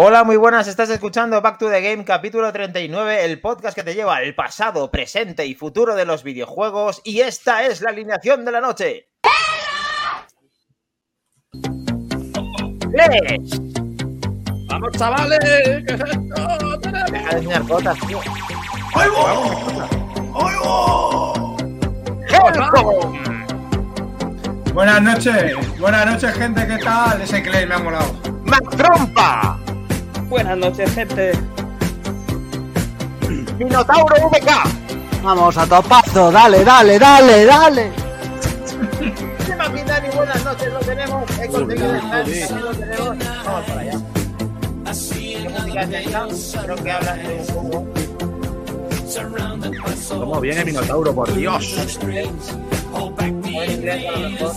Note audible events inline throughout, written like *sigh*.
Hola, muy buenas, estás escuchando Back to the Game capítulo 39, el podcast que te lleva al pasado, presente y futuro de los videojuegos y esta es la alineación de la noche. ¡Les! ¡Vamos, chavales! ¿Qué es esto? Deja de enseñar botas, tío. ¡Oigo! ¡Helcom! Buenas noches, buenas noches gente, ¿qué tal? Ese Clay me ha molado. ¡Mactrompa! Buenas noches, gente. ¡Minotauro VK! Vamos a topazo, dale, dale, dale, dale. *laughs* Buenas noches, lo tenemos. He conseguido estar, lo tenemos. Vamos para allá. ¿Qué música es esta? Creo que hablan de un juego. ¿Cómo viene Minotauro, por Dios? A lo mejor.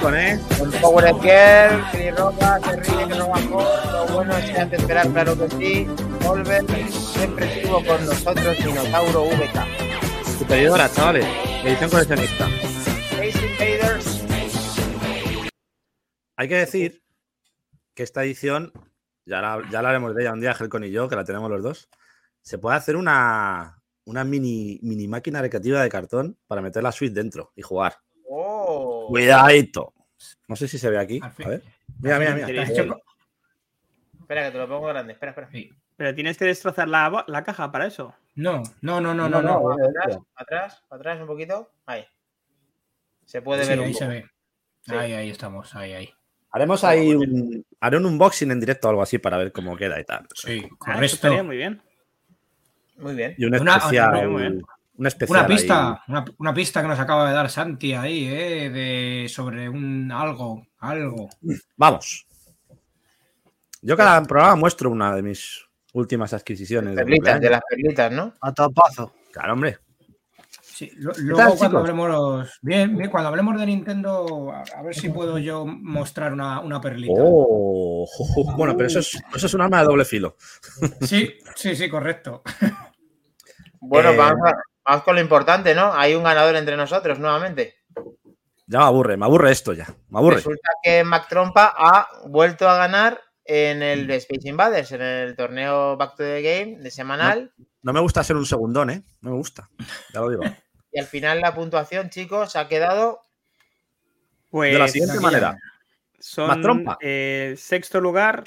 Con, ¿eh? con Power Girl, Chris Roca, que no bajó. Lo bueno es que antes de esperar, claro que sí. Volver siempre estuvo con nosotros, Minotauro VK. Superiora, chavales. Edición coleccionista. Space Invaders. Hay que decir que esta edición, ya la, ya la haremos de ella un día, Helcon y yo, que la tenemos los dos. Se puede hacer una, una mini, mini máquina recreativa de cartón para meter la suite dentro y jugar. Cuidadito. No sé si se ve aquí. A ver. Mira, mira, mira. Hecho Espera, que te lo pongo grande. Espera, espera. Sí. Pero tienes que destrozar la, la caja para eso. No, no, no, no, no, no. Atrás, atrás, atrás un poquito. Ahí. Se puede Sí, ver un ahí poco. se ve. Sí. Ahí, ahí estamos, ahí, ahí. Haremos ahí un, haré un unboxing en directo o algo así para ver cómo queda y tal. Sí, Ah, eso correcto. estaría muy bien. Muy bien. Y un Una- especial. muy bien. Especial Una ahí. pista, una, una pista que nos acaba de dar Santi ahí, ¿eh? De, sobre un algo, algo. Vamos. Yo cada programa muestro una de mis últimas adquisiciones. de Perlitas, de las perlitas, ¿no? A topazo. Claro, hombre. Sí, lo- tal, luego cuando chicos? hablemos. Bien, bien, cuando hablemos de Nintendo, a, a ver si puedo yo mostrar una, una perlita. Oh, *laughs* bueno, pero eso es, eso es un arma de doble filo. Sí, sí, sí, correcto. Bueno, Eh, vamos, a- vamos con lo importante, ¿no? Hay un ganador entre nosotros nuevamente. Ya me aburre, me aburre esto ya. Me aburre. Resulta que Mac Trompa ha vuelto a ganar en el de Space Invaders, en el torneo Back to the Game de semanal. No me gusta ser un segundón, ¿eh? No me gusta. Ya lo digo. *laughs* Y al final la puntuación, chicos, ha quedado Pues De la siguiente manera. son Más trompa. eh, sexto lugar,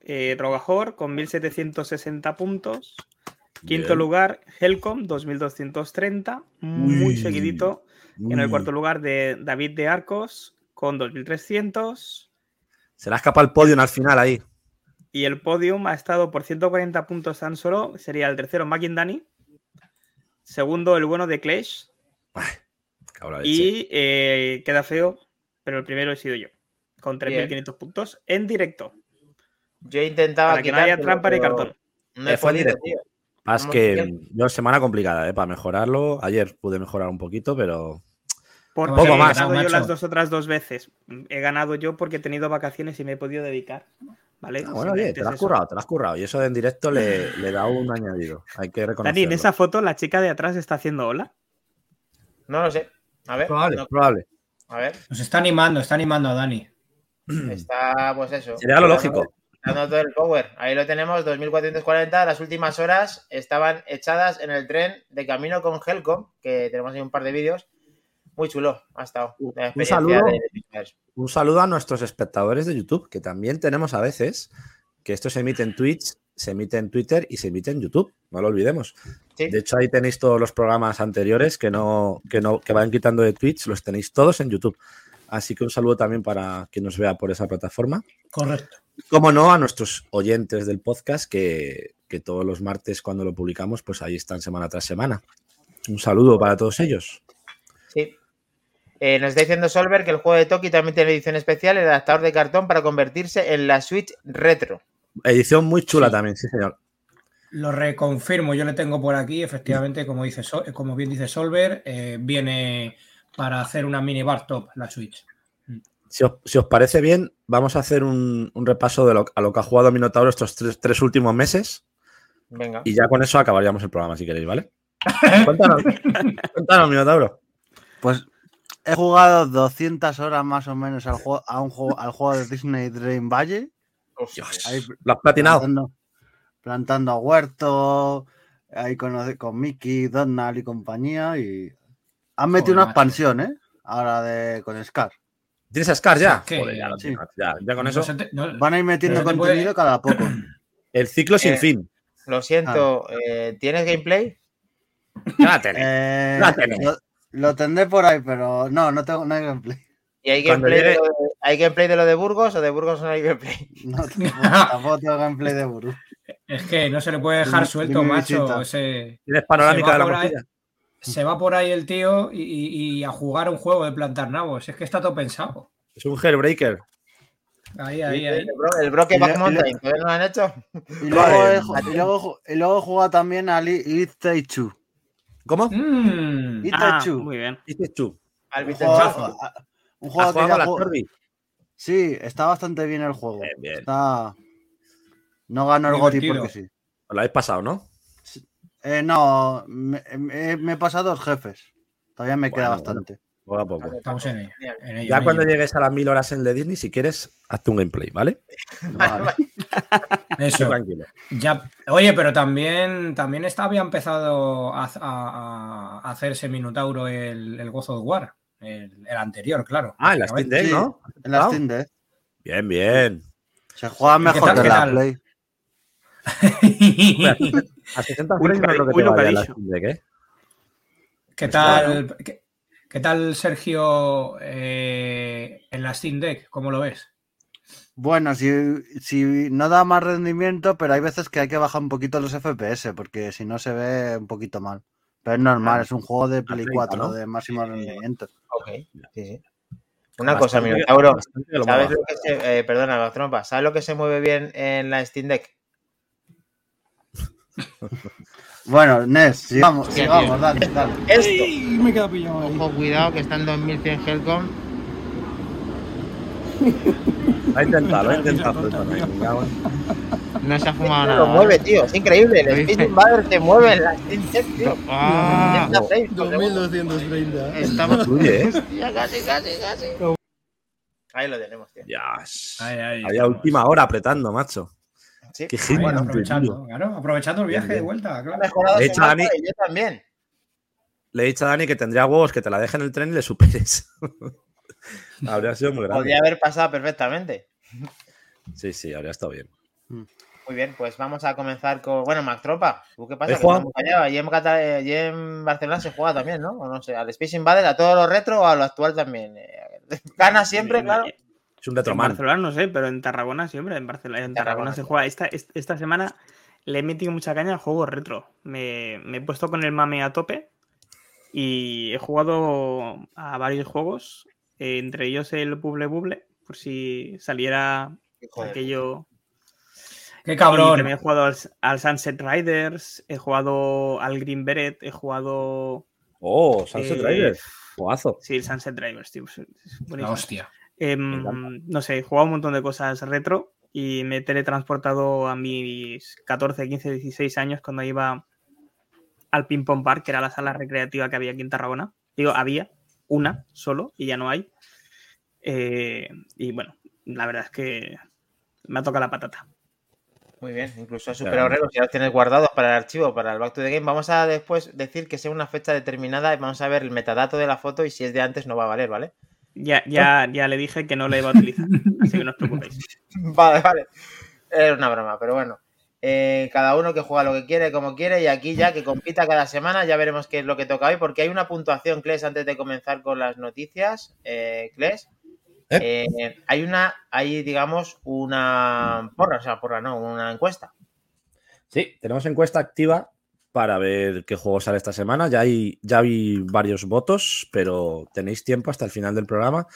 eh, Rogajor con 1760 puntos. Quinto Bien. lugar, Helcom, 2230. Muy Uy. seguidito. En el cuarto lugar de David de Arcos con 2300. Se le ha escapado el podio al final ahí. Y el podium ha estado por 140 puntos tan solo. Sería el tercero, Dani. Segundo, el bueno de Clash. Y eh, queda feo, pero el primero he sido yo. Con 3.500 puntos en directo. Yo intentaba Para que no haya trampa ni pero cartón. No he Eh, fue en directo. tío. Más que yo semana complicada, ¿eh? Para mejorarlo. Ayer pude mejorar un poquito, pero Porque Poco he más, ganado yo macho. las dos otras dos veces. He ganado yo porque he tenido vacaciones y me he podido dedicar. ¿Vale? Ah, bueno, oye, te lo has eso. currado, te lo has currado. Y eso en directo le, *laughs* le da un añadido. Hay que Dani, reconocerlo. en esa foto la chica de atrás está haciendo hola. No lo sé. A ver. Probable, no- probable. a ver. Nos está animando, está animando a Dani. Está, pues eso. Sería lo lógico. Dando todo el power. Ahí lo tenemos, 2440. Las últimas horas estaban echadas en el tren de camino con Helcom, que tenemos ahí un par de vídeos. Muy chulo ha estado. Un saludo. de- Un saludo a nuestros espectadores de YouTube, que también tenemos a veces que esto se emite en Twitch, se emite en Twitter y se emite en YouTube. No lo olvidemos. Sí. De hecho, ahí tenéis todos los programas anteriores que no, que no, que van quitando de Twitch, los tenéis todos en YouTube. Así que un saludo también para quien nos vea por esa plataforma. Correcto. Como no, a nuestros oyentes del podcast que, que todos los martes cuando lo publicamos, pues ahí están semana tras semana. Un saludo para todos ellos. Sí. Eh, nos está diciendo Solver que el juego de Toki también tiene edición especial, el adaptador de cartón para convertirse en la Switch retro. Edición muy chula Sí. también, sí, señor. Lo reconfirmo, yo le tengo por aquí, efectivamente, como, dice Sol- como bien dice Solver, eh, viene para hacer una mini bar top la Switch. Si os, si os parece bien, vamos a hacer un, un repaso de lo, a lo que ha jugado Minotauro estos tres, tres últimos meses Venga. y ya con eso acabaríamos el programa, si queréis, ¿vale? *laughs* Cuéntanos, cuéntanos, Minotauro. Pues he jugado 200 horas más o menos al juego, a un juego, al juego de Disney Dream Valley. Dios, Ahí lo has platinado. plantando, plantando huerto, ahí con, con Mickey, Donald y compañía. Y han metido Joder, una expansión, ¿eh? Ahora de con Scar. ¿Tienes a Scar ya? Joder, ya, lo Sí. tienes, ya, ya con No eso. no- Van a ir metiendo puede- contenido cada poco. *clears throat* El ciclo sin Eh, fin. Lo siento, eh, ¿tienes gameplay? La tenés. Eh, La tenés. lo, lo tendré por ahí, pero no, no tengo no hay gameplay. ¿Y hay gameplay, de llegue- lo de, ¿hay gameplay de lo de Burgos o de Burgos no hay gameplay? No, tampoco, tengo gameplay de Buru. *laughs* Es que no se le puede dejar suelto, macho. ese- Tienes panorámica de la morcilla. Se va por ahí el tío y, y- y a jugar un juego de plantar nabos. Es que está todo pensado. Es un Hellbreaker. Ahí, ahí, ahí. El, bro, el Brokeback Y le- y le- Mountain, ¿todavía no lo han hecho? Y luego, he, y, luego, y luego jugado también al It It Take Two. ¿Cómo? Mm. It Ah, muy bien. Tú. Al Un juego, un ¿Has juego que jugado ya a la ju- Kirby? Sí, está bastante bien el juego. Bien, bien. Está... No ganó el Divertido. porque sí. Os lo habéis pasado, ¿no? Eh, no, me, me- me he pasado dos jefes. Todavía me queda Bueno, bastante. Poco a poco. Estamos en ello. Bien. en ello, Ya en cuando ello. llegues a las mil horas en de Disney, si quieres, hazte un gameplay, ¿vale? Vale. Eso. Tranquilo. Ya, oye, pero también, también está, había empezado a, a- a hacerse Minotauro el, el God of War. El, el anterior, claro. Ah, en la Steam Deck, Sí, ¿no? En la Ah, Steam Deck. Bien, bien. Se juega mejor que la? Play. *laughs* A 60 Uy, frames no creo que te uy, lo que vaya ha la dicho. Steam Deck, ¿eh? ¿Qué tal, qué, qué tal Sergio, eh, en la Steam Deck? ¿Cómo lo ves? Bueno, si, si no da más rendimiento, pero hay veces que hay que bajar un poquito los FPS, porque si no se ve un poquito mal. Pero es normal, es un juego de Play 30, 4 ¿no? de máximo rendimiento. Ok, sí, sí. Una cosa, Minotauro. ¿Sabes mueva. lo que se, eh, perdona, Gaztrompa, ¿sabes lo que se mueve bien en la Steam Deck? *laughs* Bueno, Nes, sigamos, sigamos, tío. dale, dale. Esto. me quedo pillado Ojo, cuidado, que está en 2100 Helcom. *laughs* Ha intentado, ha intentado. Ahí, me No se ha fumado nada. Lo mueve, tío. Es increíble. El ¿Lo Space viste? Invader se mueve en la tío. Ah, 70 frames por segundo. 2230. estamos. Fluye, ¿eh? Ya casi, casi, casi. Ahí lo tenemos, tío. Ahí, ahí Había última hora apretando, macho. Sí. Qué genio. aprovechando, claro, aprovechando el Bien, viaje de bien. vuelta, Ha claro. mejorado De su hecho, marca Dani- y yo también. Le he dicho a Dani que tendría huevos que te la deje en el tren y le superes. *laughs* habría sido muy grande. Podría haber pasado perfectamente. Sí, sí, habría estado bien. Muy bien, pues vamos a comenzar con. Bueno, Mac Tropa, ¿tú qué pasa? ¿He. Allí en, Cata- allí en Barcelona se juega también, ¿no? O no sé, al Space Invader, a todo lo retro o a lo actual también. Eh, *laughs* Gana siempre, claro. Es un En. Barcelona no sé, pero en Tarragona siempre. En Barcelona, en Tarragona, Tarragona se juega. Esta, est- esta semana le he metido mucha caña al juego retro. Me, me he puesto con el mame a tope y he jugado a varios juegos, eh, entre ellos el Bubble Bubble, por si saliera aquello. Qué Y cabrón. también he jugado al, al Sunset Riders, he jugado al Green Beret, he jugado. Oh, Sunset eh, Riders. Jugazo. Sí, el Sunset Riders, tío. es- es La buenísimo. hostia. Em, no sé, he jugado un montón de cosas retro y me he teletransportado a mis 14, 15, 16 años cuando iba al Ping Pong Park, que era la sala recreativa que había aquí en Tarragona. Digo, había una solo y ya no hay. Eh, y bueno, la verdad es que me ha tocado la patata. Muy bien, incluso Claro. superado récords, ya los tienes guardados para el archivo, para el Back to the Game. Vamos a después decir que sea una fecha determinada y vamos a ver el metadato de la foto y si es de antes no va a valer, ¿vale? Ya, ya, ya le dije que no la iba a utilizar, así que no os preocupéis. *laughs* Vale, vale. Es una broma, pero bueno. Eh, cada uno que juega lo que quiere, como quiere, y aquí ya que compita cada semana, ya veremos qué es lo que toca hoy, porque hay una puntuación, Cles, antes de comenzar con las noticias. Eh, Cles, eh, hay una, hay, digamos, una porra, o sea, porra no, una encuesta. Sí, tenemos encuesta activa para ver qué juego sale esta semana. Ya hay, ya hay varios votos, pero tenéis tiempo hasta el final del programa.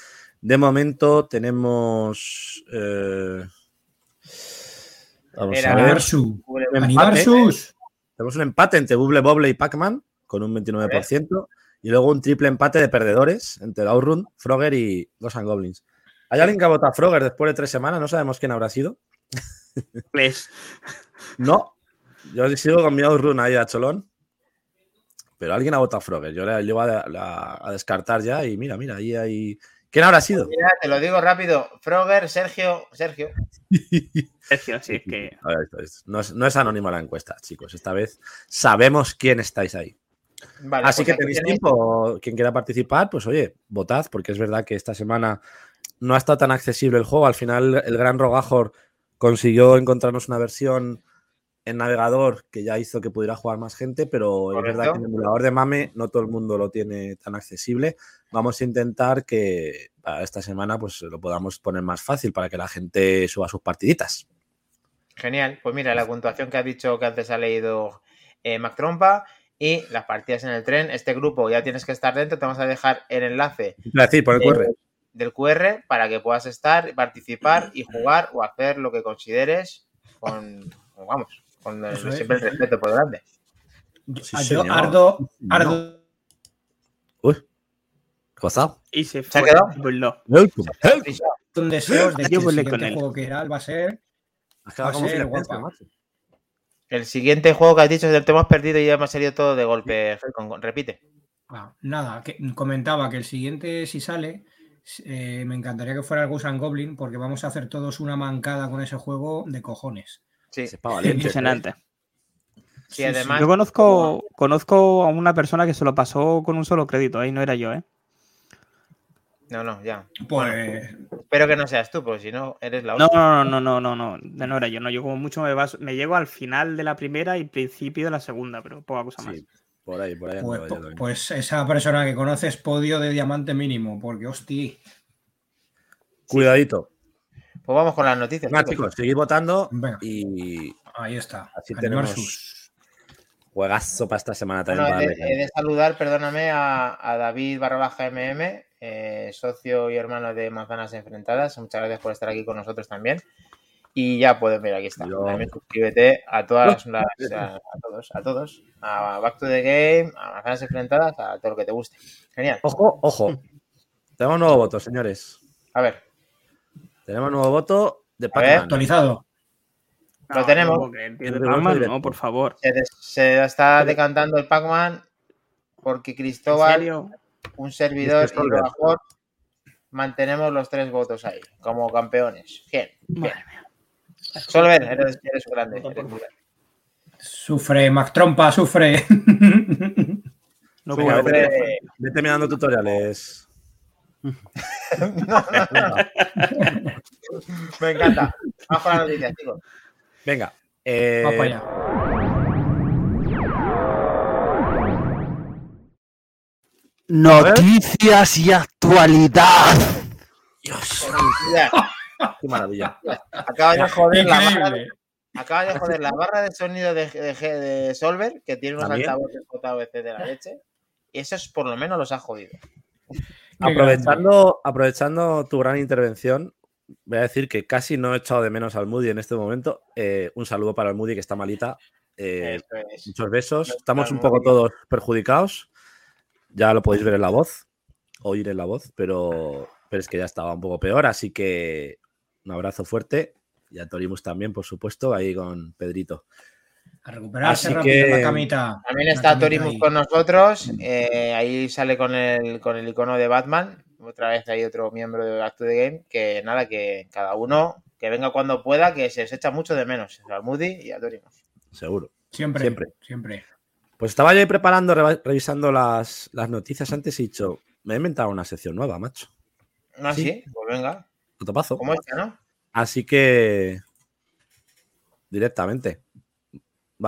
De momento tenemos. eh, vamos Era- a ver. Un empate. Tenemos un empate entre Bubble Bobble y Pac-Man con un 29%. Y luego un triple empate de perdedores entre Outrun, Frogger y Ghosts and Goblins. ¿Hay alguien que ha votado a Frogger después de tres semanas? No sabemos quién habrá sido. No. Yo sigo con mi Outrun ahí a Cholón. Pero alguien ha votado Frogger. Yo le llevo a, a- a descartar ya y mira, mira, ahí hay. ¿Quién habrá sido? Mira, te lo digo rápido. Frogger, Sergio, Sergio. *laughs* Sergio, sí, es que. A ver, esto es- no, es, no es anónima la encuesta, chicos. Esta vez sabemos quién estáis ahí. Vale, Así pues que tenéis- tiempo. Quien quiera participar, pues oye, votad, porque es verdad que esta semana no ha estado tan accesible el juego. Al final, el gran Rogajor consiguió encontrarnos una versión en navegador que ya hizo que pudiera jugar más gente, pero es verdad que el emulador de MAME no todo el mundo lo tiene tan accesible. Vamos a intentar que para esta semana pues lo podamos poner más fácil para que la gente suba sus partiditas. Genial. Pues mira, la puntuación que has dicho que antes ha leído eh, Mac Trompa y las partidas en el tren. Este grupo ya tienes que estar dentro. Te vamos a dejar el enlace Es decir, por el QR. del QR para que puedas estar, participar y jugar o hacer lo que consideres con, con, vamos, con el- siempre el respeto por delante. Sí, yo ardo, ardo Uy, ¿qué ha pasado? Y se ¿Se ha quedado? Burló. Welcome. Help. un deseo de que el siguiente con él. juego que irá va a ser Va a ser guapa. El siguiente juego que has dicho es el tema hemos perdido y ya me ha salido todo de golpe. Repite. Ah, nada, que comentaba que el siguiente, si sale, eh, me encantaría que fuera el Ghost and Goblin, porque vamos a hacer todos una mancada con ese juego de cojones. Sí, valiente, Impresionante. sí, además. Yo conozco, conozco a una persona que se lo pasó con un solo crédito, ahí no era yo, ¿eh? No, no, ya. Pues Espero que no seas tú, porque si no, eres la No, otra. no, no, no, no, no, no, no era yo, no, yo como mucho me, baso- me llego al final de la primera y principio de la segunda, pero poca cosa más. Sí, por ahí, por ahí. Pues, po- también. pues esa persona que conoces podio de diamante mínimo, porque hostia. Cuidadito. Pues vamos con las noticias. Nada, chicos. chicos, seguid votando Venga. y Ahí está. así tenemos sus. juegazo para esta semana también. Bueno, he, de, he caña. de saludar, perdóname, a, a David barra baja MM, eh, socio y hermano de Manzanas Enfrentadas. Muchas gracias por estar aquí con nosotros también. Y ya pueden ver, aquí está. Yo- También suscríbete a todas *laughs* las, a, a todos, a todos. A Back to the Game, a Manzanas Enfrentadas, a todo lo que te guste. Genial. Ojo, ojo. Tenemos nuevo voto, señores. A ver, Tenemos nuevo voto de. Pac-Man. Actualizado. Lo No, tenemos. Pac-Man, no, por favor. se, está decantando el Pac-Man porque ¿En Cristóbal, un servidor y. Rebajor, mantenemos los tres votos ahí, como campeones. Bien, bien. Solver, eres, eres grande. eres. Sufre, Mac Trompa, sufre. *laughs* No puedo vete, vete mirando tutoriales. *laughs* Me encanta. Vamos con las noticias, chicos. Venga. eh, Va para allá. Noticias y actualidad. Dios, qué maravilla. acaba de joder la barra, acaba de joder la barra de sonido de, de- de Solver, que tiene unos altavoces JVC de la leche. Y esos por lo menos los ha jodido. Aprovechando, aprovechando tu gran intervención, voy a decir que casi no he echado de menos al Moody en este momento. Eh, un saludo para el Moody que está malita. Eh, es. muchos besos. no Estamos un poco todos perjudicados. Ya lo podéis ver en la voz, oír en la voz, pero, pero es que ya estaba un poco peor. Así que un abrazo fuerte. Y a Torimus también, por supuesto, ahí con Pedrito. A recuperarse Así rápido que- la camita. También está camita Torimus ahí. con nosotros. eh, ahí sale con el, con el icono de Batman. Otra vez hay otro miembro de Back to the Game. Que nada, que cada uno que venga cuando pueda, que se os echa mucho de menos. Al Moody y a Torimus. Seguro. Siempre, Siempre. siempre. Pues estaba yo ahí preparando, revisando las, las noticias antes y he dicho, me he inventado una sección nueva, macho. ¿No Sí. así? Pues venga. Topazo. Como esta, ¿no? Así que directamente.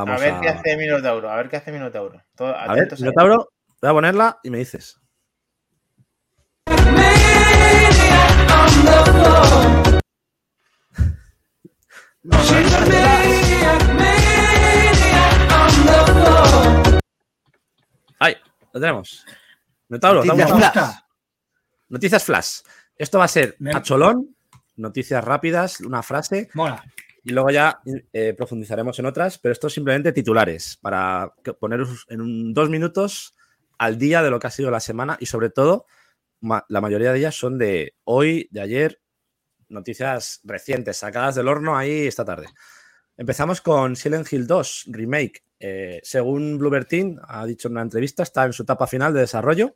Vamos a ver a. qué hace Minotauro. A ver qué hace Minotauro. Todo- a ver, atentos ahí. Minotauro, voy a ponerla y me dices. *laughs* Ahí, lo tenemos. Minotauro, Noticias flash. noticias flash. Esto va a ser a cholón, noticias rápidas, una frase, Mola. Y luego ya eh, profundizaremos en otras, pero esto es simplemente titulares para poneros en dos minutos al día de lo que ha sido la semana y sobre todo la mayoría de ellas son de hoy, de ayer, noticias recientes, sacadas del horno ahí esta tarde. Empezamos con Silent Hill 2 Remake. Eh, según Bloober Team, ha dicho en una entrevista, está en su etapa final de desarrollo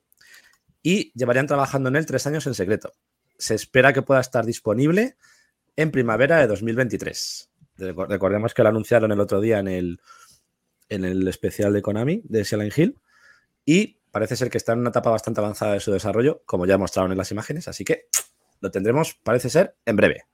y llevarían trabajando en él tres años en secreto. Se espera que pueda estar disponible en primavera de 2023. Reco- Recordemos que lo anunciaron el otro día en el, en el especial de Konami de Silent Hill y parece ser que está en una etapa bastante avanzada de su desarrollo, como ya mostraron en las imágenes, así que lo tendremos, parece ser, en breve.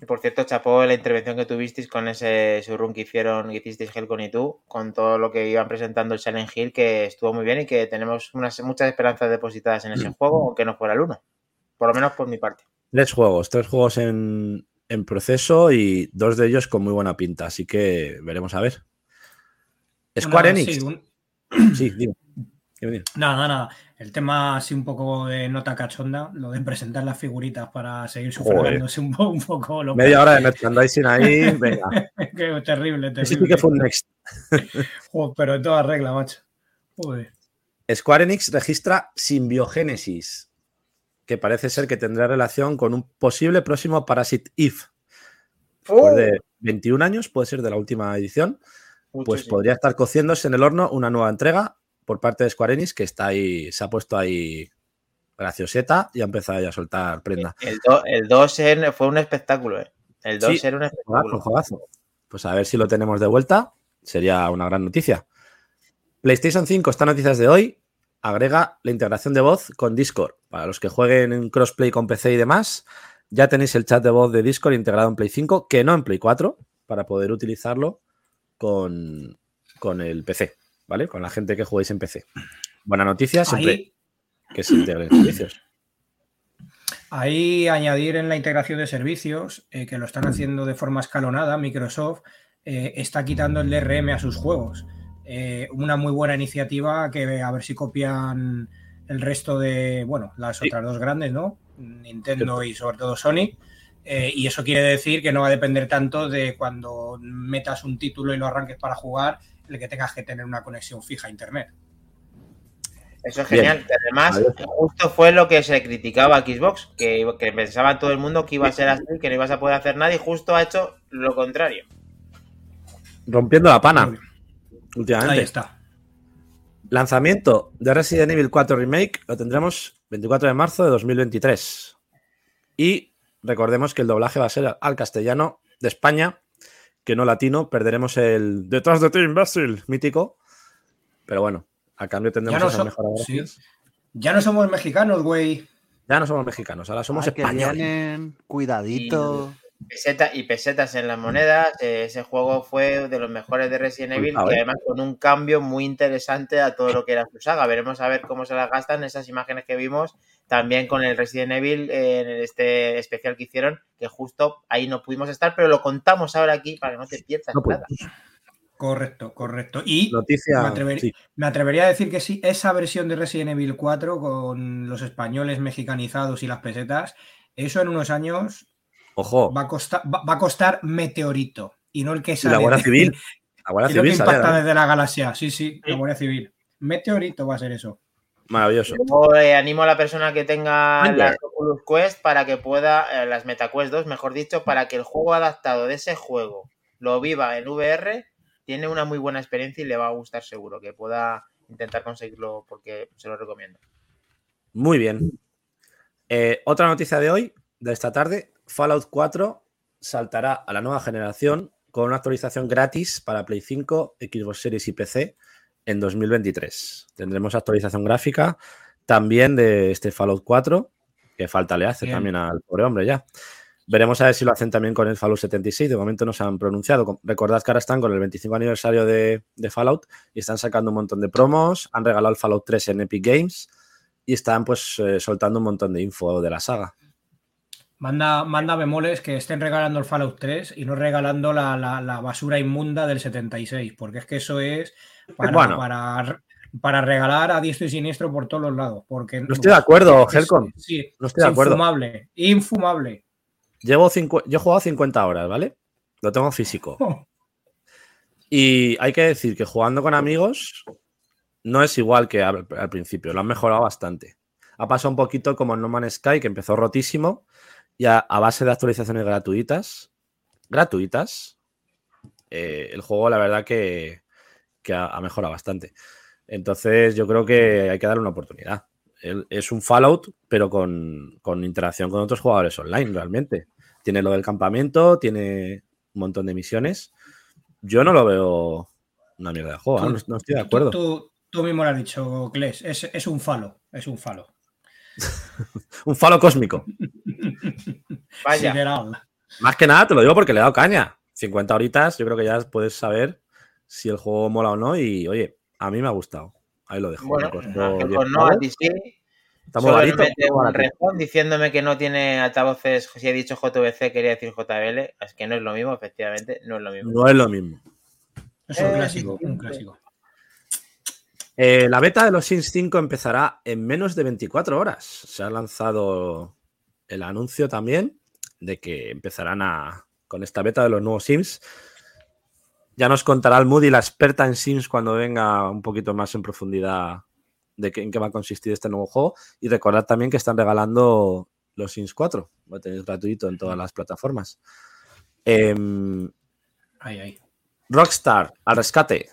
Y por cierto, chapó la intervención que tuvisteis con ese showroom que hicieron, que hicisteis Helcon y tú, con todo lo que iban presentando el Silent Hill, que estuvo muy bien y que tenemos unas, muchas esperanzas depositadas en ese *clears throat* juego, aunque no fuera el uno. Por lo menos por mi parte. Tres juegos, tres juegos en, en proceso y dos de ellos con muy buena pinta, así que veremos a ver. Square Una- Enix. sí, un- *clears throat* Sí, dime. Dime. Nada, nada. El tema así un poco de nota cachonda, lo de presentar las figuritas para seguir sufragándose un, po- un poco lo Media hora de merchandising ahí, *laughs* venga. Qué terrible, sí terrible. que fue un next. *laughs* Joder, pero en toda regla, macho. Joder. Square Enix registra Symbiogénesis, que parece ser que tendrá relación con un posible próximo Parasite Eve. Después de 21 años, puede ser de la última edición, pues podría estar cociéndose en el horno una nueva entrega por parte de Square Enix, que está ahí, se ha puesto ahí gracioseta y ha empezado ya a soltar prenda. El 2 el dos en- fue un espectáculo, ¿eh? El 2 Sí. era un espectáculo. Pues a ver si lo tenemos de vuelta. Sería una gran noticia. PlayStation 5, esta noticias de hoy, agrega la integración de voz con Discord. Para los que jueguen en crossplay con PC y demás, ya tenéis el chat de voz de Discord integrado en Play 5, que no en Play 4, para poder utilizarlo con, con el PC, ¿vale? Con la gente que juguéis en PC. Buena noticia siempre Ahí, que se integren servicios. ahí añadir en la integración de servicios, eh, que lo están haciendo de forma escalonada, Microsoft eh, está quitando el DRM a sus juegos. Eh, una muy buena iniciativa que a ver si copian el resto de, bueno, las Sí. otras dos grandes, ¿no? Nintendo y sobre todo Sony. Eh, y eso quiere decir que no va a depender tanto de cuando metas un título y lo arranques para jugar, el que tengas que tener una conexión fija a internet. Eso es genial. además, justo fue lo que se criticaba a Xbox, que, que pensaba todo el mundo que iba a ser así, que no ibas a poder hacer nada, y justo ha hecho lo contrario. Rompiendo la pana, Ahí últimamente. está. Lanzamiento de Resident Evil 4 Remake lo tendremos 24 de marzo de 2023. Y recordemos que el doblaje va a ser al castellano de España, que no latino. Perderemos el detrás de ti, imbécil, mítico. Pero bueno, a cambio tendremos Ya no esa so- mejora sí. gracias. Ya no somos mexicanos, güey. Ya no somos mexicanos, ahora somos Ay, que españoles. vienen, cuidadito. Peseta, y pesetas en las monedas. ese juego fue de los mejores de Resident Evil y además con un cambio muy interesante a todo lo que era su saga. Veremos a ver cómo se las gastan esas imágenes que vimos también con el Resident Evil en este especial que hicieron, que justo ahí no pudimos estar, pero lo contamos ahora aquí para que no te pierdas No nada. Correcto, correcto. Y Noticia. Me sí. me atrevería a decir que sí, esa versión de Resident Evil 4 con los españoles mexicanizados y las pesetas, eso en unos años Ojo, va a costar, va, va a costar meteorito y no el que sale la Guardia de- Civil. *laughs* La Guardia que Civil sale, impacta ¿eh? desde la galaxia. Sí, sí, la. Guardia Civil. Meteorito va a ser eso. Maravilloso. Yo eh, animo a la persona que tenga las Oculus Quest para que pueda, eh, las MetaQuest 2, mejor dicho, para que el juego adaptado de ese juego lo viva en VR, tiene una muy buena experiencia y le va a gustar seguro, que pueda intentar conseguirlo porque se lo recomiendo. Muy bien. Eh, otra noticia de hoy, de esta tarde, Fallout 4 saltará a la nueva generación con una actualización gratis para Play 5, Xbox Series y PC en 2023. Tendremos actualización gráfica también de este Fallout 4, que falta le hace Bien. también al pobre hombre ya. Veremos a ver si lo hacen también con el Fallout 76. De momento no se han pronunciado. Recordad que ahora están con el 25 aniversario de, de Fallout y están sacando un montón de promos. Han regalado el Fallout 3 en Epic Games y están pues eh, soltando un montón de info de la saga. Manda, manda bemoles que estén regalando el Fallout 3 y no regalando la, la- la basura inmunda del 76, porque es que eso es para, Bueno. para, para regalar a diestro y siniestro por todos los lados. Porque, No estoy de acuerdo, Helcom. Sí, No estoy de acuerdo. infumable, infumable. Llevo cincu- yo he jugado 50 horas, ¿vale? Lo tengo físico. *laughs* Y hay que decir que jugando con amigos no es igual que al, al principio, lo han mejorado bastante. Ha pasado un poquito como en No Man's Sky, que empezó rotísimo, y a, a base de actualizaciones gratuitas, gratuitas, eh, el juego la verdad que, que ha, ha mejorado bastante. Entonces yo creo que hay que darle una oportunidad. El- es un Fallout, pero con, con interacción con otros jugadores online, realmente. Tiene lo del campamento, tiene un montón de misiones. Yo no lo veo una mierda de juego, ¿eh? no, no estoy de Tú- acuerdo. Tú, tú mismo lo has dicho, Kles. Es, es un falo. Es un falo. *laughs* Un falo cósmico. *laughs* Vaya. Sideral. Más que nada, te lo digo porque le he dado caña. 50 horitas, yo creo que ya puedes saber si el juego mola o no. Y oye, a mí me ha gustado. Ahí lo dejo. Bueno, Me costó Ángel, 10 pues no, a ti sí. Un baratito. rejón diciéndome que no tiene altavoces. Si he dicho JVC, quería decir JBL. Es que no es lo mismo, efectivamente, no es lo mismo. No es lo mismo. Es un Eh, clásico. Un clásico. Eh, la beta de los Sims 5 empezará en menos de 24 horas. Se ha lanzado el anuncio también de que empezarán a, con esta beta de los nuevos Sims. Ya nos contará el Moody, la experta en Sims, cuando venga un poquito más en profundidad de qué, en qué va a consistir este nuevo juego. Y recordad también que están regalando los Sims 4. Lo tenéis gratuito en todas las plataformas. Em. Rockstar, al rescate.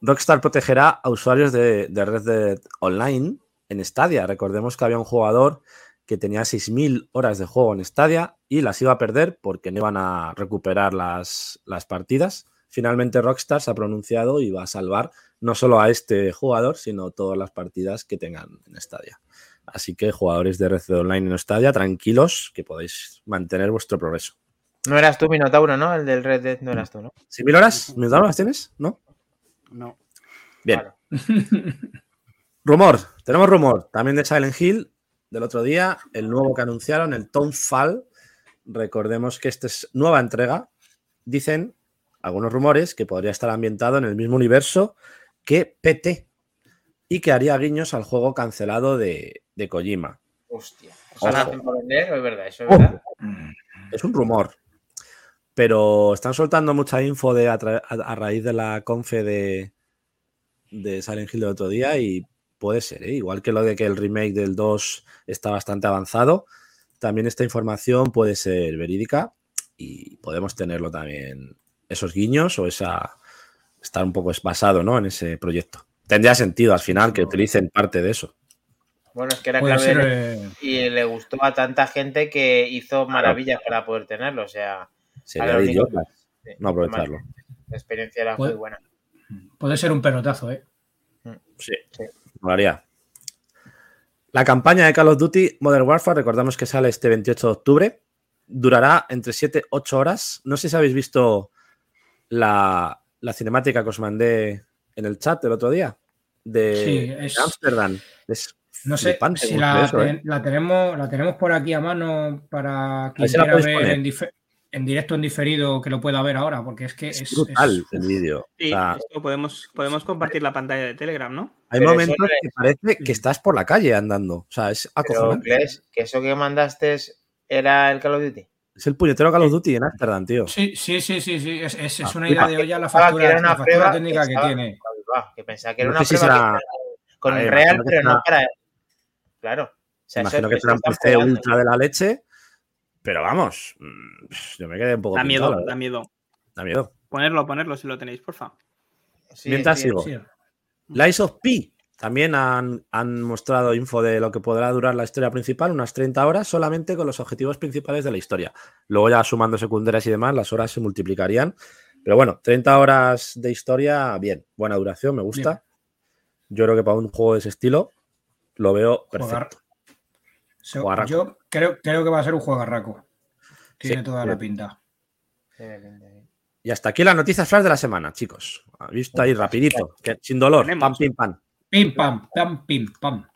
Rockstar protegerá a usuarios de, de Red Dead Online en Stadia. Recordemos que había un jugador que tenía 6.000 horas de juego en Stadia y las iba a perder porque no iban a recuperar las, las partidas. Finalmente Rockstar se ha pronunciado y va a salvar no solo a este jugador, sino todas las partidas que tengan en Stadia. Así que jugadores de Red Dead Online en Stadia, tranquilos que podéis mantener vuestro progreso. No eras tú, Minotauro, ¿no? El del Red Dead no eras tú, ¿no? ¿6.000 horas? ¿Me las tienes? ¿No? No. Bien. Vale. *laughs* Rumor, tenemos rumor también de Silent Hill del otro día, el nuevo que anunciaron, el Townfall. Recordemos que esta es nueva entrega. Dicen algunos rumores que podría estar ambientado en el mismo universo que PT y que haría guiños al juego cancelado de, de Kojima. Hostia. ¿Eso lo Ojo. hacen por vender o es verdad? ¿Eso es verdad? Es un rumor, pero están soltando mucha info de a, a- a raíz de la confe de, de Silent Hill del otro día y puede ser, ¿eh? igual que lo de que el remake del 2 está bastante avanzado, también esta información puede ser verídica y podemos tenerlo también, esos guiños o esa estar un poco basado ¿no? en ese proyecto. Tendría sentido al final que utilicen parte de eso. Bueno, es que era clave ser. eh, y le gustó a tanta gente que hizo maravillas para poder tenerlo. O sea, Sería de idiotas sí, no aprovecharlo. la experiencia era muy buena. puede ser un pelotazo, ¿eh? Sí, Sí. molaría. La campaña de Call of Duty Modern Warfare, recordamos que sale este 28 de octubre, durará entre 7 y 8 horas. No sé si habéis visto la, la cinemática que os mandé en el chat el otro día de Sí, es- de Amsterdam. Es No sé si mucho la, eso, ¿eh? la tenemos, la tenemos por aquí a mano para quien Ahí se la quiera ver en, dife- en directo, en diferido, que lo pueda ver ahora, porque es que Es, es, brutal es- el vídeo. Sí, O sea, esto podemos, podemos compartir la pantalla de Telegram, ¿no? hay Pero momentos eso no que parece que estás por la calle andando. O sea, es Pero, acojonante. ¿crees que eso que mandaste era el Call of Duty? Es el puñetero Call of Duty en Amsterdam, tío. Sí, sí, sí, sí, sí, Es, es- es Ah, una idea de olla la factura, que era una la factura prueba, técnica que tiene. Que pensaba que era No una si prueba será- que- con el real, imagino que pero no para. Claro. O sea, eso- Imagino que eso será un PC ultra de la leche, pero vamos, mm, yo me quedé un poco Da pintado, miedo, da miedo. Da miedo. Ponerlo, ponerlo si lo tenéis, porfa. Sí, Mientras sí, sigo. Sí. Lies of P también han, han mostrado info de lo que podrá durar la historia principal, unas 30 horas solamente con los objetivos principales de la historia. Luego ya sumando secundarias y demás, las horas se multiplicarían. Pero bueno, 30 horas de historia, bien, buena duración, me gusta. Yo creo que para un juego de ese estilo lo veo Jugar- perfecto. So- Juegarraco. yo creo, creo que va a ser un juegarraco. Tiene Sí, toda sí. la pinta. Y hasta aquí las noticias flash de la semana, chicos. Ha visto ahí rapidito, que sin dolor, Tenemos. pam, pim, pam. Pim, pam, pam, pim, pam.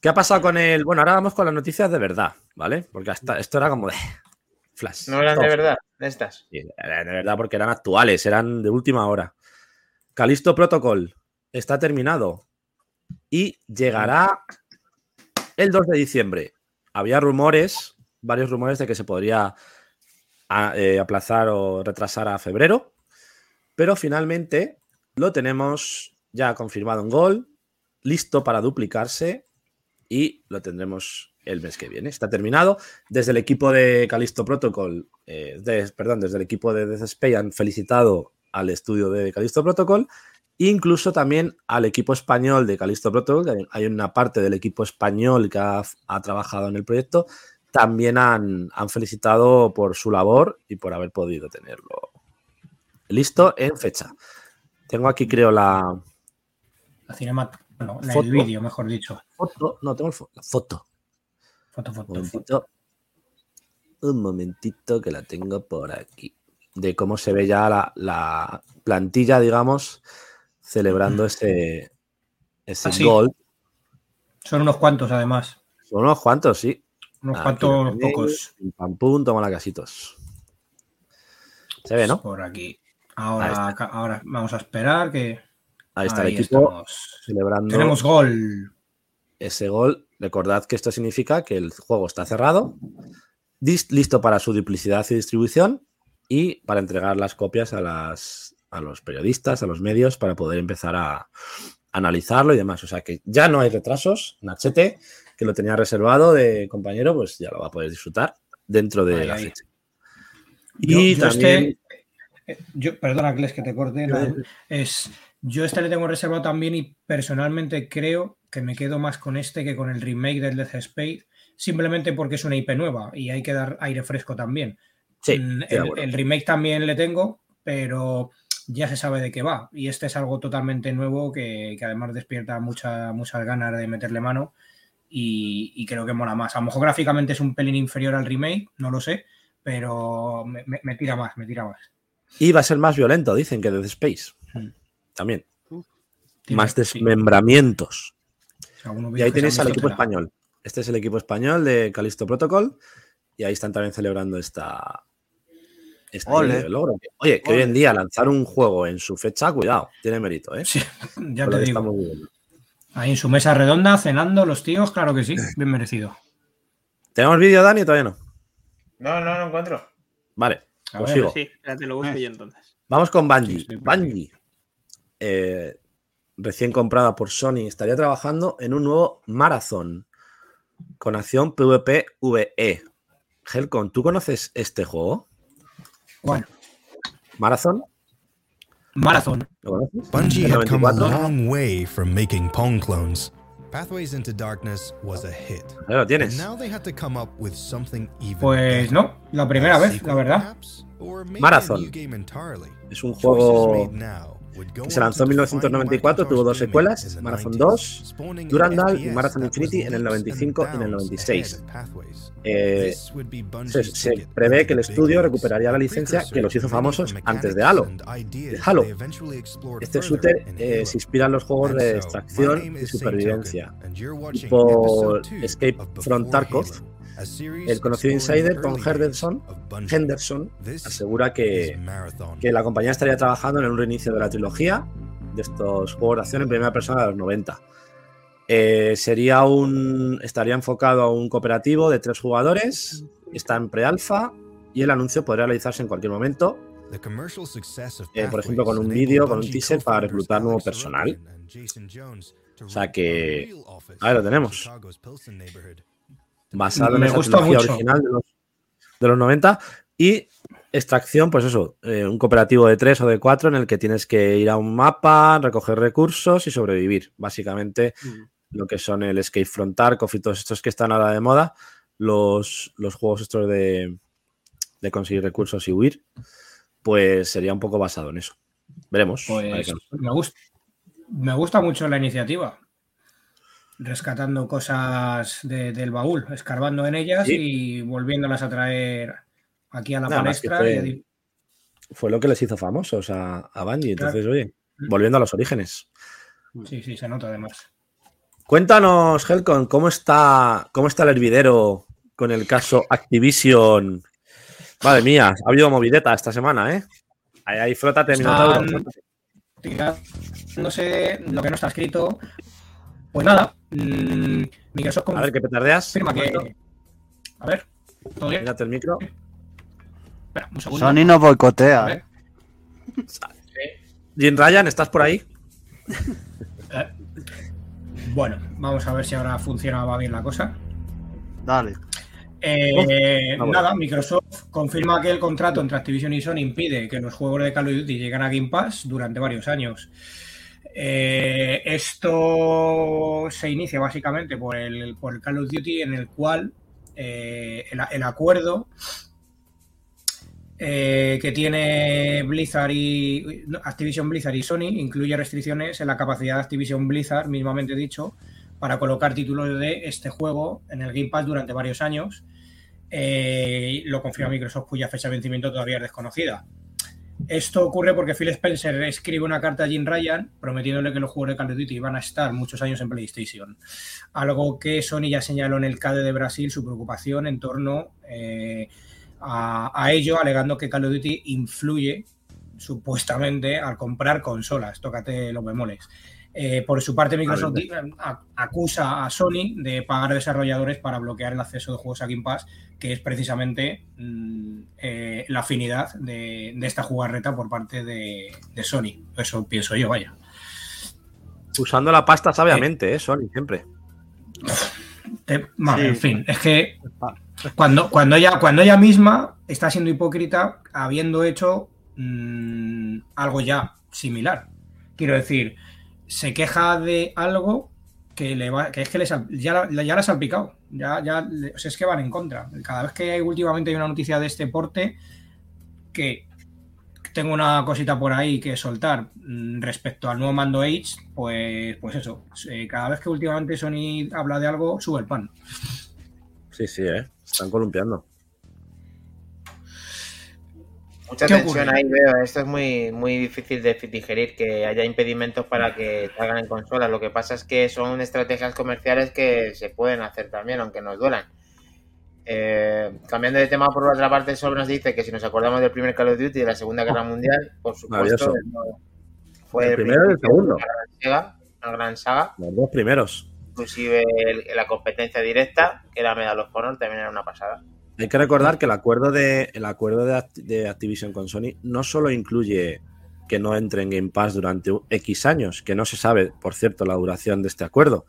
¿Qué ha pasado con el...? Bueno, ahora vamos con las noticias de verdad, ¿vale? Porque hasta esto era como de... *laughs* Flash. No eran de verdad, de estas. Sí, eran de verdad porque eran actuales, eran de última hora. Calisto Protocol está terminado y llegará el 2 de diciembre. Había rumores, varios rumores de que se podría eh, aplazar o retrasar a febrero, pero finalmente lo tenemos ya confirmado en gol, listo para duplicarse y lo tendremos el mes que viene. Está terminado. Desde el equipo de Callisto Protocol, eh, perdón, desde el equipo de Space han felicitado al estudio de Callisto Protocol. Incluso también al equipo español de Callisto Protocol, que hay- una parte del equipo español que ha, ha trabajado en el proyecto, también han, han felicitado por su labor y por haber podido tenerlo listo en fecha. Tengo aquí, creo, la La cinema, no, la- Foto. el vídeo, mejor dicho. foto. No, tengo fo- la foto. Foto, Un foto, foto. momentito. Un momentito que la tengo por aquí. De cómo se ve ya la, la plantilla, digamos, celebrando ese, ese Ah, sí. gol. Son unos cuantos, además. Son unos cuantos, sí. Unos Aquí cuantos lo tenéis. pocos. Pam, pum, toma la casitos. Se ve, ¿no? Por aquí. Ahora, ahora vamos a esperar que. Ahí está el equipo estamos. celebrando Tenemos gol. ese gol. Recordad que esto significa que el juego está cerrado, listo para su duplicidad y distribución y para entregar las copias a, las, a los periodistas, a los medios, para poder empezar a analizarlo y demás. O sea que ya no hay retrasos. Nachete, que lo tenía reservado de compañero, pues ya lo va a poder disfrutar dentro de Ahí, la ahí. fecha. Yo- Y yo también... este- eh, yo, perdona, Cles, que te corte. no, es, yo este le tengo reservado también y personalmente creo que me quedo más con este que con el remake del Death Space, simplemente porque es una IP nueva y hay que dar aire fresco también. Sí, Mm, el remake también le tengo, pero ya se sabe de qué va. Y este es algo totalmente nuevo que, que además despierta mucha, muchas ganas de meterle mano y, y creo que mola más. A lo mejor gráficamente es un pelín inferior al remake, no lo sé, pero me, me- me tira más, me tira más. Y va a ser más violento, dicen, que Dead Space. Mm. También. Más desmembramientos. Y ahí tenéis al equipo español. Este es el equipo español de Callisto Protocol. Y ahí están también celebrando esta. Ole. logro. Oye, que hoy en día lanzar un juego en su fecha, cuidado, tiene mérito, ¿eh? Sí, *laughs* ya lo te digo. Ahí en su mesa redonda, cenando los tíos, claro que sí, *laughs* bien merecido. ¿Tenemos vídeo, Dani, o todavía no? No, no, no encuentro. Vale, A pues ver, sigo. Sí, espérate, lo busco yo entonces. Vamos con Bungie. Sí, por. Bungie, eh, recién comprada por Sony, estaría trabajando en un nuevo Marathon con acción PvP-VE. Helcon, ¿tú conoces este juego? Bueno, ¿Marathon? Marathon. ¿Lo? Bungie El had come a long way from making Pong clones. Pathways into Darkness was a hit. Ahí lo tienes. now they had to come up with something even Pues no, la primera vez, la verdad. perhaps? Or maybe a Marathon. game entirely. Es un juego que se lanzó en to define 1994, tuvo dos secuelas, Marathon 90s, 2, spawning Durandal an y Marathon Infinity en el leaps and 95 y en el bounds 96. ahead of Pathways. Eh, se, prevé que el estudio recuperaría la licencia que los hizo famosos antes de Halo. De Halo. Este shooter eh, se inspira en los juegos de extracción y supervivencia, tipo Escape from Tarkov. El conocido insider Tom Henderson. Henderson asegura que, la compañía estaría trabajando en un reinicio de la trilogía de estos juegos de acción en primera persona de los 90. Eh, sería un. estaría enfocado a un cooperativo de tres jugadores. Está en pre-alfa y el anuncio podría realizarse en cualquier momento. Eh, por ejemplo, con un vídeo, con un teaser para reclutar nuevo personal. O sea que- ahí lo tenemos. Basado en Me gusta mucho. original de los, de los 90. Y extracción, pues eso, eh, un cooperativo de tres o de cuatro en el que tienes que ir a un mapa, recoger recursos y sobrevivir. Básicamente lo que son el Escape from Tarkov y todos estos que están ahora de moda, los, los juegos estos de, de conseguir recursos y huir, pues sería un poco basado en eso. Veremos. Pues me gusta, me gusta mucho la iniciativa. Rescatando cosas de- del baúl, escarbando en ellas Sí. y volviéndolas a traer aquí a la Nada palestra. fue- lo que les hizo famosos a, a Bungie. Claro. Entonces, oye, volviendo a los orígenes. Sí, sí, se nota además. Cuéntanos, Helcon, ¿cómo está, cómo está el hervidero con el caso Activision? Madre mía, ha habido movideta esta semana, ¿eh? Ahí, ahí frótate, Están- Minotauro. Tirándose lo que no está escrito. Pues nada, mm, Microsoft A ver, ¿qué petardeas? confirma que. A ver, todo bien. Mírate el micro. Espera, un segundo. Sony nos boicotea. A ¿eh? Jim Ryan, ¿estás por ahí? *laughs* Eh, Bueno, vamos a ver si ahora funcionaba bien la cosa. Dale. Eh, bueno. Nada, Microsoft confirma que el contrato entre Activision y Sony impide que los juegos de Call of Duty lleguen a Game Pass durante varios años. Eh, esto se inicia básicamente por el, Call of Duty en el cual eh, el, acuerdo eh, que tiene Blizzard y Activision Blizzard y Sony incluye restricciones en la capacidad de Activision Blizzard, mismamente dicho, para colocar títulos de este juego en el Game Pass durante varios años. Lo confirma Microsoft, cuya fecha de vencimiento todavía es desconocida. Esto ocurre porque Phil Spencer escribe una carta a Jim Ryan prometiéndole que los juegos de Call of Duty van a estar muchos años en PlayStation. Algo que Sony ya señaló en el CADE de Brasil su preocupación en torno eh, a, a ello, alegando que Call of Duty influye supuestamente al comprar consolas. Tócate los bemoles. Eh, por su parte, Microsoft a- acusa a Sony de pagar desarrolladores para bloquear el acceso de juegos a Game Pass, que es precisamente mm, eh, la afinidad de, de esta jugarreta por parte de, de Sony. Eso pienso yo, vaya. Usando la pasta sabiamente, ¿eh? Sony, siempre. Eh, vale, Sí. En fin, es que cuando, cuando, ella, cuando ella misma está siendo hipócrita habiendo hecho mm, algo ya similar. Quiero decir, se queja de algo que, le va, que es que les ha- ya, la- ya ha salpicado. Ya, ya, le- o sea, es que van en contra. Cada vez que últimamente hay una noticia de este porte, que tengo una cosita por ahí que soltar mm, respecto al nuevo mando Age, pues, pues eso. cada vez que últimamente Sony habla de algo, sube el pan. Sí, sí, ¿eh? Están columpiando. Mucha ¿Qué tensión ocurre? ahí veo. Esto es muy, muy difícil de digerir, que haya impedimentos para que salgan en consolas. Lo que pasa es que son estrategias comerciales que se pueden hacer también, aunque nos duelan. Eh, cambiando de tema, por otra parte, Sol nos dice que si nos acordamos del primer Call of Duty de la Segunda Guerra Mundial, por supuesto, no- fue El primero y el segundo. una gran saga, una gran saga, Los dos primeros. inclusive el- la competencia directa, que era Medal of Honor, también era una pasada. Hay que recordar que el acuerdo de, el acuerdo de, Act- de Activision con Sony no solo incluye que no entre en Game Pass durante X años, que no se sabe, por cierto, la duración de este acuerdo,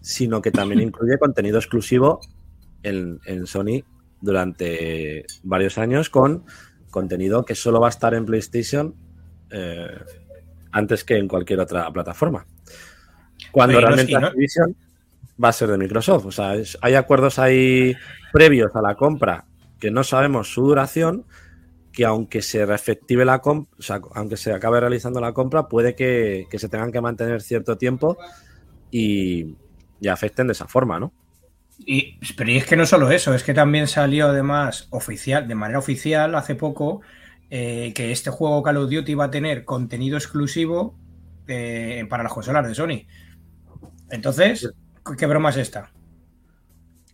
sino que también *laughs* incluye contenido exclusivo en, en Sony durante varios años con contenido que solo va a estar en PlayStation eh, antes que en cualquier otra plataforma. Cuando Oye, no realmente no- Activision va a ser de Microsoft. O sea, es- hay acuerdos ahí previos a la compra que no sabemos su duración, que aunque se reefective la compra, o sea, aunque se acabe realizando la compra, puede que, que se tengan que mantener cierto tiempo y, y afecten de esa forma, ¿no? Y, pero es que no solo eso, es que también salió además oficial, de manera oficial hace poco, eh, que este juego Call of Duty va a tener contenido exclusivo eh, para las consolas de Sony. Entonces, ¿qué broma es esta?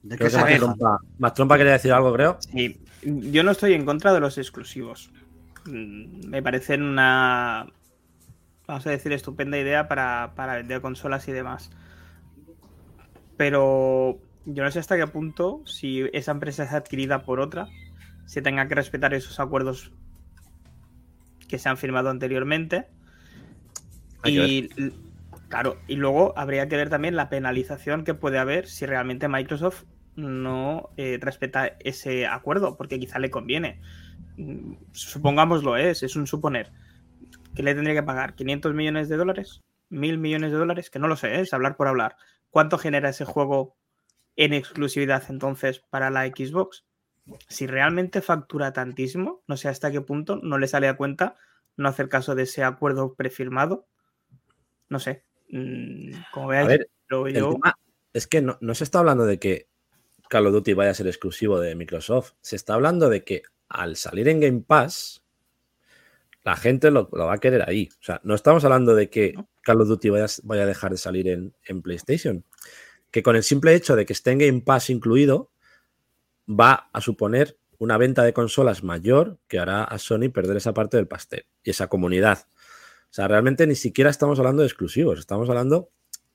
¿De qué más trompa, más trompa quería decir algo, creo. Sí, yo no estoy en contra de los exclusivos. Mm, Me parecen una, vamos a decir, estupenda idea para, para vender consolas y demás. Pero yo no sé hasta qué punto, si esa empresa es adquirida por otra, se tenga que respetar esos acuerdos que se han firmado anteriormente. Hay Y claro, y luego habría que ver también la penalización que puede haber si realmente Microsoft no eh, respeta ese acuerdo, porque quizá le conviene. Mm, Supongámoslo, es, es un suponer. ¿Qué le tendría que pagar? ¿500 millones de dólares? ¿1000 millones de dólares? Que no lo sé, ¿eh? es hablar por hablar. ¿Cuánto genera ese juego en exclusividad entonces para la Xbox? Si realmente factura tantísimo, no sé hasta qué punto no le sale a cuenta no hacer caso de ese acuerdo prefirmado. No sé. Mm, Como veáis, ver, yo. es que no, no se está hablando de que Call of Duty vaya a ser exclusivo de Microsoft. Se está hablando de que al salir en Game Pass, la gente lo, lo va a querer ahí. O sea, no estamos hablando de que ¿No? Call of Duty vaya, vaya a dejar de salir en, en PlayStation. Que con el simple hecho de que esté en Game Pass incluido, va a suponer una venta de consolas mayor que hará a Sony perder esa parte del pastel y esa comunidad. O sea, realmente ni siquiera estamos hablando de exclusivos, estamos hablando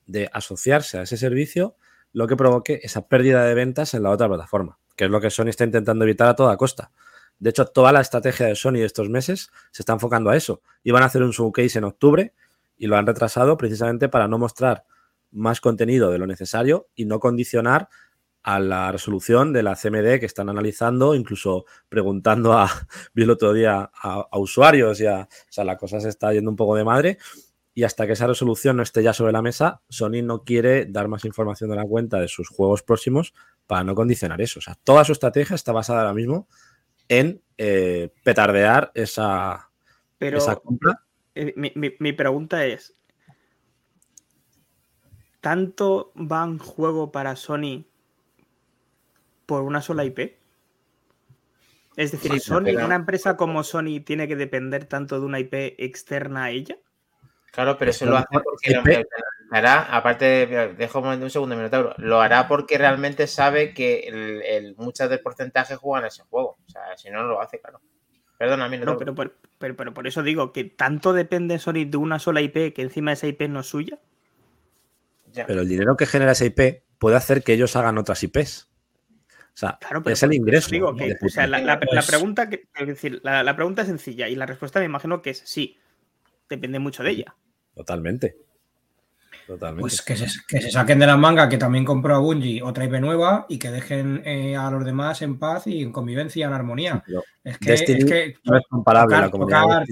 de asociarse a ese servicio, lo que provoque esa pérdida de ventas en la otra plataforma, que es lo que Sony está intentando evitar a toda costa. De hecho, toda la estrategia de Sony de estos meses se está enfocando a eso. Iban a hacer un showcase en octubre y lo han retrasado precisamente para no mostrar más contenido de lo necesario y no condicionar a la resolución de la CMD que están analizando, incluso preguntando a, *laughs* vi el otro día, a, a usuarios y a, o sea, la cosa se está yendo un poco de madre y hasta que esa resolución no esté ya sobre la mesa, Sony no quiere dar más información de la cuenta de sus juegos próximos para no condicionar eso. O sea, toda su estrategia está basada ahora mismo en eh, petardear esa, Pero esa compra. eh, mi, mi- mi pregunta es: ¿tanto va en juego para Sony por una sola IP? Es decir, Sí, Sony, una empresa como Sony tiene que depender tanto de una IP externa a ella. Claro, pero eso lo hace porque lo, IP. lo hará, aparte, de, dejo un segundo, Minotauro, lo hará porque realmente sabe que el, el- muchas del porcentaje juegan a ese juego. O sea, si no, no lo hace, claro. Perdona, No, pero, por- pero, pero por eso digo que tanto depende Sony de una sola IP que encima esa IP no es suya. Ya. Pero el dinero que genera esa IP puede hacer que ellos hagan otras IPs. Sea, Claro, pero es el ingreso. digo ¿no? que, o sea, la, la- la pregunta que, es decir, la, la pregunta es sencilla y la respuesta me imagino que es sí. Depende mucho de ella. Totalmente. Totalmente. Pues que se, que se saquen de la manga que también compró a Bungie otra IP nueva y que dejen eh, a los demás en paz y en convivencia, en armonía. Pero Es que, es que no es comparable tocar- la comunidad tocar-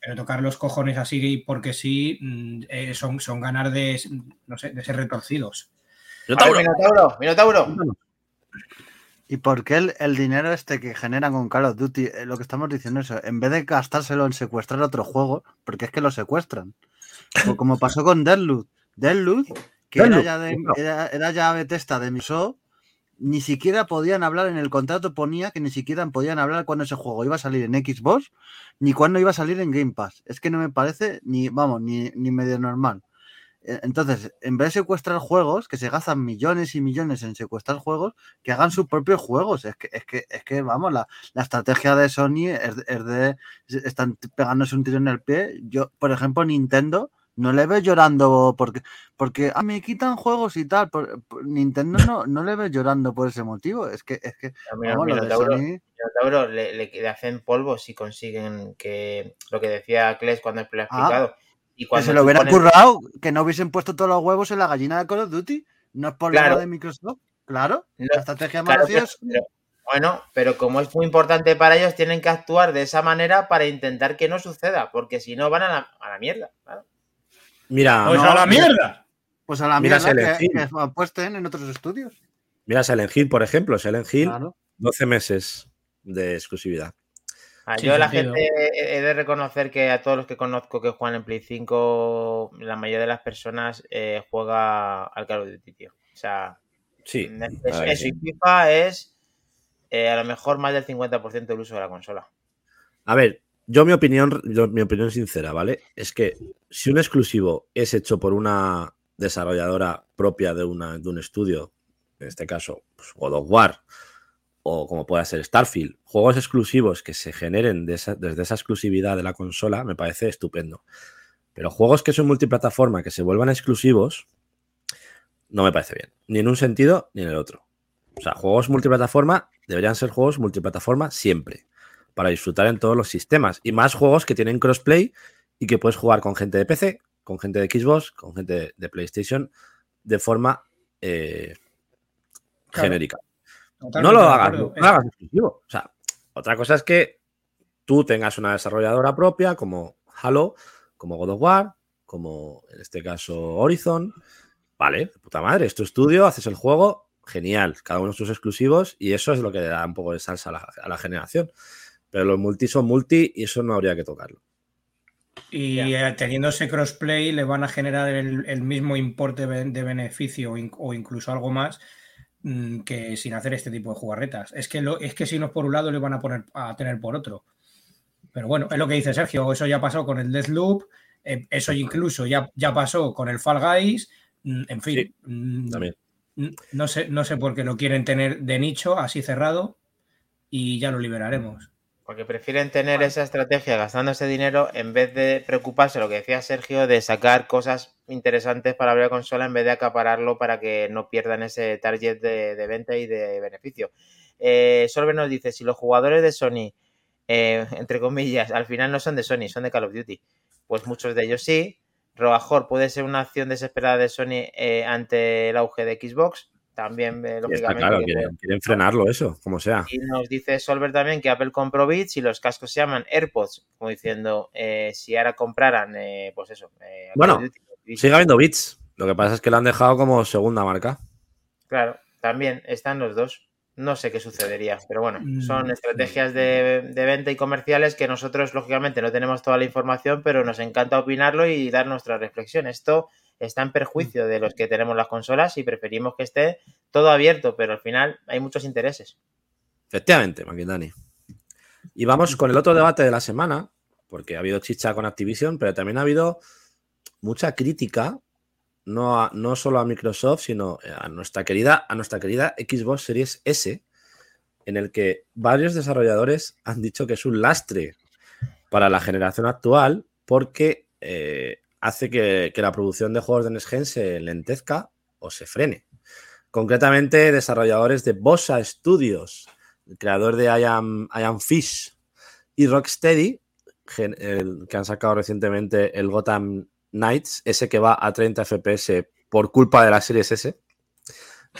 pero tocar los cojones así porque sí mm, eh, son, son ganar de, no sé, de ser retorcidos. A ver, Minotauro, Minotauro. ¿Y por qué el, el dinero este que generan con Call of Duty, eh, lo que estamos diciendo eso, en vez de gastárselo en secuestrar otro juego, porque es que lo secuestran? O como pasó con Deadloop. Deadloop, que era ya, de, era, era ya Bethesda de Microsoft, ni siquiera podían hablar en el contrato, ponía que ni siquiera podían hablar cuando ese juego iba a salir en Xbox, ni cuando iba a salir en Game Pass. Es que no me parece ni, vamos, ni, ni medio normal. Eh, Entonces, en vez de secuestrar juegos, que se gastan millones y millones en secuestrar juegos, que hagan sus propios juegos. Es que, es que, es que vamos, la, la estrategia de Sony es, es de. Están pegándose un tiro en el pie. Yo, por ejemplo, Nintendo no le veo llorando porque, porque ah, me quitan juegos y tal. por- por- Nintendo no, *laughs* no le ve llorando por ese motivo. Es que, es que A Mino- vamos, lo de Minotauro, Sony. Le, le- le hacen polvo si consiguen que lo que decía Kles cuando lo ha Ah, y Que cuando se lo tú hubiera pones- currado, que no hubiesen puesto todos los huevos en la gallina de Call of Duty. No es problema Claro. de Microsoft. Claro, No, la estrategia Claro, pero- bueno, pero como es muy importante para ellos, tienen que actuar de esa manera para intentar que no suceda, porque si no van a la, a la mierda. Mira, ¡Pues no, a la mierda! Pues a la Mira mierda que apuesten en otros estudios. mira Silent Hill, por ejemplo. Silent Hill, Claro. 12 meses de exclusividad. Ah, Sí, yo la sentido. gente he he de reconocer que a todos los que conozco que juegan en Play 5, la mayoría de las personas eh, juega al Call of Duty, tío. O sea, Sí. es- a ver, eso y FIFA es eh, a lo mejor más del 50% del uso de la consola. A ver, yo mi opinión, yo- mi opinión sincera, ¿vale? Es que si un exclusivo es hecho por una desarrolladora propia de, una, de un estudio, en este caso pues, God of War, o como pueda ser Starfield, juegos exclusivos que se generen de esa- desde esa exclusividad de la consola, me parece estupendo. Pero juegos que son multiplataforma, que se vuelvan exclusivos, no me parece bien. Ni en un sentido ni en el otro. O sea, juegos multiplataforma deberían ser juegos multiplataforma siempre para disfrutar en todos los sistemas. Y más juegos que tienen crossplay y que puedes jugar con gente de PC, con gente de Xbox, con gente de, de PlayStation, de forma eh, Claro. genérica. Totalmente no lo de hagas, no lo hagas exclusivo. O sea, otra cosa es que tú tengas una desarrolladora propia como Halo, como God of War, como en este caso Horizon. Vale, de puta madre, es tu estudio, haces el juego, genial, cada uno sus exclusivos y eso es lo que le da un poco de salsa a la, a la generación. Pero los multi son multi y eso no habría que tocarlo. Y eh, teniendo ese crossplay le van a generar el, el mismo importe de de beneficio o in- o incluso algo más que sin hacer este tipo de jugarretas. Es que, lo, es que si no es por un lado le van a poner a tener por otro. Pero bueno, es lo que dice Sergio, eso ya pasó con el Deathloop, eh, eso incluso ya, ya pasó con el Fall Guys, mm, en fin, Sí, mm, También. no sé, no sé por qué lo quieren tener de nicho, así cerrado, y ya lo liberaremos. Porque prefieren tener esa estrategia gastando ese dinero en vez de preocuparse, lo que decía Sergio, de sacar cosas interesantes para abrir la consola en vez de acapararlo para que no pierdan ese target de, de venta y de beneficio. Eh, Sorbe nos dice, si los jugadores de Sony, eh, entre comillas, al final no son de Sony, son de Call of Duty, pues muchos de ellos sí. Robajor puede ser una acción desesperada de Sony eh, ante el auge de Xbox, también, eh, Está lógicamente. claro, quieren, quieren frenarlo eso, como sea. Y nos dice Solver también que Apple compró Beats y los cascos se llaman AirPods, como diciendo, si ahora compraran, eh, pues eso. Bueno, Duty, Sigue habiendo bits. Lo que pasa es que lo han dejado como segunda marca. Claro, también están los dos. No sé qué sucedería, pero bueno, son Mm, estrategias de, de venta y comerciales que nosotros, lógicamente, no tenemos toda la información, pero nos encanta opinarlo y dar nuestra reflexión. Esto está en perjuicio de los que tenemos las consolas y preferimos que esté todo abierto, pero al final hay muchos intereses. Efectivamente, Maquindani. Y vamos con el otro debate de la semana, porque ha habido chicha con Activision, pero también ha habido mucha crítica, no, no solo a Microsoft, sino a nuestra, querida, a nuestra querida Xbox Series S, en el que varios desarrolladores han dicho que es un lastre para la generación actual porque eh, hace que, que la producción de juegos de Next Gen se lentezca o se frene. Concretamente, desarrolladores de Bossa Studios, el creador de I I Am Fish y Rocksteady, que han sacado recientemente el Gotham Knights, ese que va a 30 FPS por culpa de la Series S.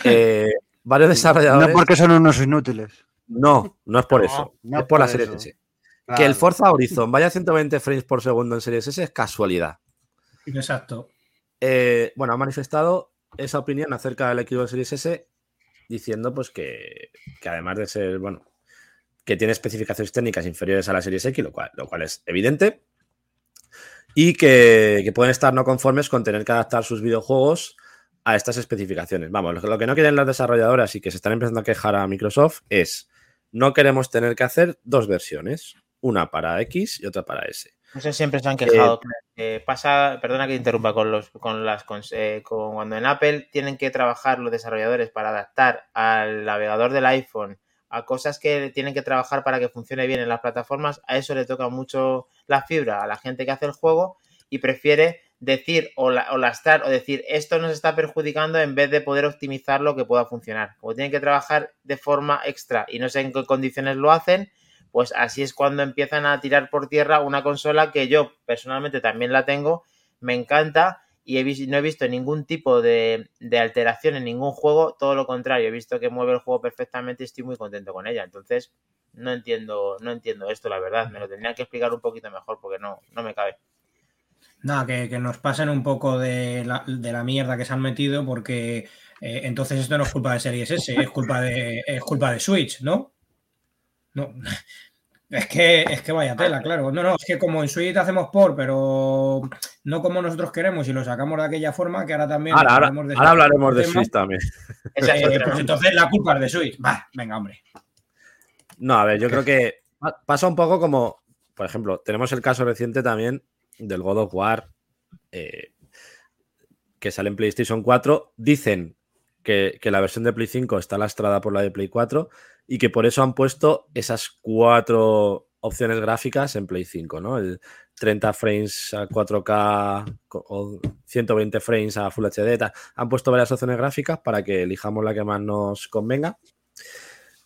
Eh, *laughs* varios desarrolladores. No porque son unos inútiles. No, no es por No, eso. no es por la Series eso. S. Que el. Forza Horizon vaya a 120 frames por segundo en Series S es casualidad. Exacto. Eh, bueno, ha manifestado esa opinión acerca del Xbox Series S diciendo pues que, que además de ser, bueno, que tiene especificaciones técnicas inferiores a la Series X, lo cual, lo cual es evidente, y que, que pueden estar no conformes con tener que adaptar sus videojuegos a estas especificaciones. Vamos, lo que, lo que no quieren las desarrolladoras y que se están empezando a quejar a Microsoft es no queremos tener que hacer dos versiones, una para X y otra para S. Eso siempre se han quejado. Eh, pasa, perdona que interrumpa con los, con las, con, eh, con cuando en Apple tienen que trabajar los desarrolladores para adaptar al navegador del iPhone a cosas que tienen que trabajar para que funcione bien en las plataformas, a eso le toca mucho la fibra a la gente que hace el juego y prefiere decir o, la, o lastar o decir esto nos está perjudicando en vez de poder optimizar lo que pueda funcionar. Como tienen que trabajar de forma extra y no sé en qué condiciones lo hacen, pues así es cuando empiezan a tirar por tierra una consola que yo personalmente también la tengo, me encanta y he no he visto ningún tipo de, de alteración en ningún juego, todo lo contrario, he visto que mueve el juego perfectamente y estoy muy contento con ella. Entonces, no entiendo, no entiendo esto, la verdad. Me lo tendrían que explicar un poquito mejor porque no, no me cabe. Nada, que, que nos pasen un poco de la, de la mierda que se han metido, porque eh, entonces esto no es culpa de Series S, es culpa de, es culpa de Switch, ¿no? No. Es que, es que vaya tela, claro. No, no, es que como en Switch hacemos por, pero no como nosotros queremos y lo sacamos de aquella forma, que ahora también. Ahora, ahora, hablamos de ahora hablaremos de Switch también. Eh, pues entonces la culpa es de Switch. Va, venga, hombre. No, a ver, yo creo que pa- pasa un poco como, por ejemplo, tenemos el caso reciente también del God of War eh, que sale en PlayStation 4. Dicen que, que la versión de Play 5 está lastrada por la de Play 4 y que por eso han puesto esas cuatro opciones gráficas en Play 5, ¿no? El 30 frames a 4K co- o 120 frames a Full HD. Han puesto varias opciones gráficas para que elijamos la que más nos convenga.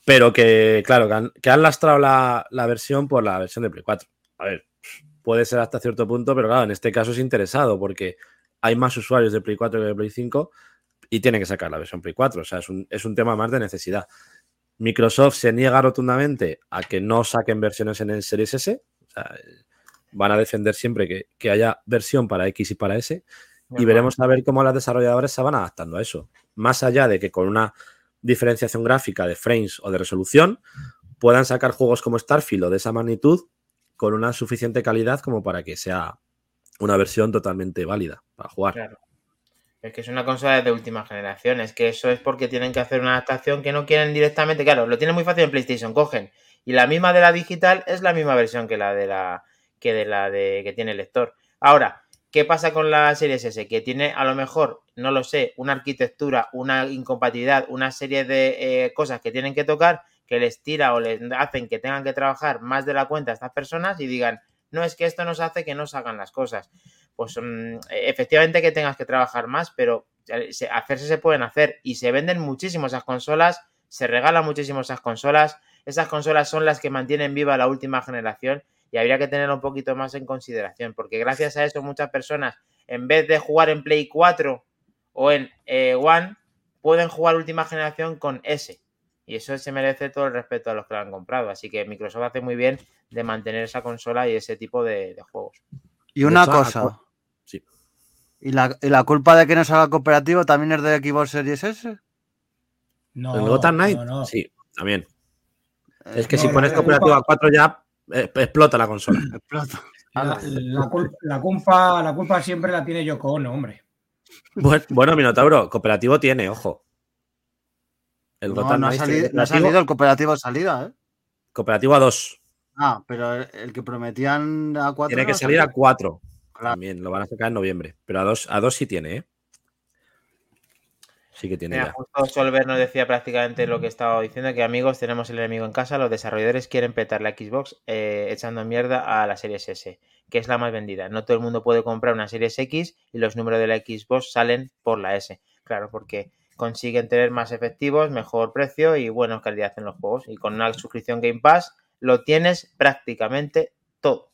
Pero que, claro, que han, que han lastrado la, la versión por la versión de Play 4. A ver, puede ser hasta cierto punto, pero claro, en este caso es interesado porque hay más usuarios de Play 4 que de Play 5 y tienen que sacar la versión Play 4. O sea, es un, es un tema más de necesidad. Microsoft se niega rotundamente a que no saquen versiones en el Series S. O sea, van a defender siempre que, que haya versión para X y para S. Y veremos a ver cómo las desarrolladoras se van adaptando a eso. Más allá de que con una diferenciación gráfica de frames o de resolución puedan sacar juegos como Starfield o de esa magnitud con una suficiente calidad como para que sea una versión totalmente válida para jugar. Claro. Es que es una consola de última generación. Es que eso es porque tienen que hacer una adaptación que no quieren directamente. Claro, lo tienen muy fácil en PlayStation. Cogen. Y la misma de la digital es la misma versión que la de la que de la de que tiene el lector. Ahora, ¿qué pasa con la Series S? Que tiene a lo mejor, no lo sé, una arquitectura, una incompatibilidad, una serie de eh, cosas que tienen que tocar que les tira o les hacen que tengan que trabajar más de la cuenta a estas personas y digan, no es que esto nos hace que no salgan las cosas pues mm, efectivamente que tengas que trabajar más, pero se- hacerse se pueden hacer y se venden muchísimo esas consolas, se regalan muchísimo esas consolas, esas consolas son las que mantienen viva la última generación y habría que tenerlo un poquito más en consideración, porque gracias a eso muchas personas, en vez de jugar en Play 4 o en eh, One, pueden jugar última generación con S. Y eso se merece todo el respeto a los que lo han comprado. Así que Microsoft hace muy bien de mantener esa consola y ese tipo de, de juegos. Y una cosa. Sí. ¿Y la, y la culpa de que no salga cooperativo también es de Xbox Series S? No, ¿El Gotham Knight? no, no. Sí, también. Eh, Es que no, si la- pones la cooperativo a 4 ya eh, explota la consola. *laughs* explota. La, la cul- la culpa, la culpa siempre la tiene Yoko Ono, hombre. Bueno, bueno, Minotauro, cooperativo tiene, ojo. El No, Gotham no ha, salido, no ha salido el cooperativo de salida, ¿eh? cooperativo a 2. Ah, pero el, el que prometían a 4 Tiene que salir a 4. Claro. También lo van a sacar en noviembre. Pero a 2 a dos sí tiene, ¿eh? Sí que tiene Mira, ya. justo Solver nos decía prácticamente lo que estaba diciendo, que amigos, tenemos el enemigo en casa, los desarrolladores quieren petar la Xbox eh, echando mierda a la Series S, que es la más vendida. No todo el mundo puede comprar una Series X y los números de la Xbox salen por la S. Claro, porque consiguen tener más efectivos, mejor precio y buena calidad en los juegos. Y con una suscripción Game Pass lo tienes prácticamente todo.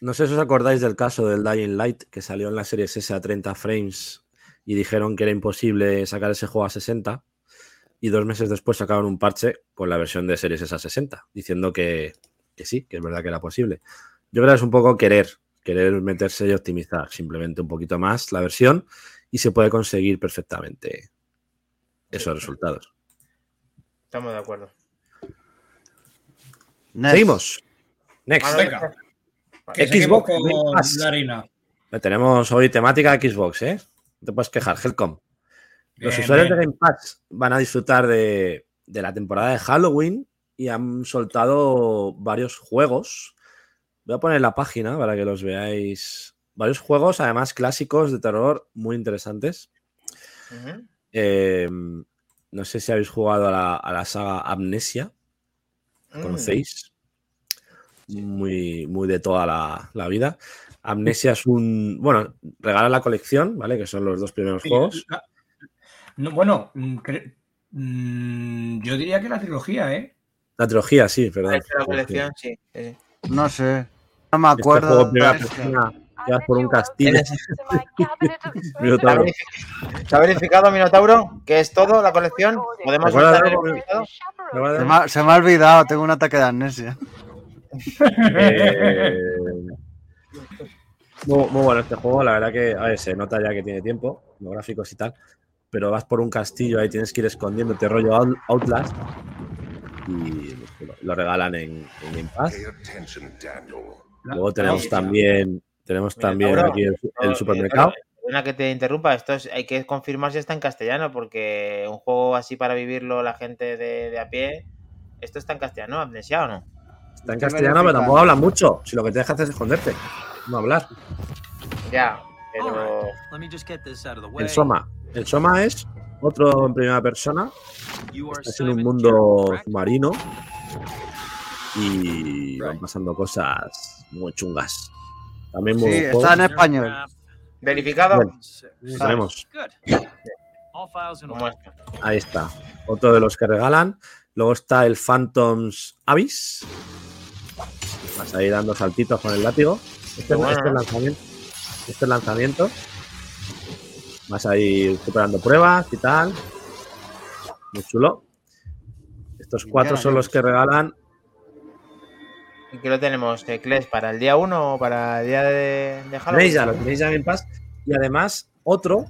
No sé si os acordáis del caso del Dying Light que salió en la serie S a 30 frames y dijeron que era imposible sacar ese juego a 60 y dos meses después sacaron un parche con la versión de series S a 60 diciendo que, que sí, que es verdad que era posible. Yo creo que es un poco querer, querer meterse y optimizar simplemente un poquito más la versión y se puede conseguir perfectamente esos resultados. Estamos de acuerdo. Next. Seguimos. Next. Venga. Xbox Game con Pass. la harina. Tenemos hoy temática Xbox, ¿eh? No te puedes quejar, Helcom. Los Bien, usuarios bien. de Game Pass van a disfrutar de, de la temporada de Halloween y han soltado varios juegos. Voy a poner la página para que los veáis. Varios juegos, además clásicos de terror muy interesantes. Ujú. Eh, no sé si habéis jugado a la, a la saga Amnesia. Mm. ¿Conocéis? Muy, muy de toda la, la vida. Amnesia es un. Bueno, regala la colección, ¿vale? Que son los dos primeros Sí, juegos. la- no, bueno, mm, cre- mm, yo diría que la trilogía, ¿eh? La trilogía, sí, perdón. La colección, sí. No sé. No me Este acuerdo. juego en vas por un castillo. *laughs* ¿Se Minotauro. ha verifi- se ha verificado, Minotauro, que es todo la colección? ¿Podemos. Se me, ha, se me ha olvidado, tengo un ataque de amnesia. *laughs* Eh, muy, muy bueno este juego, la verdad que a ver, se nota ya que tiene tiempo, los gráficos y tal, pero vas por un castillo, ahí tienes que ir escondiéndote rollo Out- Outlast y lo, lo regalan en, en Game Pass. Luego tenemos también, tenemos Mira, también aquí el, el No, supermercado. eh, Una que te interrumpa, esto es- hay que confirmar si está en castellano, porque un juego así para vivirlo la gente de, de a pie, esto está en castellano, amnesia o no. Está en castellano, pero tampoco hablan mucho. Si lo que te deja hacer es esconderte, no hablar. Ya, pero. El Soma. El Soma es otro en primera persona. Estás en un mundo submarino y van pasando cosas muy chungas. También muy Sí, está en español. verificado Bueno. Order. esto. ahí está, otro de los que regalan. Luego está el Phantoms Abyss. Vas ahí dando saltitos con el látigo. Este, Bueno, este lanzamiento. Este lanzamiento. Vas ahí superando pruebas y tal. Muy chulo. Estos cuatro son los que regalan ¿Y qué lo tenemos? ¿Que Kles para el día 1 o para el día de, de Halloween? Ya, lo tenéis ya en Game Pass. Y además, otro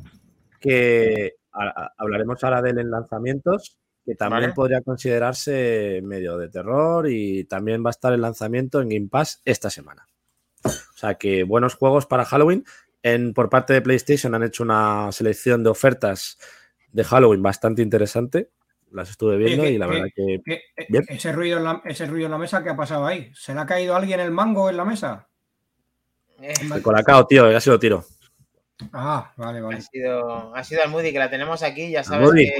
que a- hablaremos ahora de él en lanzamientos, que también Vale. podría considerarse medio de terror y también va a estar el lanzamiento en Game Pass esta semana. O sea que buenos juegos para Halloween. En, por parte de PlayStation han hecho una selección de ofertas de Halloween bastante interesante. Las estuve viendo y la que- verdad que ¿Qué- Bien. ese, ruido en la, ese ruido en la mesa, ¿qué ha pasado ahí? ¿Se le ha caído a alguien el mango en la mesa? Eh, el colacao, tío, ya ha sido tiro. Ah, vale, ha, vale. sido, ha sido al Moody que la tenemos aquí. Ya sabes que,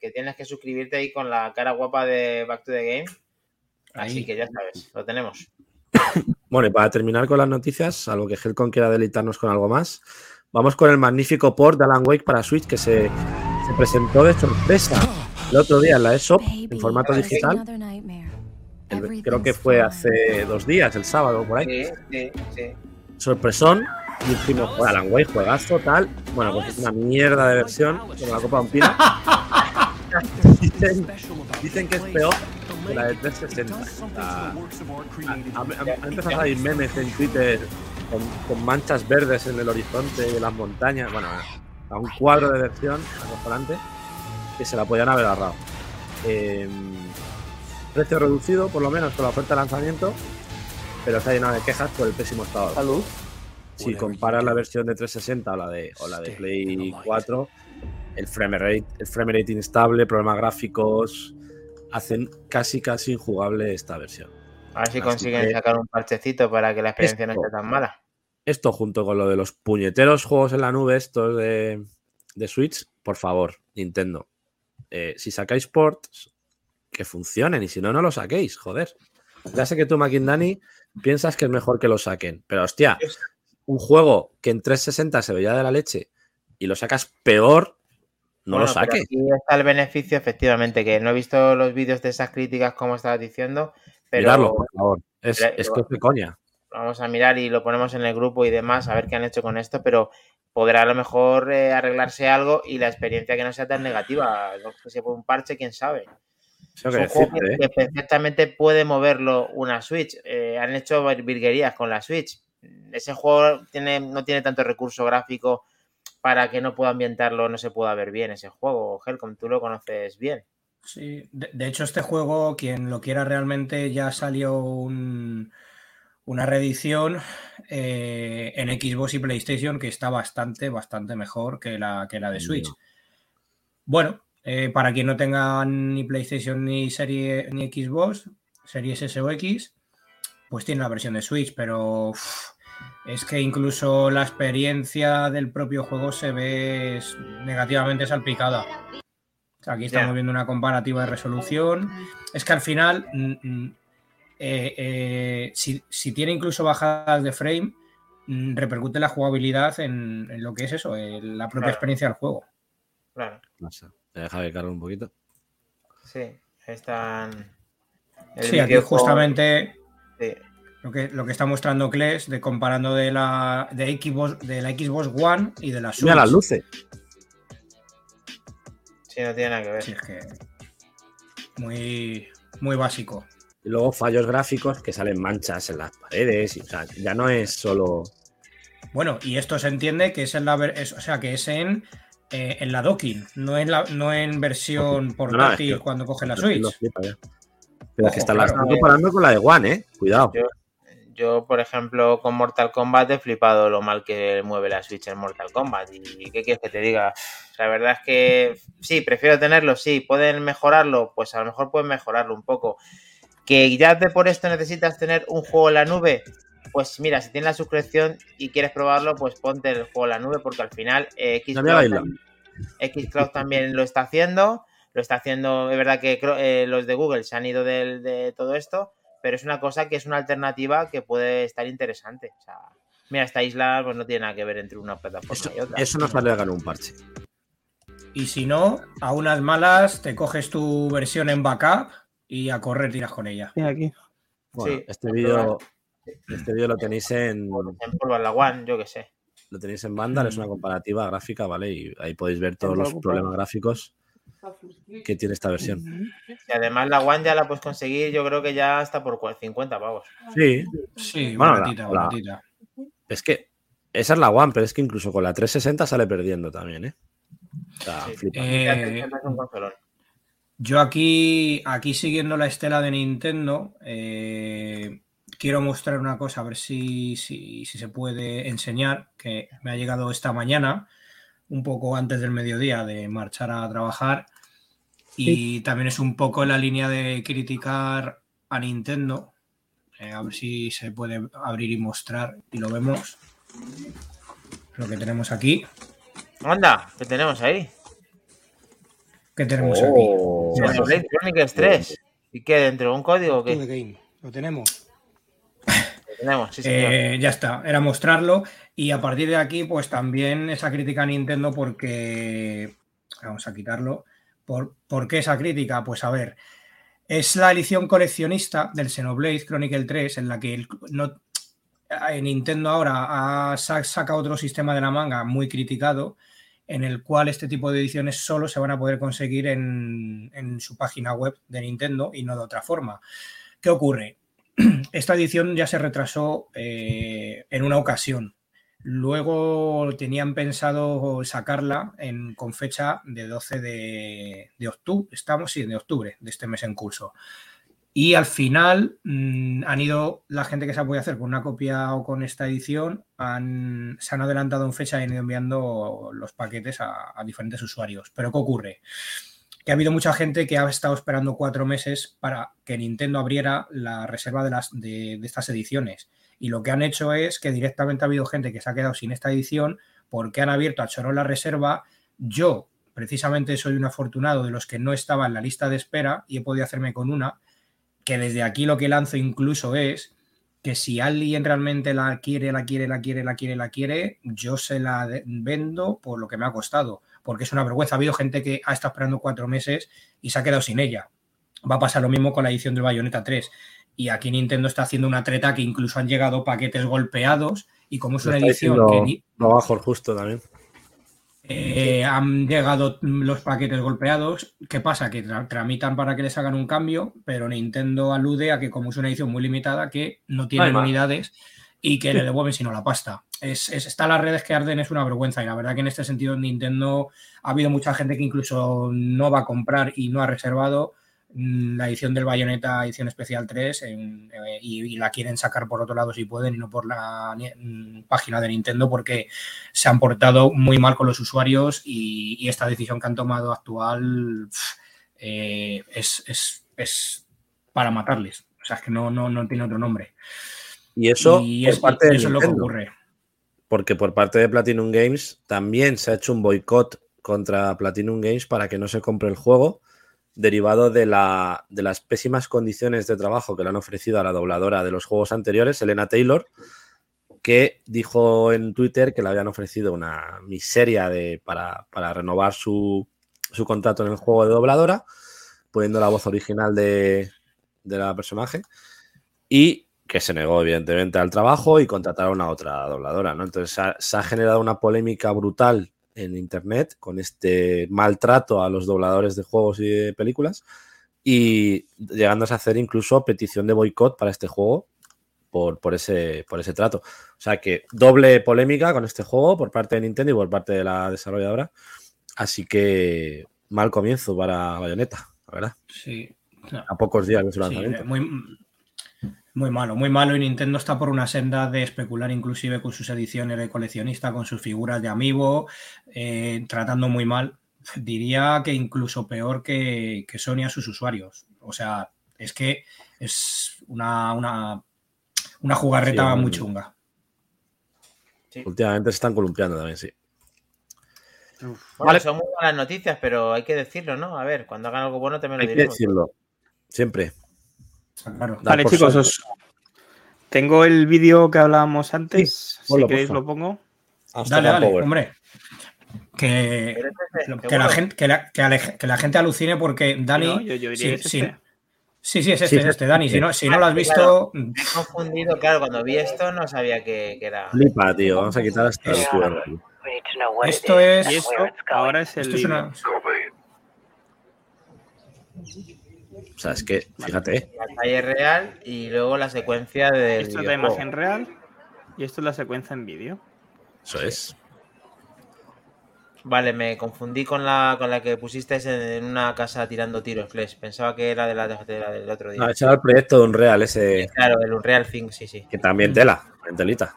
que tienes que suscribirte ahí con la cara guapa de Back to the Game. Así que ya sabes, lo tenemos. *coughs* Bueno, y para terminar con las noticias, salvo que Helcon quiera deleitarnos con algo más, vamos con el magnífico port de Alan Wake para Switch que se, se presentó de sorpresa el otro día en la eShop en formato digital. El- creo que fue hace dos días, el sábado por ahí. Sí, sí, sí. Sorpresón. Y dijimos, Alan Wake, juegazo, tal. Bueno, pues es una mierda de versión, como la Copa de un Pino. *laughs* dicen, dicen que es peor que la de 360. O sea, ha, empezado a salir memes en Twitter con, con manchas verdes en el horizonte y en las montañas. Bueno, a un cuadro de versión acojonante que se la podían haber agarrado. Eh, precio reducido, por lo menos, con la oferta de lanzamiento, pero está lleno de quejas por el pésimo estado. Salud. Si comparas la versión de 360 o la de, o la de Play 4, el frame rate, el frame rate inestable, problemas gráficos, hacen casi casi injugable esta versión. A ver si Así consiguen que- sacar un parchecito para que la experiencia no esté tan mala. Esto junto con lo de los puñeteros juegos en la nube, estos de, de Switch, por favor, Nintendo. Eh, si sacáis ports, que funcionen y si no, no lo saquéis, joder. Ya sé que tú, McIndani, piensas que es mejor que lo saquen, pero hostia, un juego que en 360 se veía de la leche y lo sacas peor, no Bueno, lo saques. Aquí está el beneficio, efectivamente, que no he visto los vídeos de esas críticas, como estabas diciendo, pero por favor. Es, Pero- es que es de coña. vamos a mirar y lo ponemos en el grupo y demás, a ver qué han hecho con esto, pero podrá a lo mejor eh, arreglarse algo y la experiencia que no sea tan negativa. No sé si por un parche, quién sabe. Tengo que Es un juego decirte, ¿eh? que perfectamente puede moverlo una Switch. Eh, han hecho virguerías con la Switch. Ese juego tiene, no tiene tanto recurso gráfico para que no pueda ambientarlo, no se pueda ver bien ese juego. Helcom, tú lo conoces bien. Sí, de, de hecho este juego, quien lo quiera realmente, ya salió un- una reedición eh, en Xbox y PlayStation que está bastante, bastante mejor que la, que la de Switch. No. Bueno, eh, para quien no tenga ni PlayStation ni serie ni Xbox, Series S o X, pues tiene la versión de Switch, pero es que incluso la experiencia del propio juego se ve negativamente salpicada. Aquí estamos viendo una comparativa de resolución. Es que al final, mm, mm, eh, eh, si, si tiene incluso bajadas de frame, mm, repercute la jugabilidad en, en lo que es eso, en la propia Claro. experiencia del juego. Claro, No sé. Me deja que cargue un poquito. sí. Ahí están. el Sí, aquí justamente sí. lo que, lo que está mostrando Kles de comparando de la, de, Xbox, de la Xbox One y de la Switch. Mira las luces. Sí, no tiene nada que ver. Sí, es que muy, muy básico. Y luego fallos gráficos que salen manchas en las paredes. Y, o sea, ya no es solo. Bueno, y esto se entiende que es en la ver- es- o sea que es en, eh, en la docking, no en la, no en versión portátil es que- cuando coge la Switch. flipa. Pero es que Ojo, está la claro. comparando con la de One, ¿eh? Cuidado. Yo, yo, por ejemplo, con Mortal Kombat he flipado lo mal que mueve la Switch en Mortal Kombat. ¿Y qué quieres que te diga? La verdad es que sí, prefiero tenerlo, sí. ¿Pueden mejorarlo? Pues a lo mejor pueden mejorarlo un poco. ¿Que ya de por esto necesitas tener un juego en la nube? Pues mira, si tienes la suscripción y quieres probarlo, pues ponte el juego en la nube porque al final eh, Xcloud, también- Xcloud también lo está haciendo. Lo está haciendo, es verdad que eh, los de Google se han ido del- de, todo esto, pero es una cosa que es una alternativa que puede estar interesante. O sea, mira, esta isla pues no tiene nada que ver entre una plataforma Eso, y otra. eso nos vale ganar un parche. Y si no, a unas malas te coges tu versión en backup y a correr tiras con ella. Aquí. Bueno, Sí, este vídeo este lo tenéis en En polvo en la One, yo qué sé. lo tenéis en Vandal, es una comparativa gráfica, ¿vale? Y ahí podéis ver todos los problemas gráficos que tiene esta versión. Y además la One ya la puedes conseguir, yo creo que ya está por cua- 50 pavos. Sí, Sí, Bueno, la- baratita, la- baratita. es que esa es la One, pero es que incluso con la 360 sale perdiendo también, ¿eh? O sea, Sí. flipa. Eh, Yo aquí, aquí siguiendo la estela de Nintendo, eh, quiero mostrar una cosa, a ver si, si, si se puede enseñar, que me ha llegado esta mañana, un poco antes del mediodía de marchar a trabajar. Y también es un poco en la línea de criticar a Nintendo. Eh, a ver si se puede abrir y mostrar y lo vemos. Lo que tenemos aquí. Anda, ¿qué tenemos ahí? ¿Qué tenemos aquí? Oh, Xenoblade Chronicles 3. ¿Y qué? ¿Dentro de un código o qué? Game. Lo tenemos. Lo tenemos, sí, señor. Eh, ya está, era mostrarlo. Y a partir de aquí, pues también esa crítica a Nintendo, porque. Vamos a quitarlo. ¿Por, ¿por qué esa crítica? Pues a ver. Es la edición coleccionista del Xenoblade Chronicle 3, en la que el- no, eh, Nintendo ahora ha sa- sacado otro sistema de la manga muy criticado, en el cual este tipo de ediciones solo se van a poder conseguir en, su página web de Nintendo y no de otra forma. ¿Qué ocurre? *clears throat* Esta edición ya se retrasó eh, en una ocasión. Luego tenían pensado sacarla en- con fecha de 12 de, de octubre, estamos, sí, de octubre de este mes en curso. Y al final mm, han ido la gente que se ha podido hacer con una copia o con esta edición, se han adelantado en fecha y han ido enviando los paquetes a, diferentes usuarios. Pero ¿qué ocurre? Que ha habido mucha gente que ha estado esperando cuatro meses para que Nintendo abriera la reserva de, las, de, de estas ediciones. Y lo que han hecho es que directamente ha habido gente que se ha quedado sin esta edición porque han abierto a chorro la reserva. Yo, precisamente, soy un afortunado de los que no estaba en la lista de espera y he podido hacerme con una que desde aquí lo que lanzo incluso es que si alguien realmente la quiere, la quiere, la quiere, la quiere, la quiere, yo se la vendo por lo que me ha costado, porque es una vergüenza. Ha habido gente que ha estado esperando cuatro meses y se ha quedado sin ella. Va a pasar lo mismo con la edición del Bayonetta 3. Y aquí Nintendo está haciendo una treta que incluso han llegado paquetes golpeados y como es Lo una edición diciendo que ni- lo bajo justo también. Eh, han llegado los paquetes golpeados. ¿Qué pasa? Que tra- tramitan para que les hagan un cambio, pero Nintendo alude a que como es una edición muy limitada, que no tienen unidades y que le devuelven sino la pasta. Es, es- está las redes que arden, es una vergüenza. Y la verdad que en este sentido Nintendo ha habido mucha gente que incluso no va a comprar y no ha reservado la edición del Bayonetta, edición especial 3, en- eh, y, y la quieren sacar por otro lado si pueden y no por la mm, página de Nintendo porque se han portado muy mal con los usuarios y, y esta decisión que han tomado actual eh, es, es- es para matarles. O sea, es que no, no, no tiene otro nombre. Y eso y es, parte de eso es lo que ocurre. Porque por parte de Platinum Games también se ha hecho un boicot contra Platinum Games para que no se compre el juego, derivado de, la, de las pésimas condiciones de trabajo que le han ofrecido a la dobladora de los juegos anteriores, Elena Taylor, que dijo en Twitter que le habían ofrecido una miseria para, renovar su, su contrato en el juego de dobladora, poniendo la voz original de, la personaje, y que se negó evidentemente al trabajo y contrataron a otra dobladora, ¿no? Entonces se ha generado una polémica brutal en internet con este maltrato a los dobladores de juegos y de películas y llegándose a hacer incluso petición de boicot para este juego por, por, ese, por ese trato. O sea que doble polémica con este juego por parte de Nintendo y por parte de la desarrolladora. Así que mal comienzo para Bayonetta, la verdad. Sí. No. A pocos días de su Sí, lanzamiento. muy, muy malo, muy malo. Y Nintendo está por una senda de especular inclusive con sus ediciones de coleccionista, con sus figuras de amiibo, eh, tratando muy mal. *laughs* Diría que incluso peor que, que Sony a sus usuarios. O sea, es que es una, una, una jugarreta Sí, muy un- chunga. Últimamente se están columpiando también, sí. Bueno, Vale. son muy buenas noticias, pero hay que decirlo, ¿no? A ver, cuando hagan algo bueno también lo Hay que diremos. decirlo. Siempre. Claro. Vale, chicos, os... tengo el vídeo que hablábamos antes. si queréis lo pongo. Dale, dale, Power. hombre. Que, Pero este, que, la gente, que, la, que la gente alucine porque Dani. No, yo, yo diría sí, sí, este. sí, sí, es este, Sí, es este, Dani. Si no, si no lo has visto, Me he confundido, claro, cuando vi esto no sabía que, que era. Flipa, tío. Vamos a quitar hasta el QR. aquí. esto es. Esto ahora es el Esto es una. O sea, es que, fíjate, ¿eh? La calle real y luego la secuencia del Esto es la imagen real y esto es la secuencia en vídeo. Eso es. Vale, me confundí con la, con la que pusiste en, en una casa tirando tiros, Flesh. Pensaba que era de la, de la del otro día. No, ese era el proyecto de Unreal, ese Claro, el Unreal Thing, sí, sí. que también tela, en telita.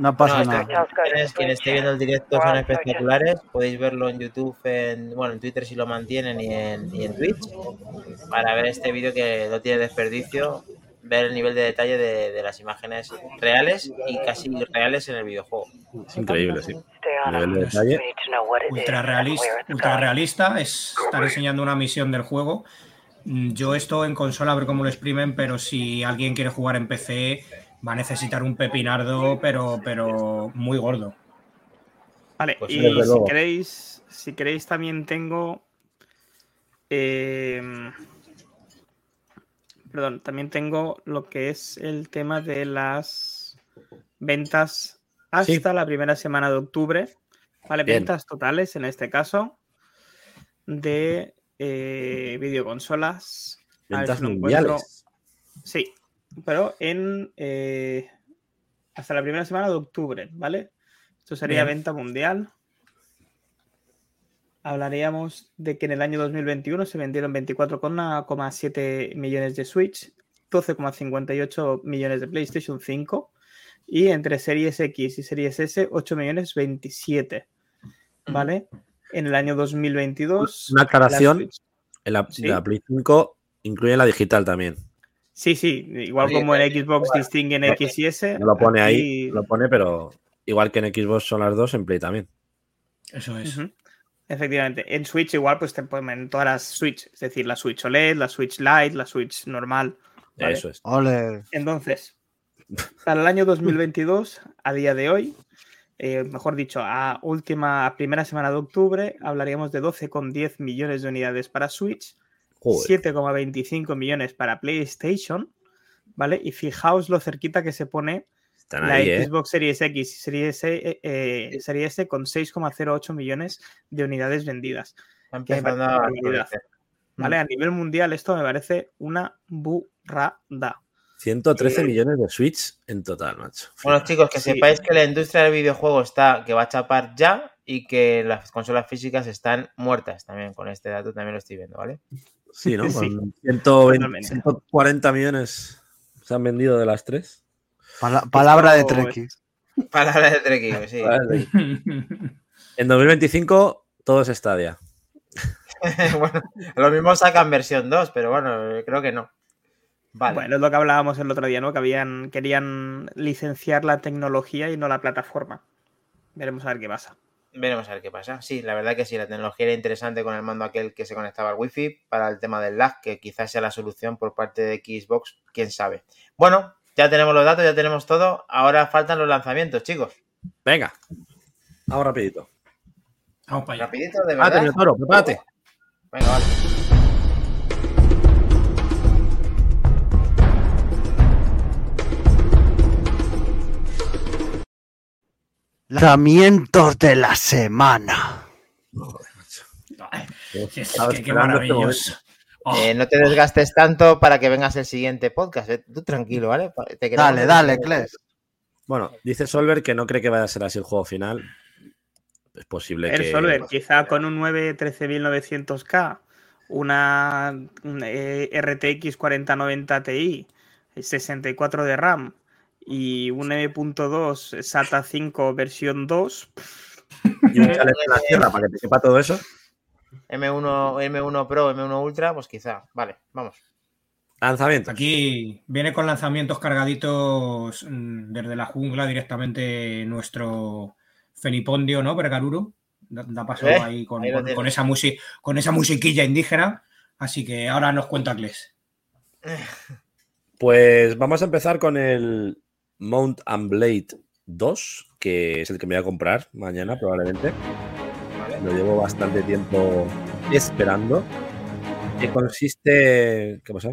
No pasa No, nada. quienes, quien esté viendo el directo son espectaculares. Podéis verlo en YouTube, en, bueno, en Twitter si lo mantienen y en, y en Twitch. Para ver este vídeo que no tiene desperdicio. Ver el nivel de detalle de, de las imágenes reales y casi reales en el videojuego. Es increíble, sí. Nivel de detalle. ultra realista, ultra realista es estar enseñando una misión del juego. Mm, Yo esto en consola a ver cómo lo exprimen, pero si alguien quiere jugar en PC va a necesitar un pepinardo, pero, pero muy gordo. Vale, Pues y si queréis, si queréis también tengo. eh, perdón, también tengo lo que es el tema de las ventas hasta Sí. la primera semana de octubre. Vale, Bien. ventas totales en este caso de eh, videoconsolas. A ver Ventas si lo encuentro. mundiales. Sí, pero en eh, hasta la primera semana de octubre, ¿vale? Esto sería Bien. venta mundial. Hablaríamos de que en el año 2021 se vendieron 24,7 millones de Switch, 12,58 millones de PlayStation 5 y entre Series X y Series S 8 millones 27, ¿vale? En el año 2022 Una la aclaración, Switch- en la, Sí. la Play 5 incluye la digital también. Sí, sí, igual Oye, como en eh, Xbox distinguen X y S. No lo pone ahí, lo pone, pero igual que en Xbox son las dos, en Play también. Eso es. Efectivamente. En Switch igual pues te ponen todas las Switch, es decir, la Switch OLED, la Switch Lite, la Switch normal. ¿vale? Eso es. Ole. Entonces, para el año 2022, a día de hoy, eh, mejor dicho, a última, a primera semana de octubre, hablaríamos de 12,10 millones de unidades para Switch. 7,25 millones para PlayStation, ¿vale? Y fijaos lo cerquita que se pone Están la ahí, ¿eh? Xbox Series X y Series, E, eh, Series S con 6,08 millones de unidades vendidas. Empezando a. ¿Vale? A nivel mundial esto me parece una burrada. 113 millones de Switch en total, macho. Bueno, chicos, que Sí. sepáis que la industria del videojuego está, que va a chapar ya y que las consolas físicas están muertas también. Con este dato también lo estoy viendo, ¿vale? Sí, ¿no? *laughs* Sí. Con 120, Totalmente. 140 millones se han vendido de las tres. Pala- palabra de Treki. *laughs* Palabra de Treki, sí. *laughs* En 2025 todo es Stadia. bueno, lo mismo sacan versión 2, pero bueno, creo que no. Vale. Bueno, es lo que hablábamos el otro día, ¿no? Que habían, querían licenciar la tecnología y no la plataforma. Veremos a ver qué pasa. Veremos a ver qué pasa. Sí, la verdad que sí, la tecnología era interesante con el mando aquel que se conectaba al wifi para el tema del lag, que quizás sea la solución por parte de Xbox, quién sabe. Bueno, ya tenemos los datos, ya tenemos todo. Ahora faltan los lanzamientos, chicos. Venga, vamos rapidito. Vamos para allá. Rapidito, de Prepárate, verdad. Minotauro, prepárate. Venga, vale. Lanzamientos de la semana. Es que qué este maravilloso. Oh, Eh, no te desgastes tanto para que vengas el siguiente podcast. eh. Tú tranquilo, ¿vale? Te Dale, dale, Kles. Bueno, dice Solver que no cree que vaya a ser así el juego final. Es posible El que. Solver, quizá con un 9 13900K, una un, eh, RTX 4090 Ti, 64 de RAM y un M.2 SATA 5 versión 2, Y un en la tierra para que te sepa todo eso. M1, M1 Pro, M1 Ultra, pues quizá. Vale, vamos. Lanzamiento. Aquí viene con lanzamientos cargaditos mm, desde la jungla directamente nuestro Felipondio, ¿no? Bergaruru. Da, da paso Eh, ahí, con, ahí con- con esa musi- con esa musiquilla indígena. Así que ahora nos cuenta Kles. Pues vamos a empezar con el Mount and Blade 2, que es el que me voy a comprar mañana probablemente. Lo llevo bastante tiempo esperando. Que consiste. ¿Qué pasa?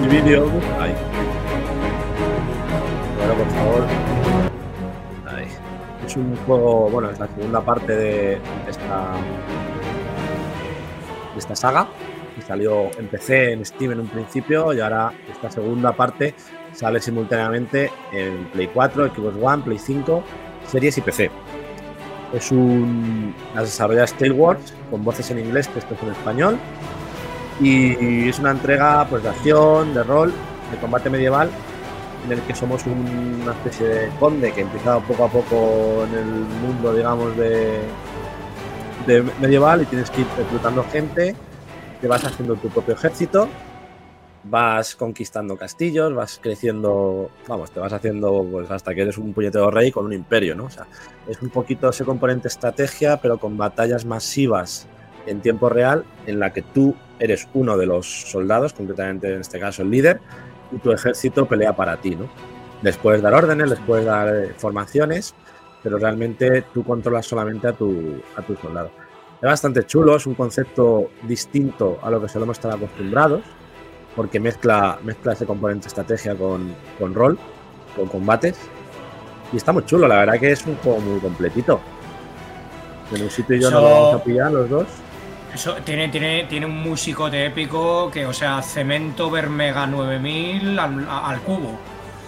El vídeo. Ahí. Ahora, por favor. Ahí. Es un juego. Bueno, es la segunda parte de esta. de esta saga. Que salió en PC, en Steam en un principio. Y ahora esta segunda parte sale simultáneamente en Play 4, Xbox One, Play 5, series y PC. Es un. Las desarrolla Steelworks con voces en inglés, es en español. Y es una entrega pues, de acción, de rol, de combate medieval, en el que somos un- una especie de conde que empieza poco a poco en el mundo, digamos, de, de medieval y tienes que ir reclutando gente, te vas haciendo tu propio ejército, vas conquistando castillos, vas creciendo, vamos, te vas haciendo pues hasta que eres un puñetero rey con un imperio, ¿no? O sea, es un poquito ese componente estrategia, pero con batallas masivas en tiempo real en la que tú eres uno de los soldados, concretamente en este caso el líder, y tu ejército pelea para ti, ¿no? Les puedes dar órdenes, les puedes dar eh, formaciones, pero realmente tú controlas solamente a tu, a tu soldado. Es bastante chulo, es un concepto distinto a lo que solemos estar acostumbrados, porque mezcla, mezcla ese componente estrategia con, con rol, con combates. Y está muy chulo, la verdad que es un juego muy completito. En un sitio y yo no lo vamos a pillar los dos. Eso tiene, tiene, tiene un músico de épico que, o sea, Cemento Vermega 9000 al, al cubo.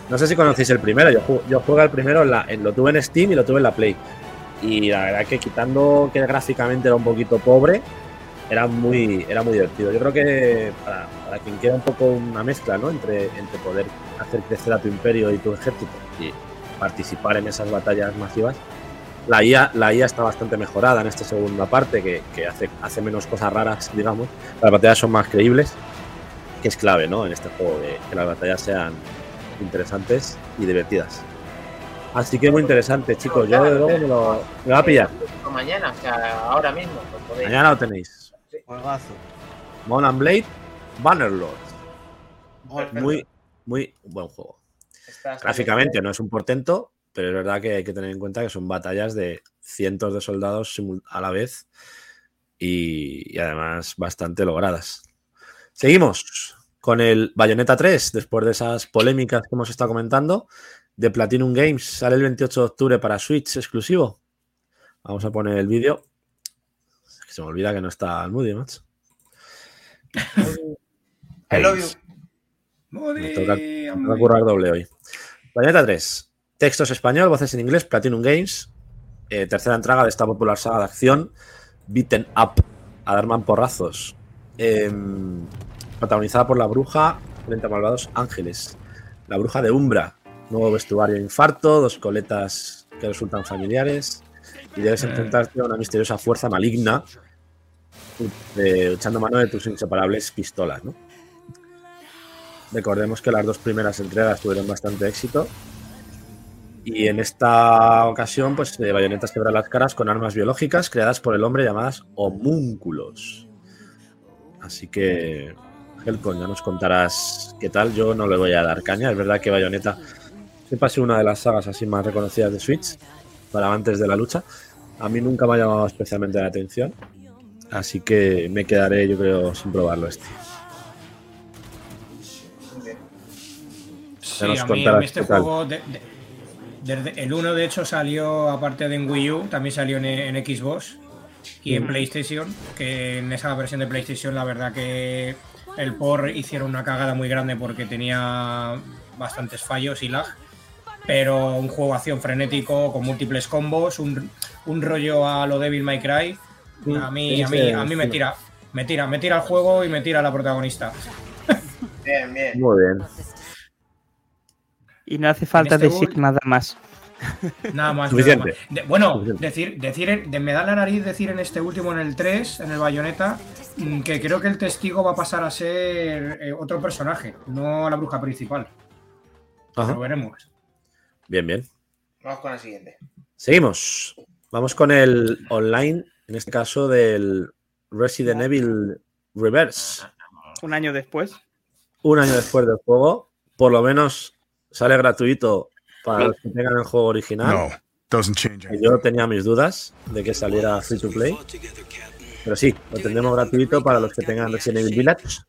No sé si conocéis el primero, yo, yo jugué el primero, en la- en- lo tuve en Steam y lo tuve en la Play. Y la verdad que quitando que gráficamente era un poquito pobre, era muy, era muy divertido. Yo creo que para, para quien quiera un poco una mezcla ¿no? entre, entre poder hacer crecer a tu imperio y tu ejército y participar en esas batallas masivas, la IA, la IA está bastante mejorada en esta segunda parte, que, que hace, hace menos cosas raras, digamos. Las batallas son más creíbles, que es clave ¿no? en este juego, de que las batallas sean interesantes y divertidas. Así que muy interesante, chicos. Yo de luego me lo, me voy a pillar. Mañana, o sea, ahora mismo. pues. Mañana lo tenéis. Juegazo. Mon and Blade, Bannerlord. Perfecto. Muy, muy buen juego. Gráficamente no es un portento, pero es verdad que hay que tener en cuenta que son batallas de cientos de soldados a la vez y, y además bastante logradas. Seguimos con el Bayonetta 3, después de esas polémicas que hemos estado comentando. De Platinum Games sale el 28 de octubre para Switch exclusivo. Vamos a poner el vídeo. Se me olvida que no está el Moody, macho. I love you. Me toca, me toca currar doble hoy. Bayonetta 3. Textos español, voces en inglés, Platinum Games. Eh, tercera entrega de esta popular saga de acción, Beaten Up, a Darman Porrazos. Em, protagonizada por la bruja frente a malvados ángeles. La bruja de Umbra. Nuevo vestuario infarto, dos coletas que resultan familiares. Y debes enfrentarte a una misteriosa fuerza maligna, eh, echando mano de tus inseparables pistolas, ¿no? Recordemos que las dos primeras entregas tuvieron bastante éxito. Y en esta ocasión, pues eh, Bayonetta se quebra las caras con armas biológicas creadas por el hombre llamadas homúnculos. Así que, Helcon, ya nos contarás qué tal. Yo no le voy a dar caña. Es verdad que Bayonetta siempre ha sido una de las sagas así más reconocidas de Switch para amantes de la lucha. A mí nunca me ha llamado especialmente la atención. Así que me quedaré, yo creo, sin probarlo este. Sí, a mí, contarás a mí este juego, de- de- desde el 1 de hecho salió, aparte de en Wii U, también salió en, en Xbox y en PlayStation, que en esa versión de PlayStation la verdad que el por hicieron una cagada muy grande porque tenía bastantes fallos y lag, pero un juego de acción frenético con múltiples combos, un, un rollo a lo Devil May Cry, a mí, a mí, a mí me tira, me tira, me tira el juego y me tira la protagonista. Bien, bien. Muy bien. Y no hace falta este decir *laughs* nada más. Nada más. Suficiente. nada más. De- bueno, Suficiente. decir, decir, de- me da la nariz decir en este último, en el 3, en el Bayonetta, mm, que creo que el testigo va a pasar a ser eh, otro personaje, no la bruja principal. Ajá. Lo veremos. Bien, bien. Vamos con el siguiente. Seguimos. Vamos con el online, en este caso del Resident Evil Reverse. Un año después. Un año después del juego, por lo menos sale gratuito para los que tengan el juego original. No, doesn't change. Yo tenía mis dudas de que saliera free to play. Pero sí, lo tendremos gratuito para los que tengan Resident Evil Village.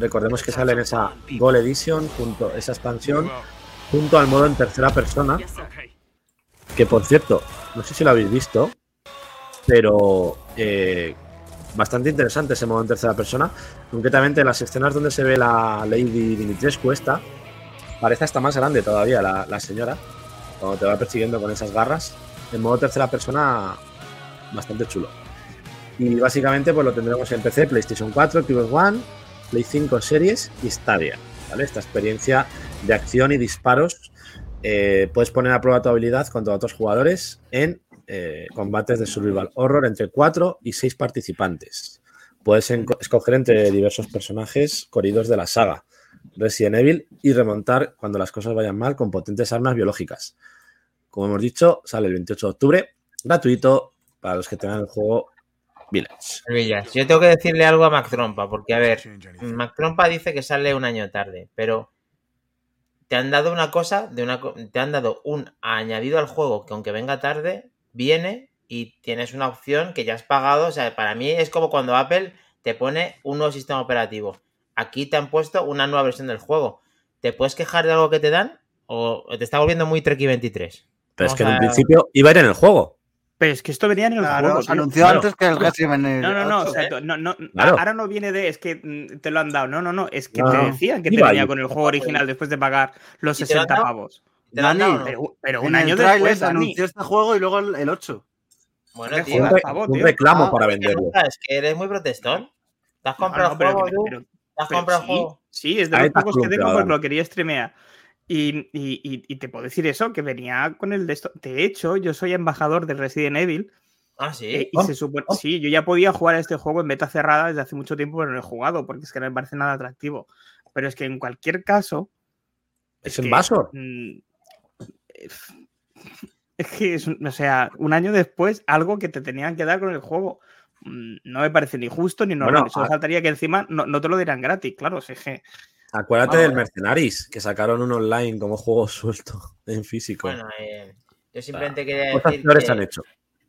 Recordemos que sale en esa Gold Edition, junto, esa expansión, junto al modo en tercera persona. Que por cierto, no sé si lo habéis visto, pero eh, bastante interesante ese modo en tercera persona. Concretamente, las escenas donde se ve la Lady Dimitrescu esta, parece hasta más grande todavía la, señora, cuando te va persiguiendo con esas garras. En modo tercera persona, bastante chulo. Y básicamente, pues lo tendremos en PC, PlayStation 4, Xbox One, Play 5 Series y Stadia. ¿vale? Esta experiencia de acción y disparos eh, puedes poner a prueba tu habilidad contra otros jugadores en eh, combates de survival horror entre 4 y 6 participantes. Puedes escoger entre diversos personajes corridos de la saga Resident Evil y remontar cuando las cosas vayan mal con potentes armas biológicas. Como hemos dicho, sale el 28 de octubre, gratuito para los que tengan el juego Village. Villas, yo tengo que decirle algo a Mac Trompa, porque a ver, Change anything. Mac Trompa dice que sale un año tarde, pero te han dado una cosa, de una, te han dado un añadido al juego que aunque venga tarde, viene y tienes una opción que ya has pagado. O sea, para mí es como cuando Apple te pone un nuevo sistema operativo. Aquí te han puesto una nueva versión del juego. ¿Te puedes quejar de algo que te dan? O te está volviendo muy Treki 23. Pero es que en un principio iba a ir en el juego. Pero es que esto venía en el Claro, juego. anunció Claro. antes que el Evil No, no, no, 8. exacto, no, no, Claro. ahora no viene de, es que mm, te lo han dado, no, no, no, es que No, te no. decían que te venía ahí. con el juego original después de pagar los ¿Y te lo han 60 dado? pavos. ¿Te lo han Dani, o no? Pero, un año después, Dani. anunció este juego y luego el, el 8. Bueno, tío. Un, un tío. reclamo Ah, para ¿qué venderlo. Es que eres muy protestón. ¿Te has No, comprado no, el juego, sí, juego? Sí, es de los pocos que tengo porque lo quería streamear. Y, y- y- te puedo decir eso, que venía con el de esto. De hecho, yo soy embajador de Resident Evil. Ah, sí. eh, y Oh, se supone. oh. Sí, yo ya podía jugar a este juego en beta cerrada desde hace mucho tiempo, pero no he jugado, porque es que no me parece nada atractivo. Pero es que en cualquier caso. Es que, Invasor. mm, *laughs* Es que es, un- o sea, un año después, algo que te tenían que dar con el juego. mm, No me parece ni justo ni normal. Bueno, solo a- faltaría que encima no, no te lo dirán gratis, claro. si es que- Acuérdate Vamos, del Mercenaris, que sacaron un online como juego suelto *laughs* en físico. Bueno, eh, yo simplemente quería decir que, han hecho.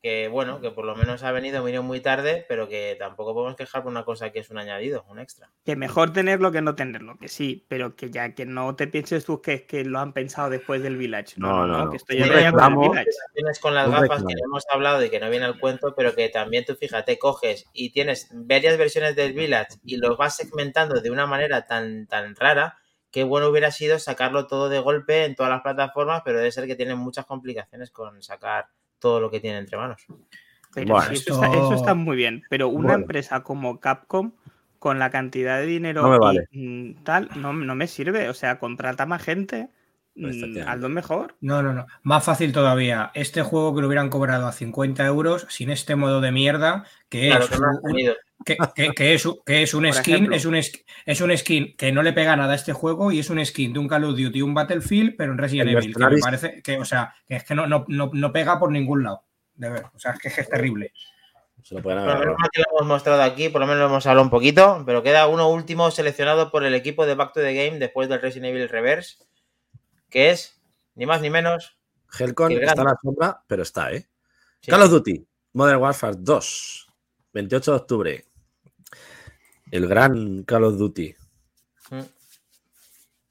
Que, bueno, que por lo menos ha venido, venido muy tarde, pero que tampoco podemos quejar por una cosa que es un añadido, un extra. Que mejor tenerlo que no tenerlo, que sí, pero que ya que no te pienses tú que es que lo han pensado después del Village. No, No, no, que estoy Un ya con el reclamo. Village. Tienes con las gafas que no hemos hablado y que no viene al cuento, pero que también tú fíjate, coges y tienes varias versiones del Village y los vas segmentando de una manera tan, tan rara. Qué bueno hubiera sido sacarlo todo de golpe en todas las plataformas, pero debe ser que tienen muchas complicaciones con sacar todo lo que tiene entre manos. Pero Bueno, sí, eso, esto- está, eso está muy bien, pero una Bueno. empresa como Capcom, con la cantidad de dinero No me y, vale. mm, tal, no, no me sirve. O sea, contrata más gente, mm, Efectivamente. hazlo mejor. No, no, no. Más fácil todavía. Este juego que lo hubieran cobrado a 50 euros sin este modo de mierda, que Claro es que un. Que, que- que es, un- que es un Por skin, ejemplo. es un, es un skin que no le pega nada a este juego y es un skin de un Call of Duty, un Battlefield, pero en Resident Evil, que me parece que, o sea, que es que no, no, no, no pega por ningún lado. De ver, o sea, es que es terrible. Se lo haber lo hemos mostrado aquí, por lo menos lo hemos hablado un poquito, pero queda uno último seleccionado por el equipo de Back to the Game después del Resident Evil Reverse, que es ni más ni menos. Helcon está a la sombra, pero está, ¿eh? sí, Call of Duty, Modern Warfare 2, 28 de octubre. El gran Call of Duty. Mm.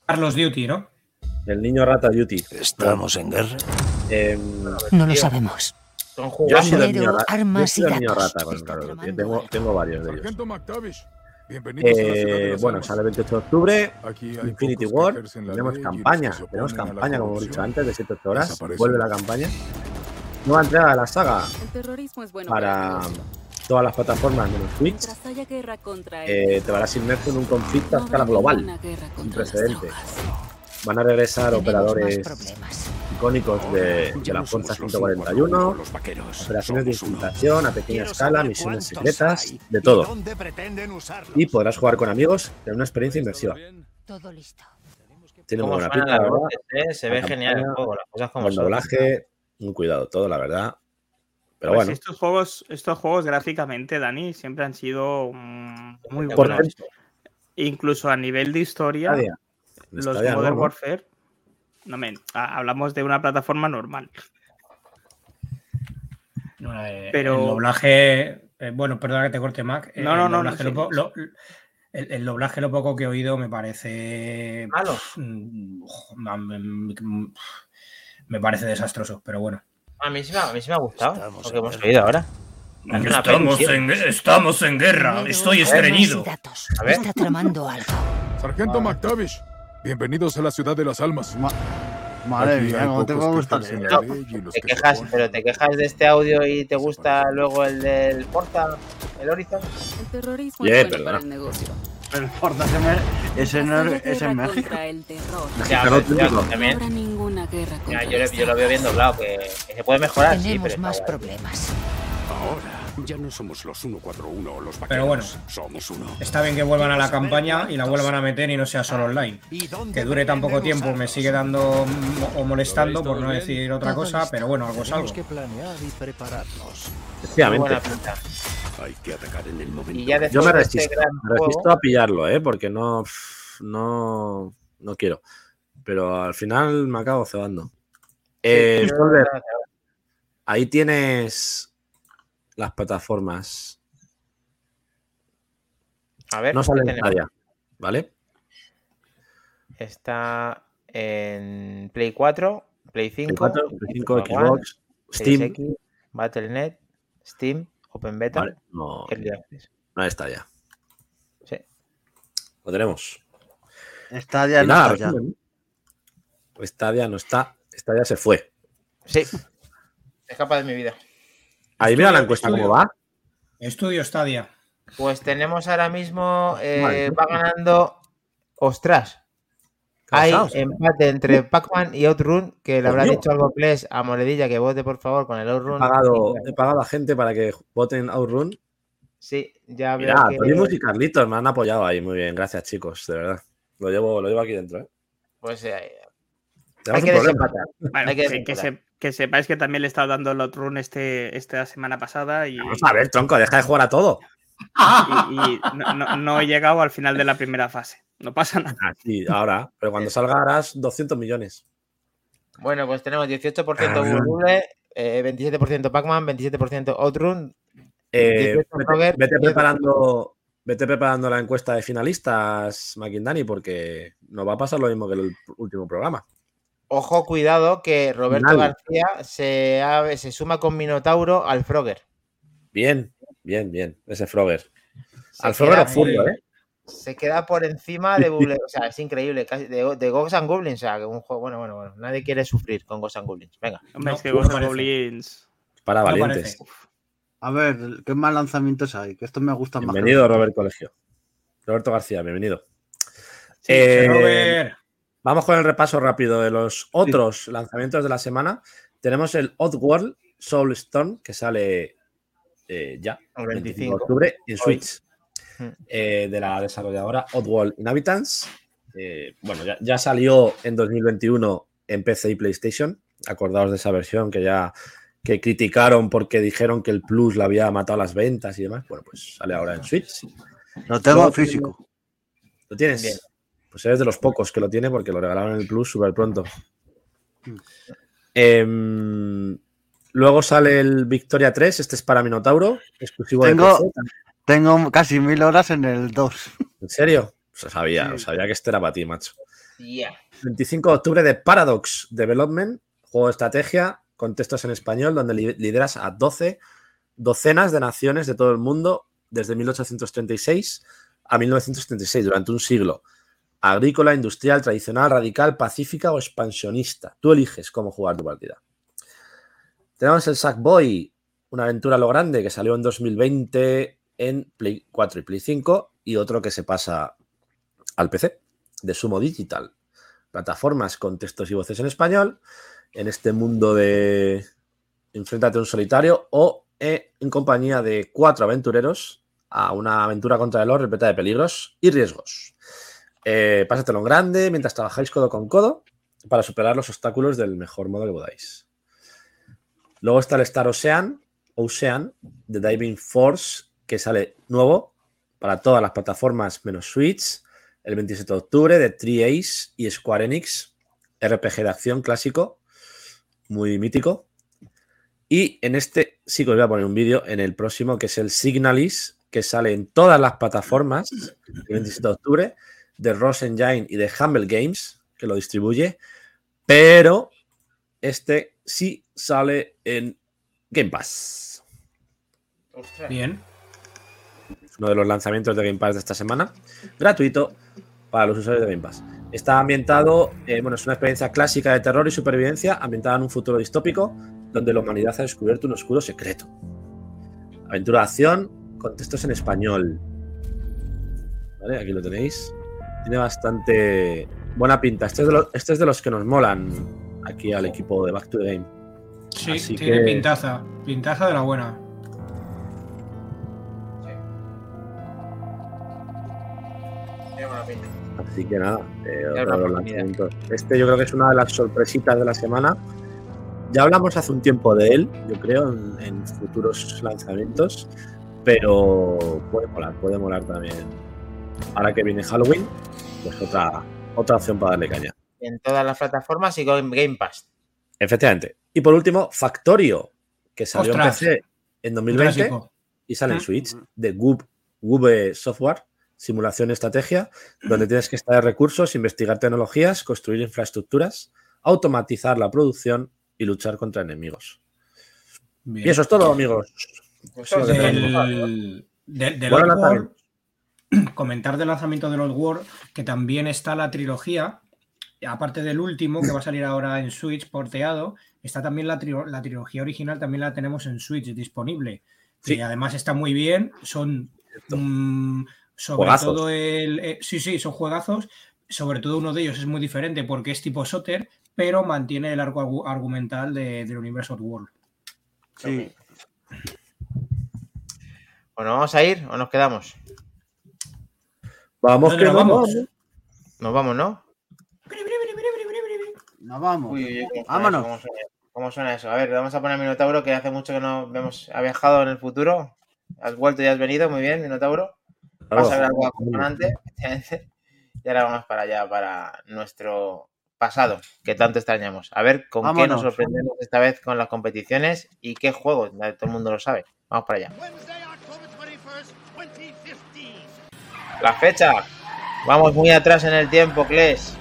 Carlos Duty, ¿no? El niño rata Duty. ¿Estamos en guerra? Em, No lo sabemos. Yo he sido el niño, ra- yo he armas sido y el niño rata con Call of Duty. Tengo, varios de ellos. Eh, bueno, sale el 28 de octubre. Infinity War. Tenemos campaña. Tenemos campaña, como hemos dicho antes, de 7-8 horas. Vuelve la campaña. Nueva entrega de la saga El terrorismo es bueno para. Todas las plataformas menos Twitch. Eh, te verás inmerso en un conflicto a escala global. Sin precedentes. Van a regresar operadores icónicos de, la Fuerza somos los 141, los vaqueros. operaciones de infiltración a pequeña escala, misiones secretas, de todo. Y podrás jugar con amigos en una experiencia inmersiva. Todo listo. Tiene muy buena pinta, la verdad. eh, Se La ve genial el juego, las cosas como Con el doblaje, un cuidado todo, la verdad. Pero Pues bueno, estos juegos, estos juegos gráficamente, Dani, siempre han sido mm, muy buenos. Incluso a nivel de historia, Stadia. Los Stadia Modern ¿no? Warfare. No, men, ha- hablamos de una plataforma normal. No, eh, Pero- El doblaje. eh, bueno, perdona que te corte, Mac. eh, No, no, el no, doblaje no, lo po- sí. lo- el, el doblaje, lo poco que he oído, me parece. Malo. mm, me, me- me parece desastroso, pero bueno. A mí sí me ha, a mí sí me ha gustado Estamos lo que en hemos oído ahora. Peli, tío. estamos en guerra. Dinero, armas y datos. A ver. Está tramando algo. Sargento McTavish, bienvenidos a la ciudad de las almas. Ma- Madre mía, cómo te va a que gustar los Te que quejas, oponen. pero te quejas de este audio y te gusta luego el del Forza, el Horizon. El terrorismo Yeah, es bueno para el negocio. El Forza es haya es en México. contra el terror, Ya, pero, ya, también. habrá ninguna guerra Ya, contra yo, lo veo bien doblado, que, que se puede mejorar, sí, pero más está guay. problemas. Ahora ya no somos los 141 o los vaqueros. Pero bueno. somos uno. Está bien que vuelvan a la campaña y la vuelvan a meter y no sea solo online. Que dure tan poco tiempo me sigue dando o molestando, por no decir otra cosa, pero bueno, algo es algo. Tenemos que planear y prepararnos. Muy efectivamente. Hay que atacar en el momento. Y ya Yo me este resisto, gran me resisto juego, a pillarlo, ¿eh? porque no, no, no quiero. Pero al final me acabo cebando. Eh, yo- Solver, ahí tienes las plataformas. a ver, No ¿qué sale? Stadia, ¿vale? Está en Play 4, Play 5, 4, Play 5, Xbox One, Xbox, Steam. X, Battle.net, Steam, Open Beta, Vale, no, Early Access. ahí está ya. Sí. Lo tenemos. Stadia Y no nada, está ya. Stadia no está. Stadia se fue. Sí. Escapa de mi vida. Ahí mira la encuesta estudio. cómo va. Estudio Stadia. Pues tenemos ahora mismo, eh, Vale. va ganando, ostras, hay empate entre Pac-Man y Outrun, que le habrá dicho algo Ples a Moledilla que vote por favor con el He Outrun. pagado, Y, he pagado a gente para que voten Outrun. Sí, ya Mira, que... Torimus y Carlitos me han apoyado ahí. Muy bien, gracias chicos, de verdad. Lo llevo, lo llevo aquí dentro. ¿eh? Pues eh, hay que desempatar. *laughs* Bueno, Hay que que, que desempatar. se- que sepáis que también le he estado dando el Outrun este, esta semana pasada y, Vamos a ver, tronco, deja de jugar a todo. Y- y no, no- no he llegado al final de la primera fase. No pasa nada. Ah, sí, ahora. Pero cuando salga harás 200 millones. Bueno, pues tenemos 18% Ah. Google, eh, 27% Pac-Man, 27% Outrun. Eh, 18 vete, Frogger, vete 10 preparando, vete preparando la encuesta de finalistas, Maquindani, porque nos va a pasar lo mismo que el último programa. Ojo, cuidado, que Roberto. García se, ha- se suma con Minotauro al Frogger. Bien, bien, bien. Ese Frogger. Se Al Frogger queda o Furbo, por- ¿eh? Se queda por encima de Buble, o sea, es increíble, casi de, de Ghosts and Goblins, o sea, que un juego, bueno, bueno, bueno, nadie quiere sufrir con Ghosts and Goblins, venga. Hombre, No, es que. Goblins. Para No valientes. parece. A ver, ¿qué más lanzamientos hay? Que estos me gustan más. Bienvenido, Robert Colegio. Roberto García, bienvenido. Sí, Eh, Robert. Vamos con el repaso rápido de los otros lanzamientos de la semana. Tenemos el Oddworld Soulstone, que sale eh, ya, El 25 de 25. octubre, en. Switch, Mm. eh, de la desarrolladora Oddworld Inhabitants. Eh, bueno, ya, ya salió en 2021 en PC y PlayStation. Acordaos de esa versión que ya que criticaron porque dijeron que el Plus le había matado las ventas y demás. Bueno, pues sale ahora en Switch. Lo tengo físico. ¿Lo tienes? Bien. Pues eres de los pocos que lo tiene porque lo regalaron en el Plus súper pronto. Em, luego sale el Victoria 3, este es para Minotauro, exclusivo Tengo- de PC. Tengo casi mil horas en el 2. ¿En serio? Pues sabía, Sí. sabía que este era para ti, macho. Yeah. 25 de octubre de Paradox Development, juego de estrategia con textos en español, donde li- lideras a 12 docenas de naciones de todo el mundo desde 1836 a 1936, durante un siglo. Agrícola, industrial, tradicional, radical, pacífica o expansionista. Tú eliges cómo jugar tu partida. Tenemos el Sackboy, una aventura a lo grande que salió en 2020 en Play 4 y Play 5 y otro que se pasa al PC de Sumo Digital. Plataformas con textos y voces en español en este mundo de enfréntate a un solitario o eh, en compañía de cuatro aventureros a una aventura contra el oro repleta de peligros y riesgos. Eh, pásatelo en grande mientras trabajáis codo con codo para superar los obstáculos del mejor modo que podáis. Luego está el Star Ocean, Ocean de Diving Force, que sale nuevo para todas las plataformas menos Switch, el 27 de octubre de 3Ace y Square Enix, RPG de acción clásico, muy mítico. Y en este sí que os voy a poner un vídeo en el próximo, que es el Signalis, que sale en todas las plataformas el 27 de octubre, de Ross Engine y de Humble Games, que lo distribuye, pero este sí sale en Game Pass. Ostras. Bien. Es uno de los lanzamientos de Game Pass de esta semana, gratuito para los usuarios de Game Pass. Está ambientado, eh, bueno, es una experiencia clásica de terror y supervivencia ambientada en un futuro distópico donde la humanidad ha descubierto un oscuro secreto. Aventura de acción con textos en español. ¿Vale? Aquí lo tenéis. Tiene bastante buena pinta. Este es de los, este es de los que nos molan aquí al equipo de Back to the Game. Sí, Así tiene que- pintaza. Pintaza de la buena. Así que nada, eh, otro de los. Este yo creo que es una de las sorpresitas de la semana. Ya hablamos hace un tiempo de él, yo creo, en, en futuros lanzamientos, pero puede molar, puede molar también. Ahora que viene Halloween, pues otra, otra opción para darle caña. En todas las plataformas y con Game Pass. Efectivamente. Y por último, Factorio, que salió Ostras. en PC en Un 2020 clásico. y sale en Mm. Switch, de Goob, Goob Software, simulación y estrategia, donde tienes que extraer recursos, investigar tecnologías, construir infraestructuras, automatizar la producción y luchar contra enemigos. Bien. Y eso es todo, amigos. Pues es Del, del- del Old. War, *clears throat* comentar del lanzamiento del Old War, que también está la trilogía, aparte del último que va a salir ahora en Switch porteado, está también la, trilogía original, también la tenemos en Switch disponible. Sí. Y además está muy bien, son mm, sobre Juegazos. todo el... eh, sí, sí, son juegazos, sobre todo uno de ellos es muy diferente porque es tipo Soter, pero mantiene el arco argu- argumental de- del universo World. Sí. Bueno, ¿vamos a ir o nos quedamos? Vamos ¿Dónde que nos vamos? vamos. Nos vamos, ¿no? Nos vamos. Uy, uy, uy, ¿cómo suena Vámonos. ¿Cómo suena, eso? A ver, le vamos a poner a Minotauro, que hace mucho que no vemos. Ha viajado en el futuro. Has vuelto y has venido, muy bien, Minotauro. Vas a ver algo efectivamente. Y ahora vamos para allá, para nuestro pasado, que tanto extrañamos. A ver con qué nos sorprendemos esta vez con las competiciones y qué juegos. Todo el mundo lo sabe. Vamos para allá. La fecha. Vamos muy atrás en el tiempo, Kles.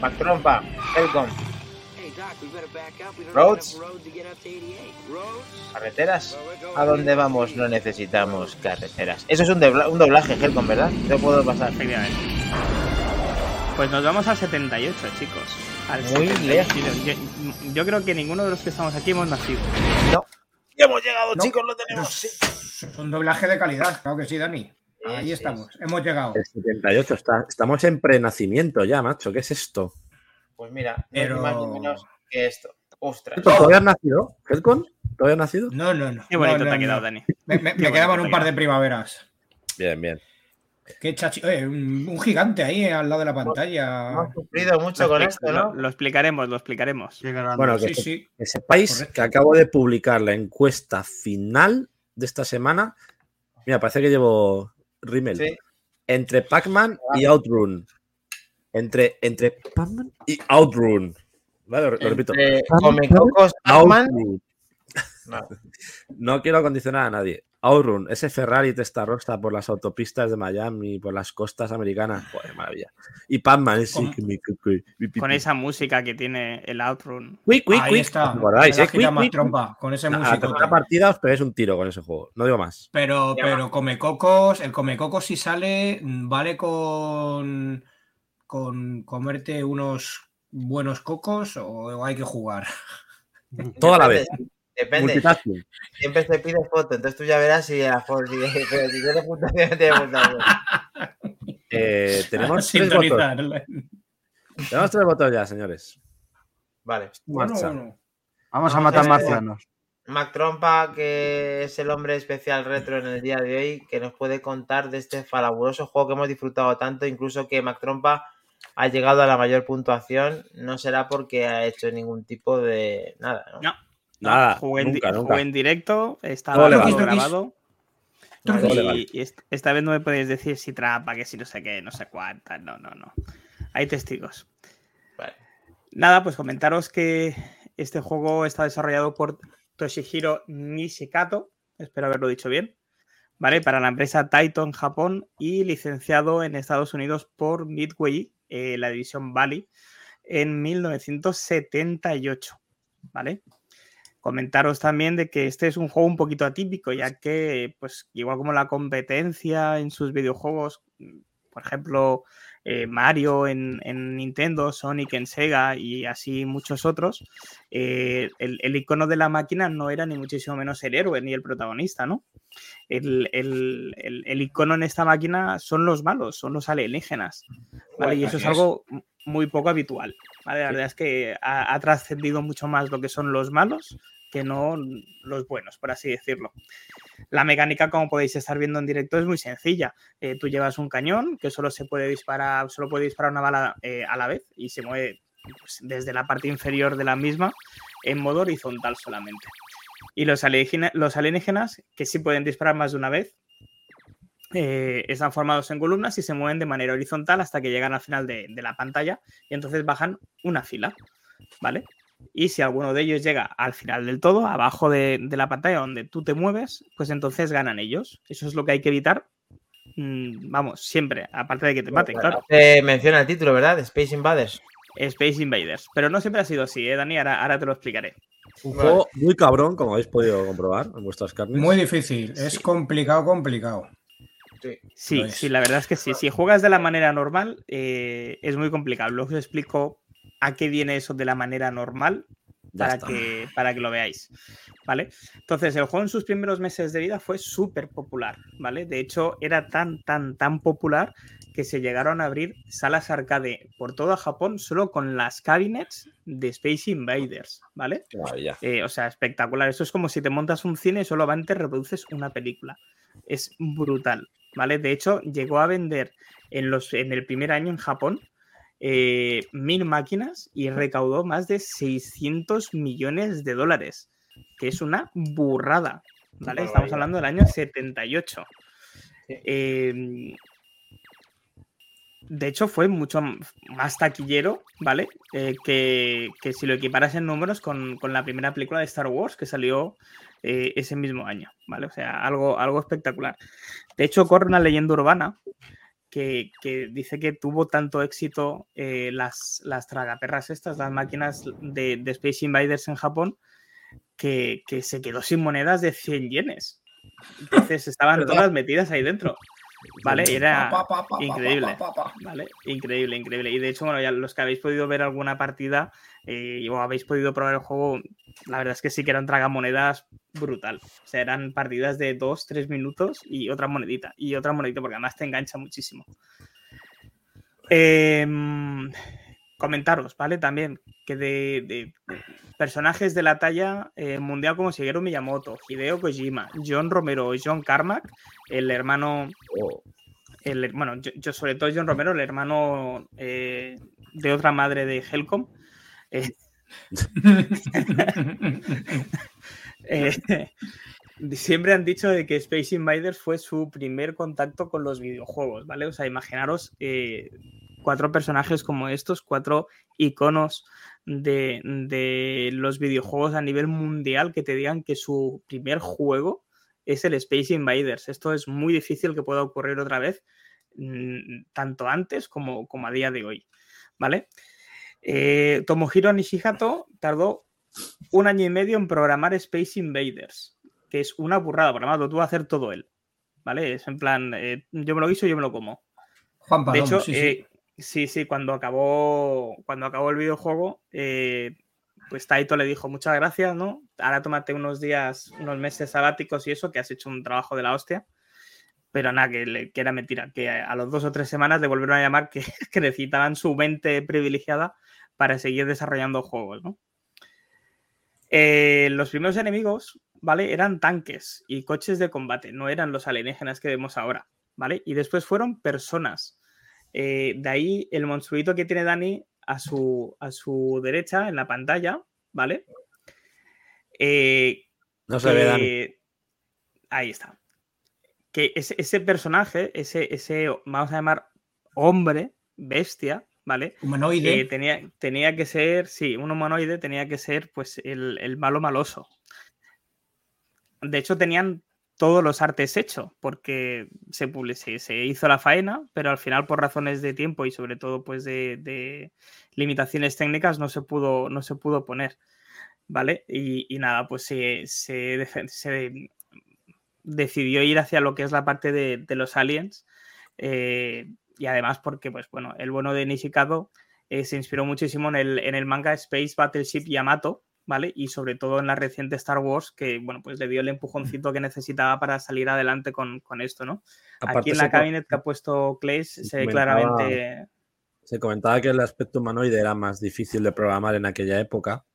Mac Trompa, Helcom. Roads. Carreteras. ¿A dónde vamos? No necesitamos carreteras. Eso es un, dobla- un doblaje, Helcom, ¿verdad? Te puedo pasar. Efectivamente. Pues nos vamos al 78, chicos. Al Muy 78. Yo, yo creo que ninguno de los que estamos aquí hemos nacido. Ya hemos llegado, No. chicos, lo tenemos. sí. Es un doblaje de calidad, claro que sí, Dani. Ahí Sí, estamos, hemos llegado. El 78, está, estamos en prenacimiento ya, macho. ¿Qué es esto? Pues mira, no Pero- es más ni menos que esto. Ostras. ¿Helcon, ¿Todavía has nacido? ¿Helcon? ¿Todavía has nacido? No, no, no. Qué bonito no, te no, ha quedado, no. Dani. Me, me- Qué me quedaban un par de primaveras. Bien, bien. Qué chachi. eh, un, un gigante ahí al lado de la pantalla. Hemos sufrido mucho Lo, con esto, lo- ¿no? lo explicaremos, lo explicaremos. Bueno, Sí, se- sí. que sepáis Correcto. que acabo de publicar la encuesta final de esta semana. Mira, parece que llevo rímel. Sí. Entre Pac-Man y Outrun. Entre, entre Pac-Man y Outrun. Vale, lo, lo repito. Comecocos. Outrun. No. No quiero condicionar a nadie. Outrun, ese Ferrari testarossa por las autopistas de Miami, por las costas americanas. Joder, maravilla. Y Pac-Man, ese Con- esa música que tiene el Outrun. Quick, quick, Ahí quick. está. ¿Os acordáis, Me la eh? Quick, quick. trompa con ese A la tercera partida os pegáis un tiro con ese juego. No digo más. Pero, pero Comecocos, el Comecocos si sale, mm, vale con, con comerte unos buenos cocos o hay que jugar. *laughs* Toda la vez. Depende. Siempre te pide foto, entonces tú ya verás si a la foto. Si, pero *laughs* si tienes puntuación, tienes puntuación. Eh, tenemos tres votos. Sintonizar. Tenemos tres votos ya, señores. Vale. Bueno, Marcha. bueno. Vamos a matar a marcianos. Mac Trompa, que es el hombre especial retro en el día de hoy, que nos puede contar de este fabuloso juego que hemos disfrutado tanto, incluso que Mac Trompa ha llegado a la mayor puntuación, no será porque ha hecho ningún tipo de nada, ¿no? No. Nada, jugué, en, di- nunca, nunca. jugué en directo, estaba Todo todo legal. grabado. Todo Y, y est- esta vez no me podéis decir si trapa, que si no sé qué, no sé cuántas. No, no, no. Hay testigos. Vale. Nada, pues comentaros que este juego está desarrollado por Toshihiro Nishikato, espero haberlo dicho bien, ¿vale? Para la empresa Taito en Japón y licenciado en Estados Unidos por Midway, eh, la división Bali, en 1978, ¿vale? Comentaros también de que este es un juego un poquito atípico, ya que, pues, igual como la competencia en sus videojuegos, por ejemplo, eh, Mario en, en Nintendo, Sonic en Sega y así muchos otros, eh, el, el icono de la máquina no era ni muchísimo menos el héroe ni el protagonista, ¿no? El, el- el- el icono en esta máquina son los malos, son los alienígenas, ¿vale? Y eso es algo muy poco habitual, ¿vale? La verdad es que ha, ha trascendido mucho más lo que son los malos que no los buenos, por así decirlo. La mecánica, como podéis estar viendo en directo, es muy sencilla. Eh, tú llevas un cañón que solo se puede disparar, solo puede disparar una bala eh, a la vez y se mueve pues, desde la parte inferior de la misma en modo horizontal solamente. Y los, alienígena- los alienígenas, que sí pueden disparar más de una vez, eh, están formados en columnas y se mueven de manera horizontal hasta que llegan al final de, de la pantalla y entonces bajan una fila, ¿vale? Y si alguno de ellos llega al final del todo, abajo de, de la pantalla donde tú te mueves, pues entonces ganan ellos. Eso es lo que hay que evitar mm, vamos, siempre, aparte de que te maten, claro. Menciona el título, ¿verdad? Space Invaders. Space Invaders. Pero no siempre ha sido así, ¿eh, Dani? Ahora, ahora te lo explicaré. Un juego muy cabrón, como habéis podido comprobar en vuestras carnes. Muy difícil, es complicado, complicado. Sí, sí, la verdad es que sí. Si juegas de la manera normal, eh, es muy complicado. Luego os explico a qué viene eso de la manera normal para que, para que lo veáis. ¿Vale? Entonces, el juego en sus primeros meses de vida fue súper popular, ¿vale? De hecho, era tan, tan, tan popular que se llegaron a abrir salas arcade por todo Japón solo con las cabinets de Space Invaders, ¿vale? Eh, o sea, espectacular. Eso es como si te montas un cine y solamente reproduces una película. Es brutal, ¿vale? De hecho, llegó a vender en, los, en el primer año en Japón eh, mil máquinas y recaudó más de 600 millones de dólares, que es una burrada, ¿vale? Estamos hablando del año 78. Eh, de hecho, fue mucho más taquillero, ¿vale? Eh, que, que si lo equiparas en números con, con la primera película de Star Wars que salió eh, ese mismo año, ¿vale? O sea, algo, algo espectacular. De hecho, corre una leyenda urbana que, que dice que tuvo tanto éxito eh, las, las tragaperras estas, las máquinas de, de Space Invaders en Japón, que, que se quedó sin monedas de 100 yenes. Entonces estaban *laughs* todas metidas ahí dentro. ¿Vale? Era increíble. ¿Vale? Increíble, increíble. Y de hecho, bueno, ya los que habéis podido ver alguna partida eh, o habéis podido probar el juego, la verdad es que sí que eran tragamonedas brutal. O sea, eran partidas de 2, 3 minutos y otra monedita. Y otra monedita, porque además te engancha muchísimo. Em, comentaros, ¿vale? También que de, personajes de la talla eh, mundial como Shigeru Miyamoto, Hideo Kojima, John Romero, John Carmack, el hermano bueno, yo, yo sobre todo John Romero, el hermano eh, de otra madre de Helcom. Eh, *laughs* eh, siempre han dicho de que Space Invaders fue su primer contacto con los videojuegos, ¿vale? O sea, imaginaros eh, cuatro personajes como estos, cuatro iconos de, de los videojuegos a nivel mundial que te digan que su primer juego es el Space Invaders. Esto es muy difícil que pueda ocurrir otra vez, mm, tanto antes como, como a día de hoy, ¿vale? Eh, Tomohiro Nishihato tardó un año y medio en programar Space Invaders, que es una burrada, además lo tuvo que hacer todo él, ¿vale? Es en plan, eh, yo me lo guiso, yo me lo como. Juan De Palomo, hecho, sí, sí. eh, sí, sí, cuando acabó, cuando acabó el videojuego, eh, pues Taito le dijo muchas gracias, ¿no? Ahora tómate unos días, unos meses sabáticos y eso, que has hecho un trabajo de la hostia. Pero nada, que, era mentira, que a los dos o tres semanas le volvieron a llamar *laughs* que, que necesitaban su mente privilegiada para seguir desarrollando juegos, ¿no? Eh, los primeros enemigos, ¿vale? Eran tanques y coches de combate, no eran los alienígenas que vemos ahora, ¿vale? Y después fueron personas. Eh, de ahí el monstruito que tiene Dani a su, a su derecha en la pantalla, ¿vale? Eh, No se ve, Dani. Ahí está. Que ese, ese personaje, ese, ese, vamos a llamar hombre, bestia, ¿vale? Humanoide. Eh, tenía, tenía que ser, sí, un humanoide tenía que ser pues el, el malo maloso. De hecho, tenían todos los artes hechos, porque se, publi- se, hizo la faena, pero al final, por razones de tiempo y sobre todo pues de, de limitaciones técnicas, no se pudo, no se pudo poner. ¿Vale? Y, y nada, pues se, se, se decidió ir hacia lo que es la parte de, de los aliens. eh, y además porque, pues bueno, el bueno de Nishikado eh, se inspiró muchísimo en el, en el manga Space Battleship Yamato, ¿vale? Y sobre todo en la reciente Star Wars, que, bueno, pues le dio el empujoncito que necesitaba para salir adelante con, con esto, ¿no? Aparte Aquí en la cabinet que ha puesto Clays se ve claramente... Se comentaba que el aspecto humanoide era más difícil de programar en aquella época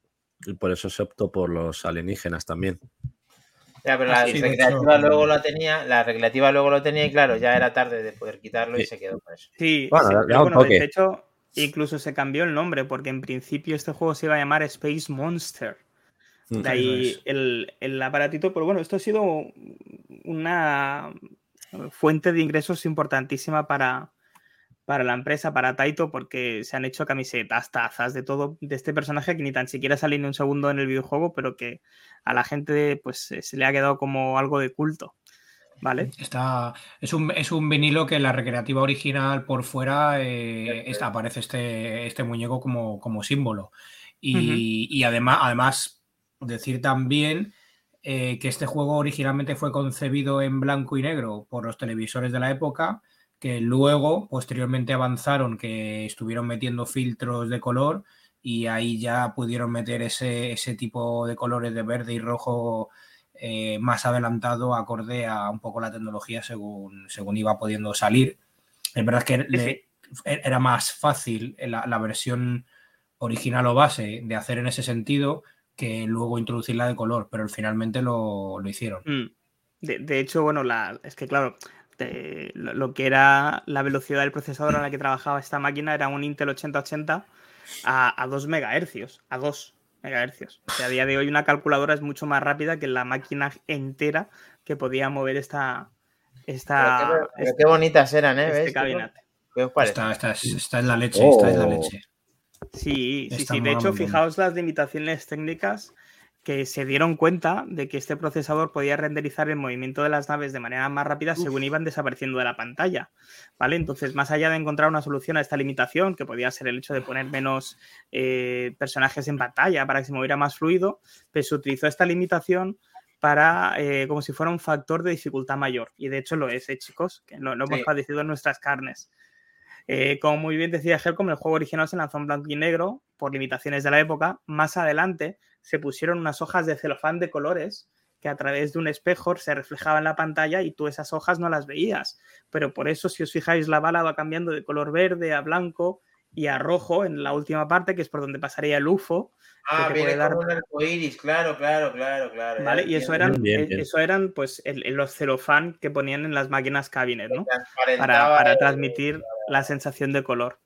y por eso se optó por los alienígenas también. Ya, pero la recreativa hecho, luego lo tenía, la recreativa luego lo tenía y claro, ya era tarde de poder quitarlo y se quedó con eso. Sí, Bueno, pero de- hecho, incluso se cambió el nombre, porque en principio este juego se iba a llamar Space Monster. Mm. De ahí el, el aparatito, pero bueno, esto ha sido una fuente de ingresos importantísima para, para la empresa, para Taito, porque se han hecho camisetas, tazas, de todo, de este personaje que ni tan siquiera sale ni un segundo en el videojuego, pero que a la gente pues se le ha quedado como algo de culto. ¿vale? Está, es, un, es un vinilo que en la recreativa original por fuera eh, está- aparece este, este muñeco como, como símbolo. Y, y además, además, decir también eh, que este juego originalmente fue concebido en blanco y negro por los televisores de la época, que luego, posteriormente avanzaron, que estuvieron metiendo filtros de color y ahí ya pudieron meter ese, ese tipo de colores de verde y rojo eh, más adelantado acorde a un poco la tecnología según, según iba pudiendo salir. Es verdad que le- era más fácil la, la versión original o base de hacer en ese sentido que luego introducirla de color, pero finalmente lo, lo hicieron. Mm. De, de hecho, bueno, la, es que claro, de- lo, lo que era la velocidad del procesador a la que trabajaba esta máquina era un Intel 8080 a, a 2 megahercios, a 2 megahercios. O sea, a día de hoy una calculadora es mucho más rápida que la máquina entera que podía mover esta... esta Pero qué, pero este- qué bonitas eran, ¿eh? este ¿Ves? cabinet. ¿Qué os parece? Esta, esta es, esta es la leche, esta es la Oh. leche. Sí, sí, sí. De hecho, fijaos las limitaciones técnicas que se dieron cuenta de que este procesador podía renderizar el movimiento de las naves de manera más rápida según iban desapareciendo de la pantalla. ¿Vale? Entonces, más allá de encontrar una solución a esta limitación, que podía ser el hecho de poner menos eh, personajes en pantalla para que se moviera más fluido, pues se utilizó esta limitación para eh, como si fuera un factor de dificultad mayor. Y de hecho lo es, ¿eh, chicos, que lo, lo hemos Sí. padecido en nuestras carnes. Eh, como muy bien decía Helcom, el juego original se lanzó en blanco y negro por limitaciones de la época. Más adelante se pusieron unas hojas de celofán de colores que a través de un espejo se reflejaban en la pantalla y tú esas hojas no las veías. Pero por eso, si os fijáis, la bala va cambiando de color verde a blanco y a rojo en la última parte, que es por donde pasaría el UFO. que Ah, te viene dar- como un arcoíris, claro, claro, claro, claro. ¿Vale? Y eso eran, Bien, eh, bien. eso eran pues el- el- los celofán que ponían en las máquinas cabinet, ¿no? para, para el- transmitir la sensación de color.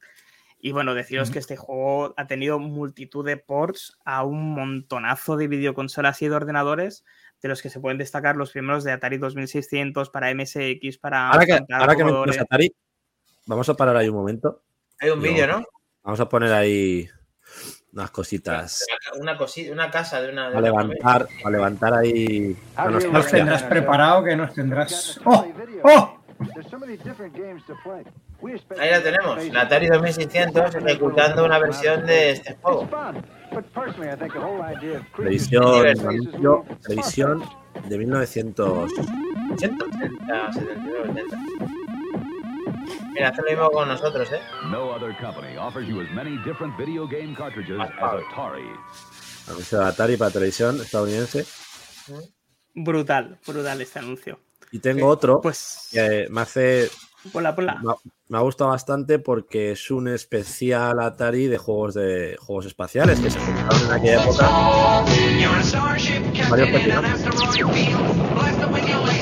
Y bueno, deciros que este juego ha tenido multitud de ports a un montonazo de videoconsolas y de ordenadores, de los que se pueden destacar los primeros de Atari 2600 para MSX, para Ahora que, ahora que Atari, vamos a parar ahí un momento. Hay un vídeo, ¿no? Vamos a poner ahí unas cositas. Una cosita, una casa de una. de A una levantar, a levantar ahí. la Nos tendrás preparado, que nos tendrás. ¡Oh! ¡Oh! Ahí la tenemos, la Atari 2600 ejecutando una versión de este juego. Anuncio, televisión de 1980. 80, 79, 80. Mira, hace lo mismo con nosotros, ¿eh? No other company offers you as many different video game cartridges as Atari. Anuncio de Atari para televisión estadounidense. Brutal, brutal este anuncio. Y tengo otro Pues, que me hace. ponla, ponla. Me ha- gustado bastante porque es un especial Atari de juegos de juegos espaciales que se juntaron en aquella época.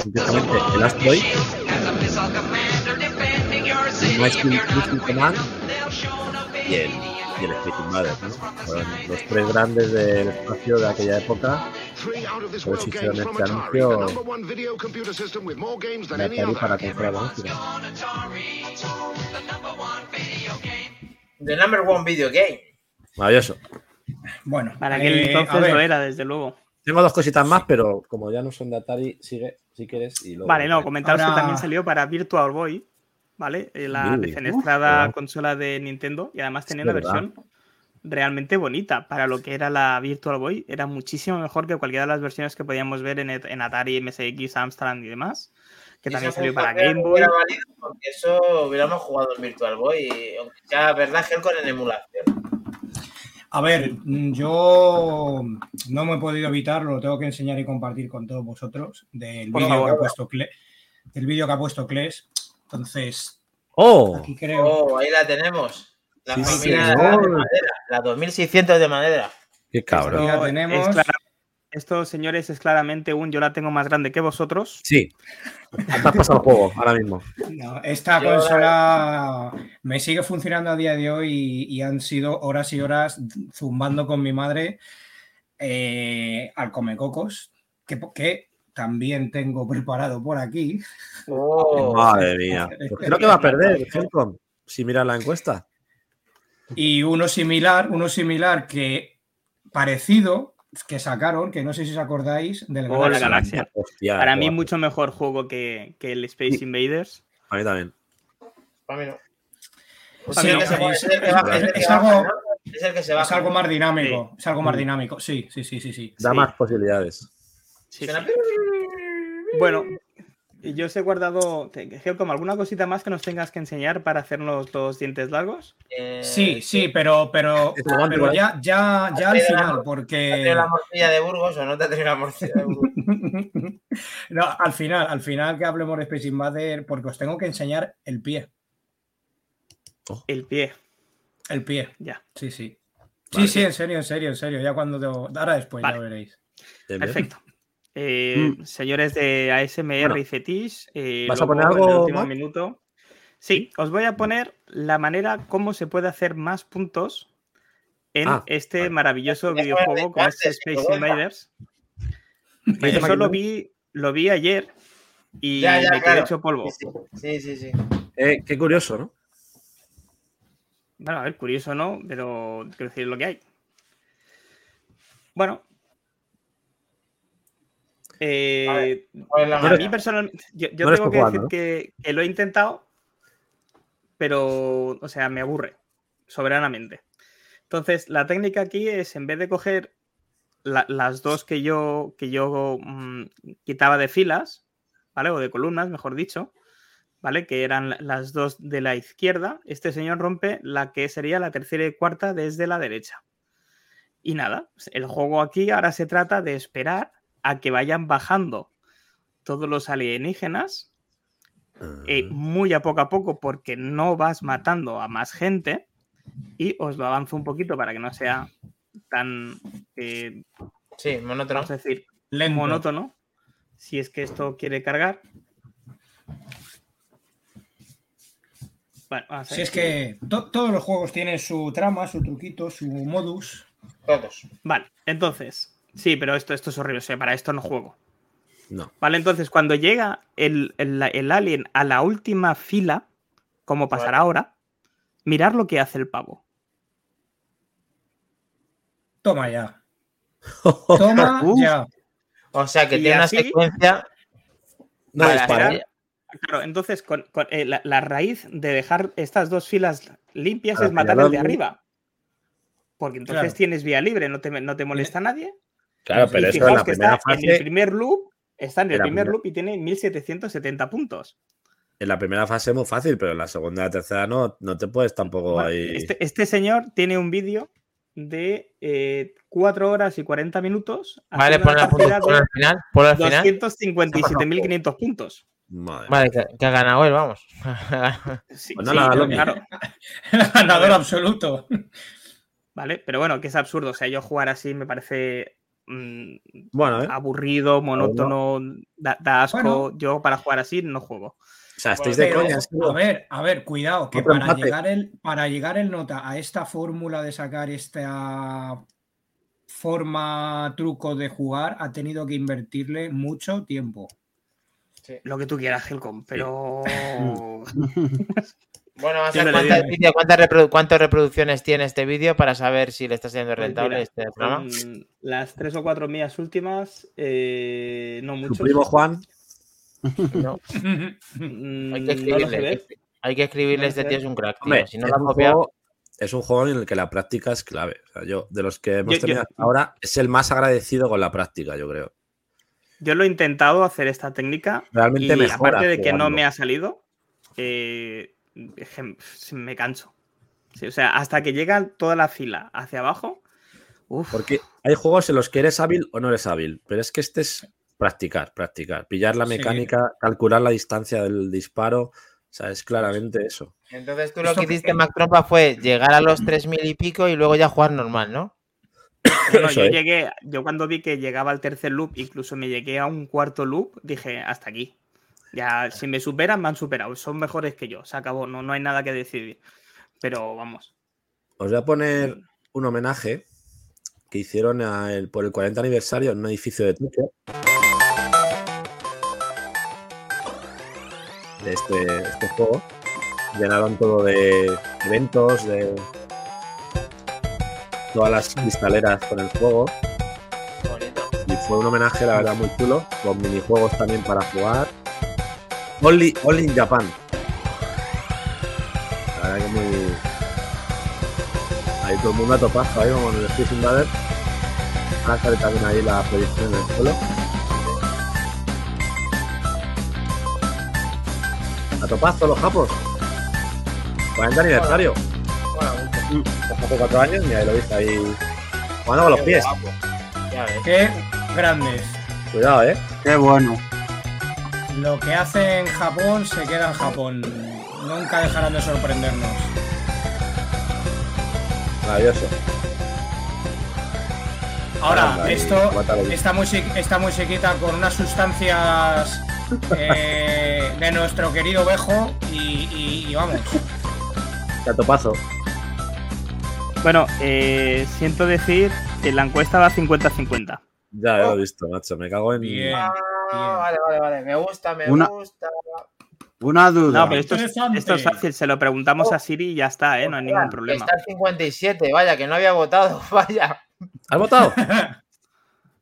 Concretamente el Asteroid, Command y el, y el ¿no? Fueron los tres grandes del espacio de aquella época. Por eso hicieron este anuncio de Atari para consola doméstica. The number one video game. Maravilloso. Bueno, Para aquel eh, entonces lo era, desde luego. Tengo dos cositas más, pero como ya no son de Atari, sigue si quieres. Y luego- Vale, no, comentaros Ahora- que también salió para Virtual Boy, ¿vale? Eh, La Uy, defenestrada consola de Nintendo y además tenía una verdad. versión realmente bonita para lo que era la Virtual Boy. Era muchísimo mejor que cualquiera de las versiones que podíamos ver en, en Atari, MSX, Amstrad y demás. Que también salió para Game Boy. hubiera valido porque eso hubiéramos jugado en Virtual Boy, y, aunque sea verdad, Helcon en emulación. A ver, mm, yo no me he podido evitar, lo tengo que enseñar y compartir con todos vosotros del vídeo que ha puesto Cle- del vídeo que ha puesto Kles. Entonces, ¡Oh! aquí creo. Oh, ahí la tenemos. La Sí, familia señor. de madera, la 2600 de madera. ¡Qué cabrón! Esto tenemos. es clara- Esto, señores, es claramente un yo la tengo más grande que vosotros. Sí. Has pasado el juego ahora mismo. No, esta Yo- consola me sigue funcionando a día de hoy y, y han sido horas y horas zumbando con mi madre eh, al Comecocos, que, que también tengo preparado por aquí. Oh, Madre mía. *laughs* Pues creo que va a perder, *laughs* Helcom, si miras la encuesta. Y uno similar, uno similar que parecido, que sacaron, que no sé si os acordáis, del la Galaxia. Hostia, Para mí, mucho mejor juego que, que el Space Invaders. A mí también. Para mí no. Sí, Sí, el que se es- es es es- es algo-. Es el que se Es baja. algo más dinámico. Es algo más dinámico. Sí, sí, sí, sí, sí. Da Sí. más posibilidades. Sí, Suena- sí. Bueno, y yo os he guardado, te- como alguna cosita más que nos tengas que enseñar para hacernos los dientes largos. Eh, Sí, sí, pero, pero, pero ya, ya, ya al ¿Te final, ¿Te porque traído la morcilla de Burgos o no te la morcilla de Burgos? *laughs* no, al final, al final que hablemos de Space Invader, porque os tengo que enseñar el pie. El pie, El pie. ya. Sí, sí. Vale. Sí, sí, en serio, en serio, en serio. Ya cuando te- ahora después Vale. ya veréis. Perfecto. Eh, Señores de ASMR Bueno. y Fetish, eh, ¿Vas a poner en el algo, último minuto. Sí, os voy a poner la manera como se puede hacer más puntos en Ah, este vale. maravilloso videojuego como es antes, Space Invaders. *laughs* Eso lo vi, lo vi ayer y Ya, ya, me quedé claro. hecho polvo. Sí, sí, sí. Eh, qué curioso, ¿no? Bueno, a ver, curioso no, pero quiero decir lo que hay. Bueno. Eh, A mí personalmente, yo, yo No eres tengo que decir que, que lo he intentado, pero, o sea, me aburre soberanamente. Entonces, la técnica aquí es, en vez de coger la- las dos que yo, que yo mm, quitaba de filas, ¿vale? O de columnas, mejor dicho, ¿vale? Que eran la- las dos de la izquierda, este señor rompe la que sería la tercera y cuarta desde la derecha. Y nada, el juego aquí ahora se trata de esperar a que vayan bajando todos los alienígenas eh, Ah. muy a poco a poco porque no vas matando a más gente y os lo avanzo un poquito para que no sea tan, eh, Sí, monótono. a decir, Lento. monótono. Si es que esto quiere cargar. Bueno, vamos a Si es que to- todos los juegos tienen su trama, su truquito, su modus. Todos. Vale, entonces, sí, pero esto, esto es horrible, o sea, para esto no juego. No. Vale, entonces cuando llega el, el- el alien a la última fila, como pasará Vale. ahora, mirar lo que hace el pavo. Toma ya. *laughs* Toma Uf. ya. O sea, que Y tiene una secuencia. No Vale, dispara. espera. Claro, entonces con, con, eh, la, la raíz de dejar estas dos filas limpias Para es matar el de arriba. Porque entonces Claro. tienes vía libre, no te, no te molesta nadie. Claro, pero y esto en la que primera está en el fase. primer loop, está en el en la primer primera- loop y tiene 1770 puntos. En la primera fase es muy fácil, pero en la segunda y la tercera no, no te puedes tampoco Bueno, ahí. este, este señor tiene un vídeo de eh, 4 horas y 40 minutos. Vale, una al punto- ponlo al final. Ponlo al de final. 257.500 puntos. Madre Vale, que, que ha ganado él, vamos. Sí, Pues no sí, la- pero lo- claro, *laughs* Ganador absoluto. ¿vale? Pero bueno, que es absurdo. O sea, yo jugar así me parece mm, Bueno, ¿eh? aburrido, monótono, da, da asco. Bueno. Yo para jugar así no juego. O sea, estáis de coña. a ver, a ver, cuidado, que para empate. llegar, el, para llegar el nota a esta fórmula de sacar esta forma truco de jugar, ha tenido que invertirle mucho tiempo. Lo que tú quieras, Helcom, pero. *laughs* *laughs* Bueno, no cuántas, vídeo- cuántas reprodu- cuántas reproducciones tiene este vídeo para saber si le está siendo Pues rentable mira, este programa. las tres o cuatro mías últimas, eh, no Tu muchos. primo Juan. No, *laughs* Mm, hay que no escribirle. ver. hay que escribirle, No este tío es un crack. tío. Hombre, Si no es, lo ha un copiado, juego, es un juego en el que la práctica es clave. O sea, yo, de los que hemos Yo- yo- tenido hasta ahora, es el más agradecido con la práctica, yo creo. Yo lo he intentado hacer esta técnica Realmente y mejora aparte de que no me ha salido, eh, me canso. Sí, o sea, hasta que llega toda la fila hacia abajo, uf, Porque hay juegos en los que eres hábil o no eres hábil, pero es que este es practicar, practicar, pillar la Sí. mecánica, calcular la distancia del disparo. O sea, es claramente eso. entonces tú lo que que- hiciste, Mac Trompa, fue llegar a los 3.000 y pico y luego ya jugar normal, ¿no? No, no, Eso yo es. llegué, yo cuando vi que llegaba al tercer loop, incluso me llegué a un cuarto loop, dije, hasta aquí. Ya, si me superan, me han superado. Son mejores que yo. Se acabó, no, no hay nada que decidir. Pero vamos. Os voy a poner un homenaje que hicieron a el- por el 40 aniversario en un edificio de Tokio. De este, este juego. Llenaron todo de eventos, de todas las cristaleras con el juego. fue un homenaje, la verdad, muy chulo, con minijuegos también para jugar. Only, only in Japan. La verdad que muy. Ahí todo el mundo a topazo, ahí como en el Space Invader. Ahora sale también ahí la proyección en el suelo. A topazo los japos. 40 aniversario. Hace cuatro años, mira, ahí lo viste ahí. Jugando con los pies. Qué grandes. Cuidado, eh. Qué bueno. Lo que hace en Japón se queda en Japón. Nunca dejarán de sorprendernos. Maravilloso. Ahora, esto, lo esta, music- esta musiquita con unas sustancias eh, *laughs* de nuestro querido Bejo y, y- y vamos. A topazo. Bueno, eh, siento decir que la encuesta va 50-50. Ya lo he visto, macho. Me cago en. Bien. Ah, vale, vale, vale. Me gusta, me Una- gusta. Una duda. No, pero esto es, esto es fácil, se lo preguntamos a Siri y ya está, ¿eh? No hay ningún problema. Está el 57, vaya, que no había votado, *laughs* vaya. ¿Has votado? *laughs*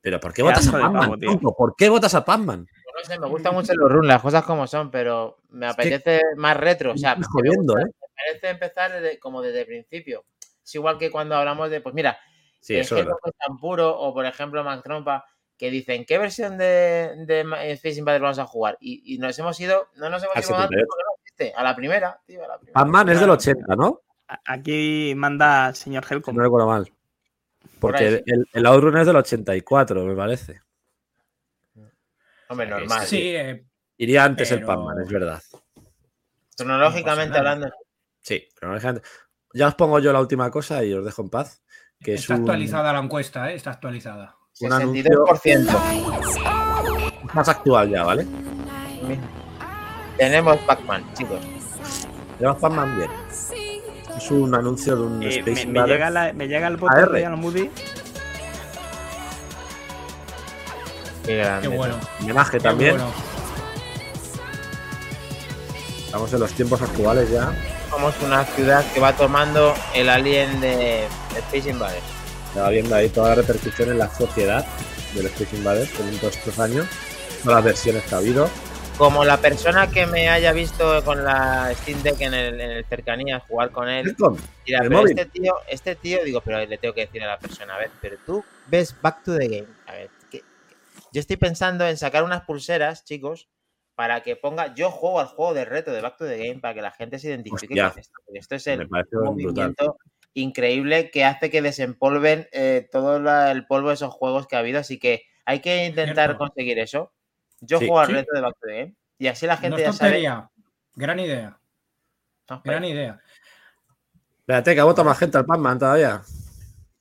¿Pero por qué Qué votas a Pac-Man? ¿Por qué votas a Pac-Man? No sé, me gustan mucho los runs, las cosas como son, pero me que- apetece más retro. O sea, Me jodiendo, gusta- ¿eh? me parece empezar desde- como desde el principio. Es igual que cuando hablamos de, pues mira, Sí, el eso es tan puro, o por ejemplo Mac Trompa, que dicen, ¿qué versión de, de eh, Space Invaders vamos a jugar? Y, y nos hemos ido, no nos hemos Al ido antes 78. porque no existe, a la primera, tío, a la primera. Pac-Man es del 80, ¿no? Aquí manda el señor Helcom. no recuerdo mal. Porque el, el Outrun es del 84, me parece. Hombre, normal. Sí, eh, Iría antes el Pac-Man, es verdad. Cronológicamente No hablando. Sí, cronológicamente. Ya os pongo yo la última cosa y os dejo en paz. Que es está un, actualizada la encuesta, ¿eh? Está actualizada. Un anuncio 62%. más actual ya, ¿vale? Tenemos Pac-Man, chicos. Llevas Pac-Man bien. Es un anuncio de un Eh, Space me, me Invaders. llega la- me llega el botón de Alan Moody. Qué grande. Qué bueno. Homenaje qué también. bueno. Estamos en los tiempos actuales ya. Somos una ciudad que va tomando el alien de Space Invaders. Va viendo ahí toda la repercusión en la sociedad del Space Invaders en todos estos años. Todas las versiones que ha habido. Como la persona que me haya visto con la Steam Deck en el, en el cercanía jugar con él, el pero móvil. este tío, este tío, digo, pero le tengo que decir a la persona, a ver, pero tú ves Back to the Game. A ver, yo estoy pensando en sacar unas pulseras, chicos, para que ponga, yo juego al juego de reto de Back to the Game para que la gente se identifique Hostia. con esto. esto es el parece brutal. Increíble que hace que desempolven eh, todo la- el polvo de esos juegos que ha habido. Así que hay que intentar Cierto. conseguir eso. Yo Sí. juego al Sí. reto de Back to the Game. Y así la gente ya sabe. Gran idea. Gran idea. Espérate, que ha votado más gente al Pac-Man todavía.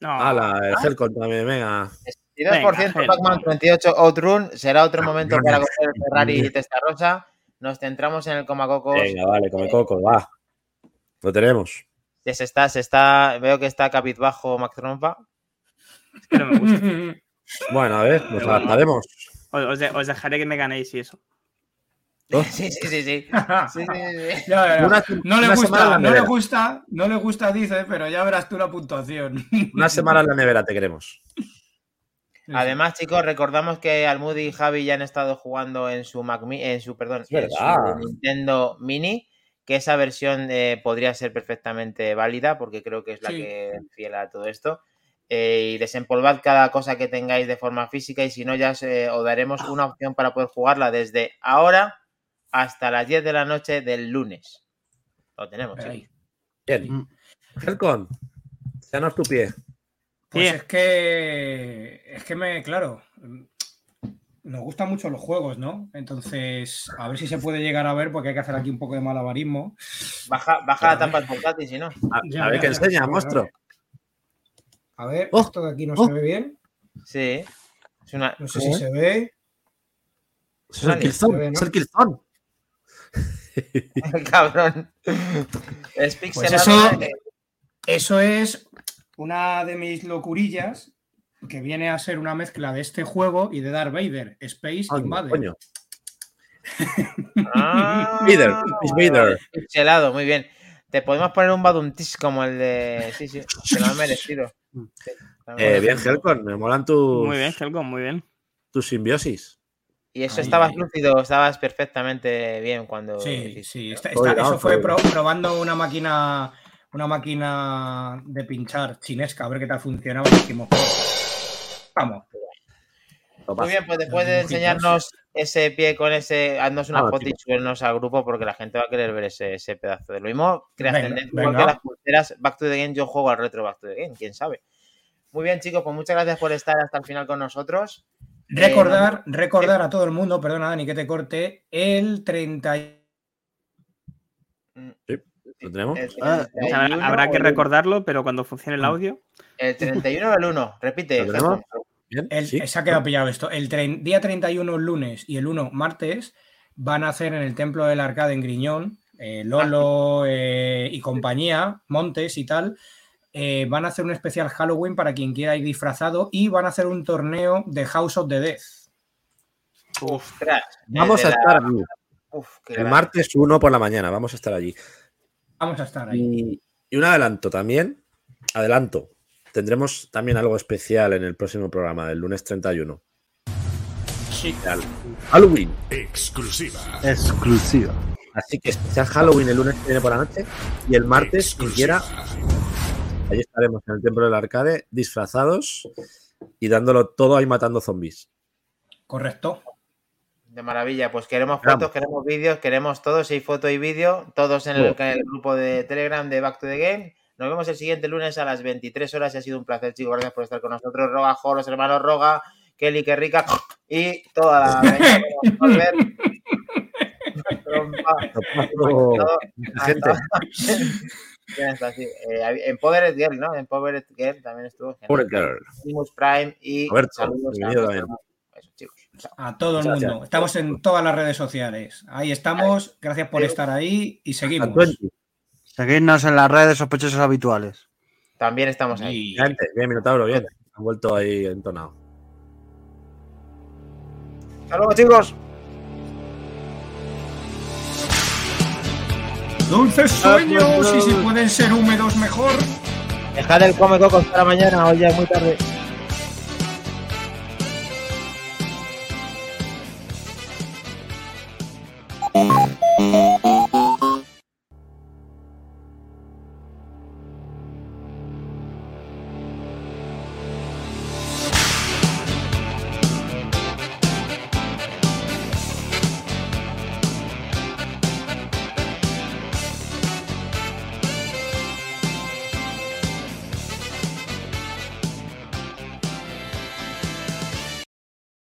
No, Hala, el Helcom también, venga. 62% Venga, Pac-Man, 38 Outrun. Será otro momento Venga. para coger el Ferrari Testarossa. Nos centramos en el Comacocos. Venga, vale, come coco, va. Lo tenemos. Ya se está, se está. Veo que está cabizbajo Max Trompa. es que no me gusta. *laughs* Bueno, a ver, nos adaptaremos. Os, os de- os dejaré que me ganéis y eso. Oh. *laughs* Sí, sí, sí, sí. Sí, sí, sí, sí. Ya verás. Una- no le gusta, no le gusta, no le gusta, dice, pero ya verás tú la puntuación. *laughs* Una semana en la nevera te queremos. Además, chicos, recordamos que Almudi y Javi ya han estado jugando en su Mac en su, perdón, en su. Nintendo Mini, que esa versión eh, podría ser perfectamente válida, porque creo que es la Sí. que fiel a todo esto. Eh, y desempolvad cada cosa que tengáis de forma física, y si no, ya os, eh, os daremos una opción para poder jugarla desde ahora hasta las 10 de la noche del lunes. Lo tenemos. Ahí. Bien. Mm. Helcom, seanos tu pie. Pues Sí. es que, es que me, claro, nos gustan mucho los juegos, ¿no? Entonces, a ver si se puede llegar a ver, porque hay que hacer aquí un poco de malabarismo. Baja, baja la tapa del portátil, si no. A, Ya, a ver qué enseña, monstruo. A ver, Oh, esto de aquí no oh. se ve bien. Sí. Es una. No sé si se ve. Es el Killzone, es el Killzone. *laughs* Cabrón. Es Pues eh, eso es una de mis locurillas que viene a ser una mezcla de este juego y de Darth Vader, Space Anda, Invader. coño. *laughs* Ah, Vader, Vader. Muy bien. Te podemos poner un baduntis como el de. Sí, sí, que lo han merecido. Sí, *laughs* Eh, bien. Helcom, me molan tus, Muy bien, Helcom, muy bien. tu simbiosis. Y eso Ahí. estabas lúcido, estabas perfectamente bien cuando. Sí, sí. está- eso fue probando una máquina, una máquina de pinchar chinesca, a ver qué tal funcionaba. Y dijimos, "Pues, vamos. Muy bien, pues después de enseñarnos ese pie con ese, haznos una Ah, foto y tío. subernos al grupo porque la gente va a querer ver ese, ese pedazo de lo mismo. Crea Venga, tendencia, igual venga. que las pulseras Back to the Game, yo juego al retro Back to the Game, quién sabe. Muy bien, chicos, pues muchas gracias por estar hasta el final con nosotros. Recordar, recordar a todo el mundo, perdona Dani que te corte, el 30 y- ¿Lo tenemos? El Ah, 31 Habrá, habrá que recordarlo, pero cuando funcione el audio. El 31 o el 1, repite. ¿Lo. Bien, el- sí. se ha quedado pillado esto. El tre- día 31 lunes y el 1 martes van a hacer en el Templo del Arcade en Griñón, eh, Lolo eh, y compañía, Montes y tal, eh, van a hacer un especial Halloween para quien quiera ir disfrazado y van a hacer un torneo de House of the Dead. Ostras, Vamos a la- estar allí. Uf, qué El martes 1 por la mañana, vamos a estar allí. Vamos a estar ahí. Y, y un adelanto también. Adelanto. Tendremos también algo especial en el próximo programa del lunes 31. Especial Halloween. Exclusiva. Exclusiva. Así que especial Halloween el lunes que viene por la noche. Y el martes, quien quiera, allí estaremos en el templo del arcade, disfrazados y dándolo todo ahí matando zombies. Correcto. De maravilla, pues queremos Vamos. fotos, queremos vídeos, queremos todos, hay foto y vídeo, todos en el, Todo. en el grupo de Telegram de Back to the Game. Nos vemos el siguiente lunes a las 23 horas y ha sido un placer, chicos. Gracias por estar con nosotros. Roga, Jo, los hermanos Roga, Kelly, que rica y toda la. *laughs* volver. *laughs* Sí. Eh, Empowered Girl, ¿no? Empowered Girl también estuvo. Pobre girl. Prime y Roberto, saludos a todo el mundo. Estamos en todas las redes sociales. Ahí estamos. Gracias por estar ahí y seguimos. Seguidnos en las redes sospechosos habituales. También estamos ahí. Bien, bien, Minotauro, bien. Han vuelto ahí entonado. Hasta luego, chicos. Dulces sueños y si pueden ser húmedos mejor. Dejad el come cocos para mañana, hoy ya es muy tarde.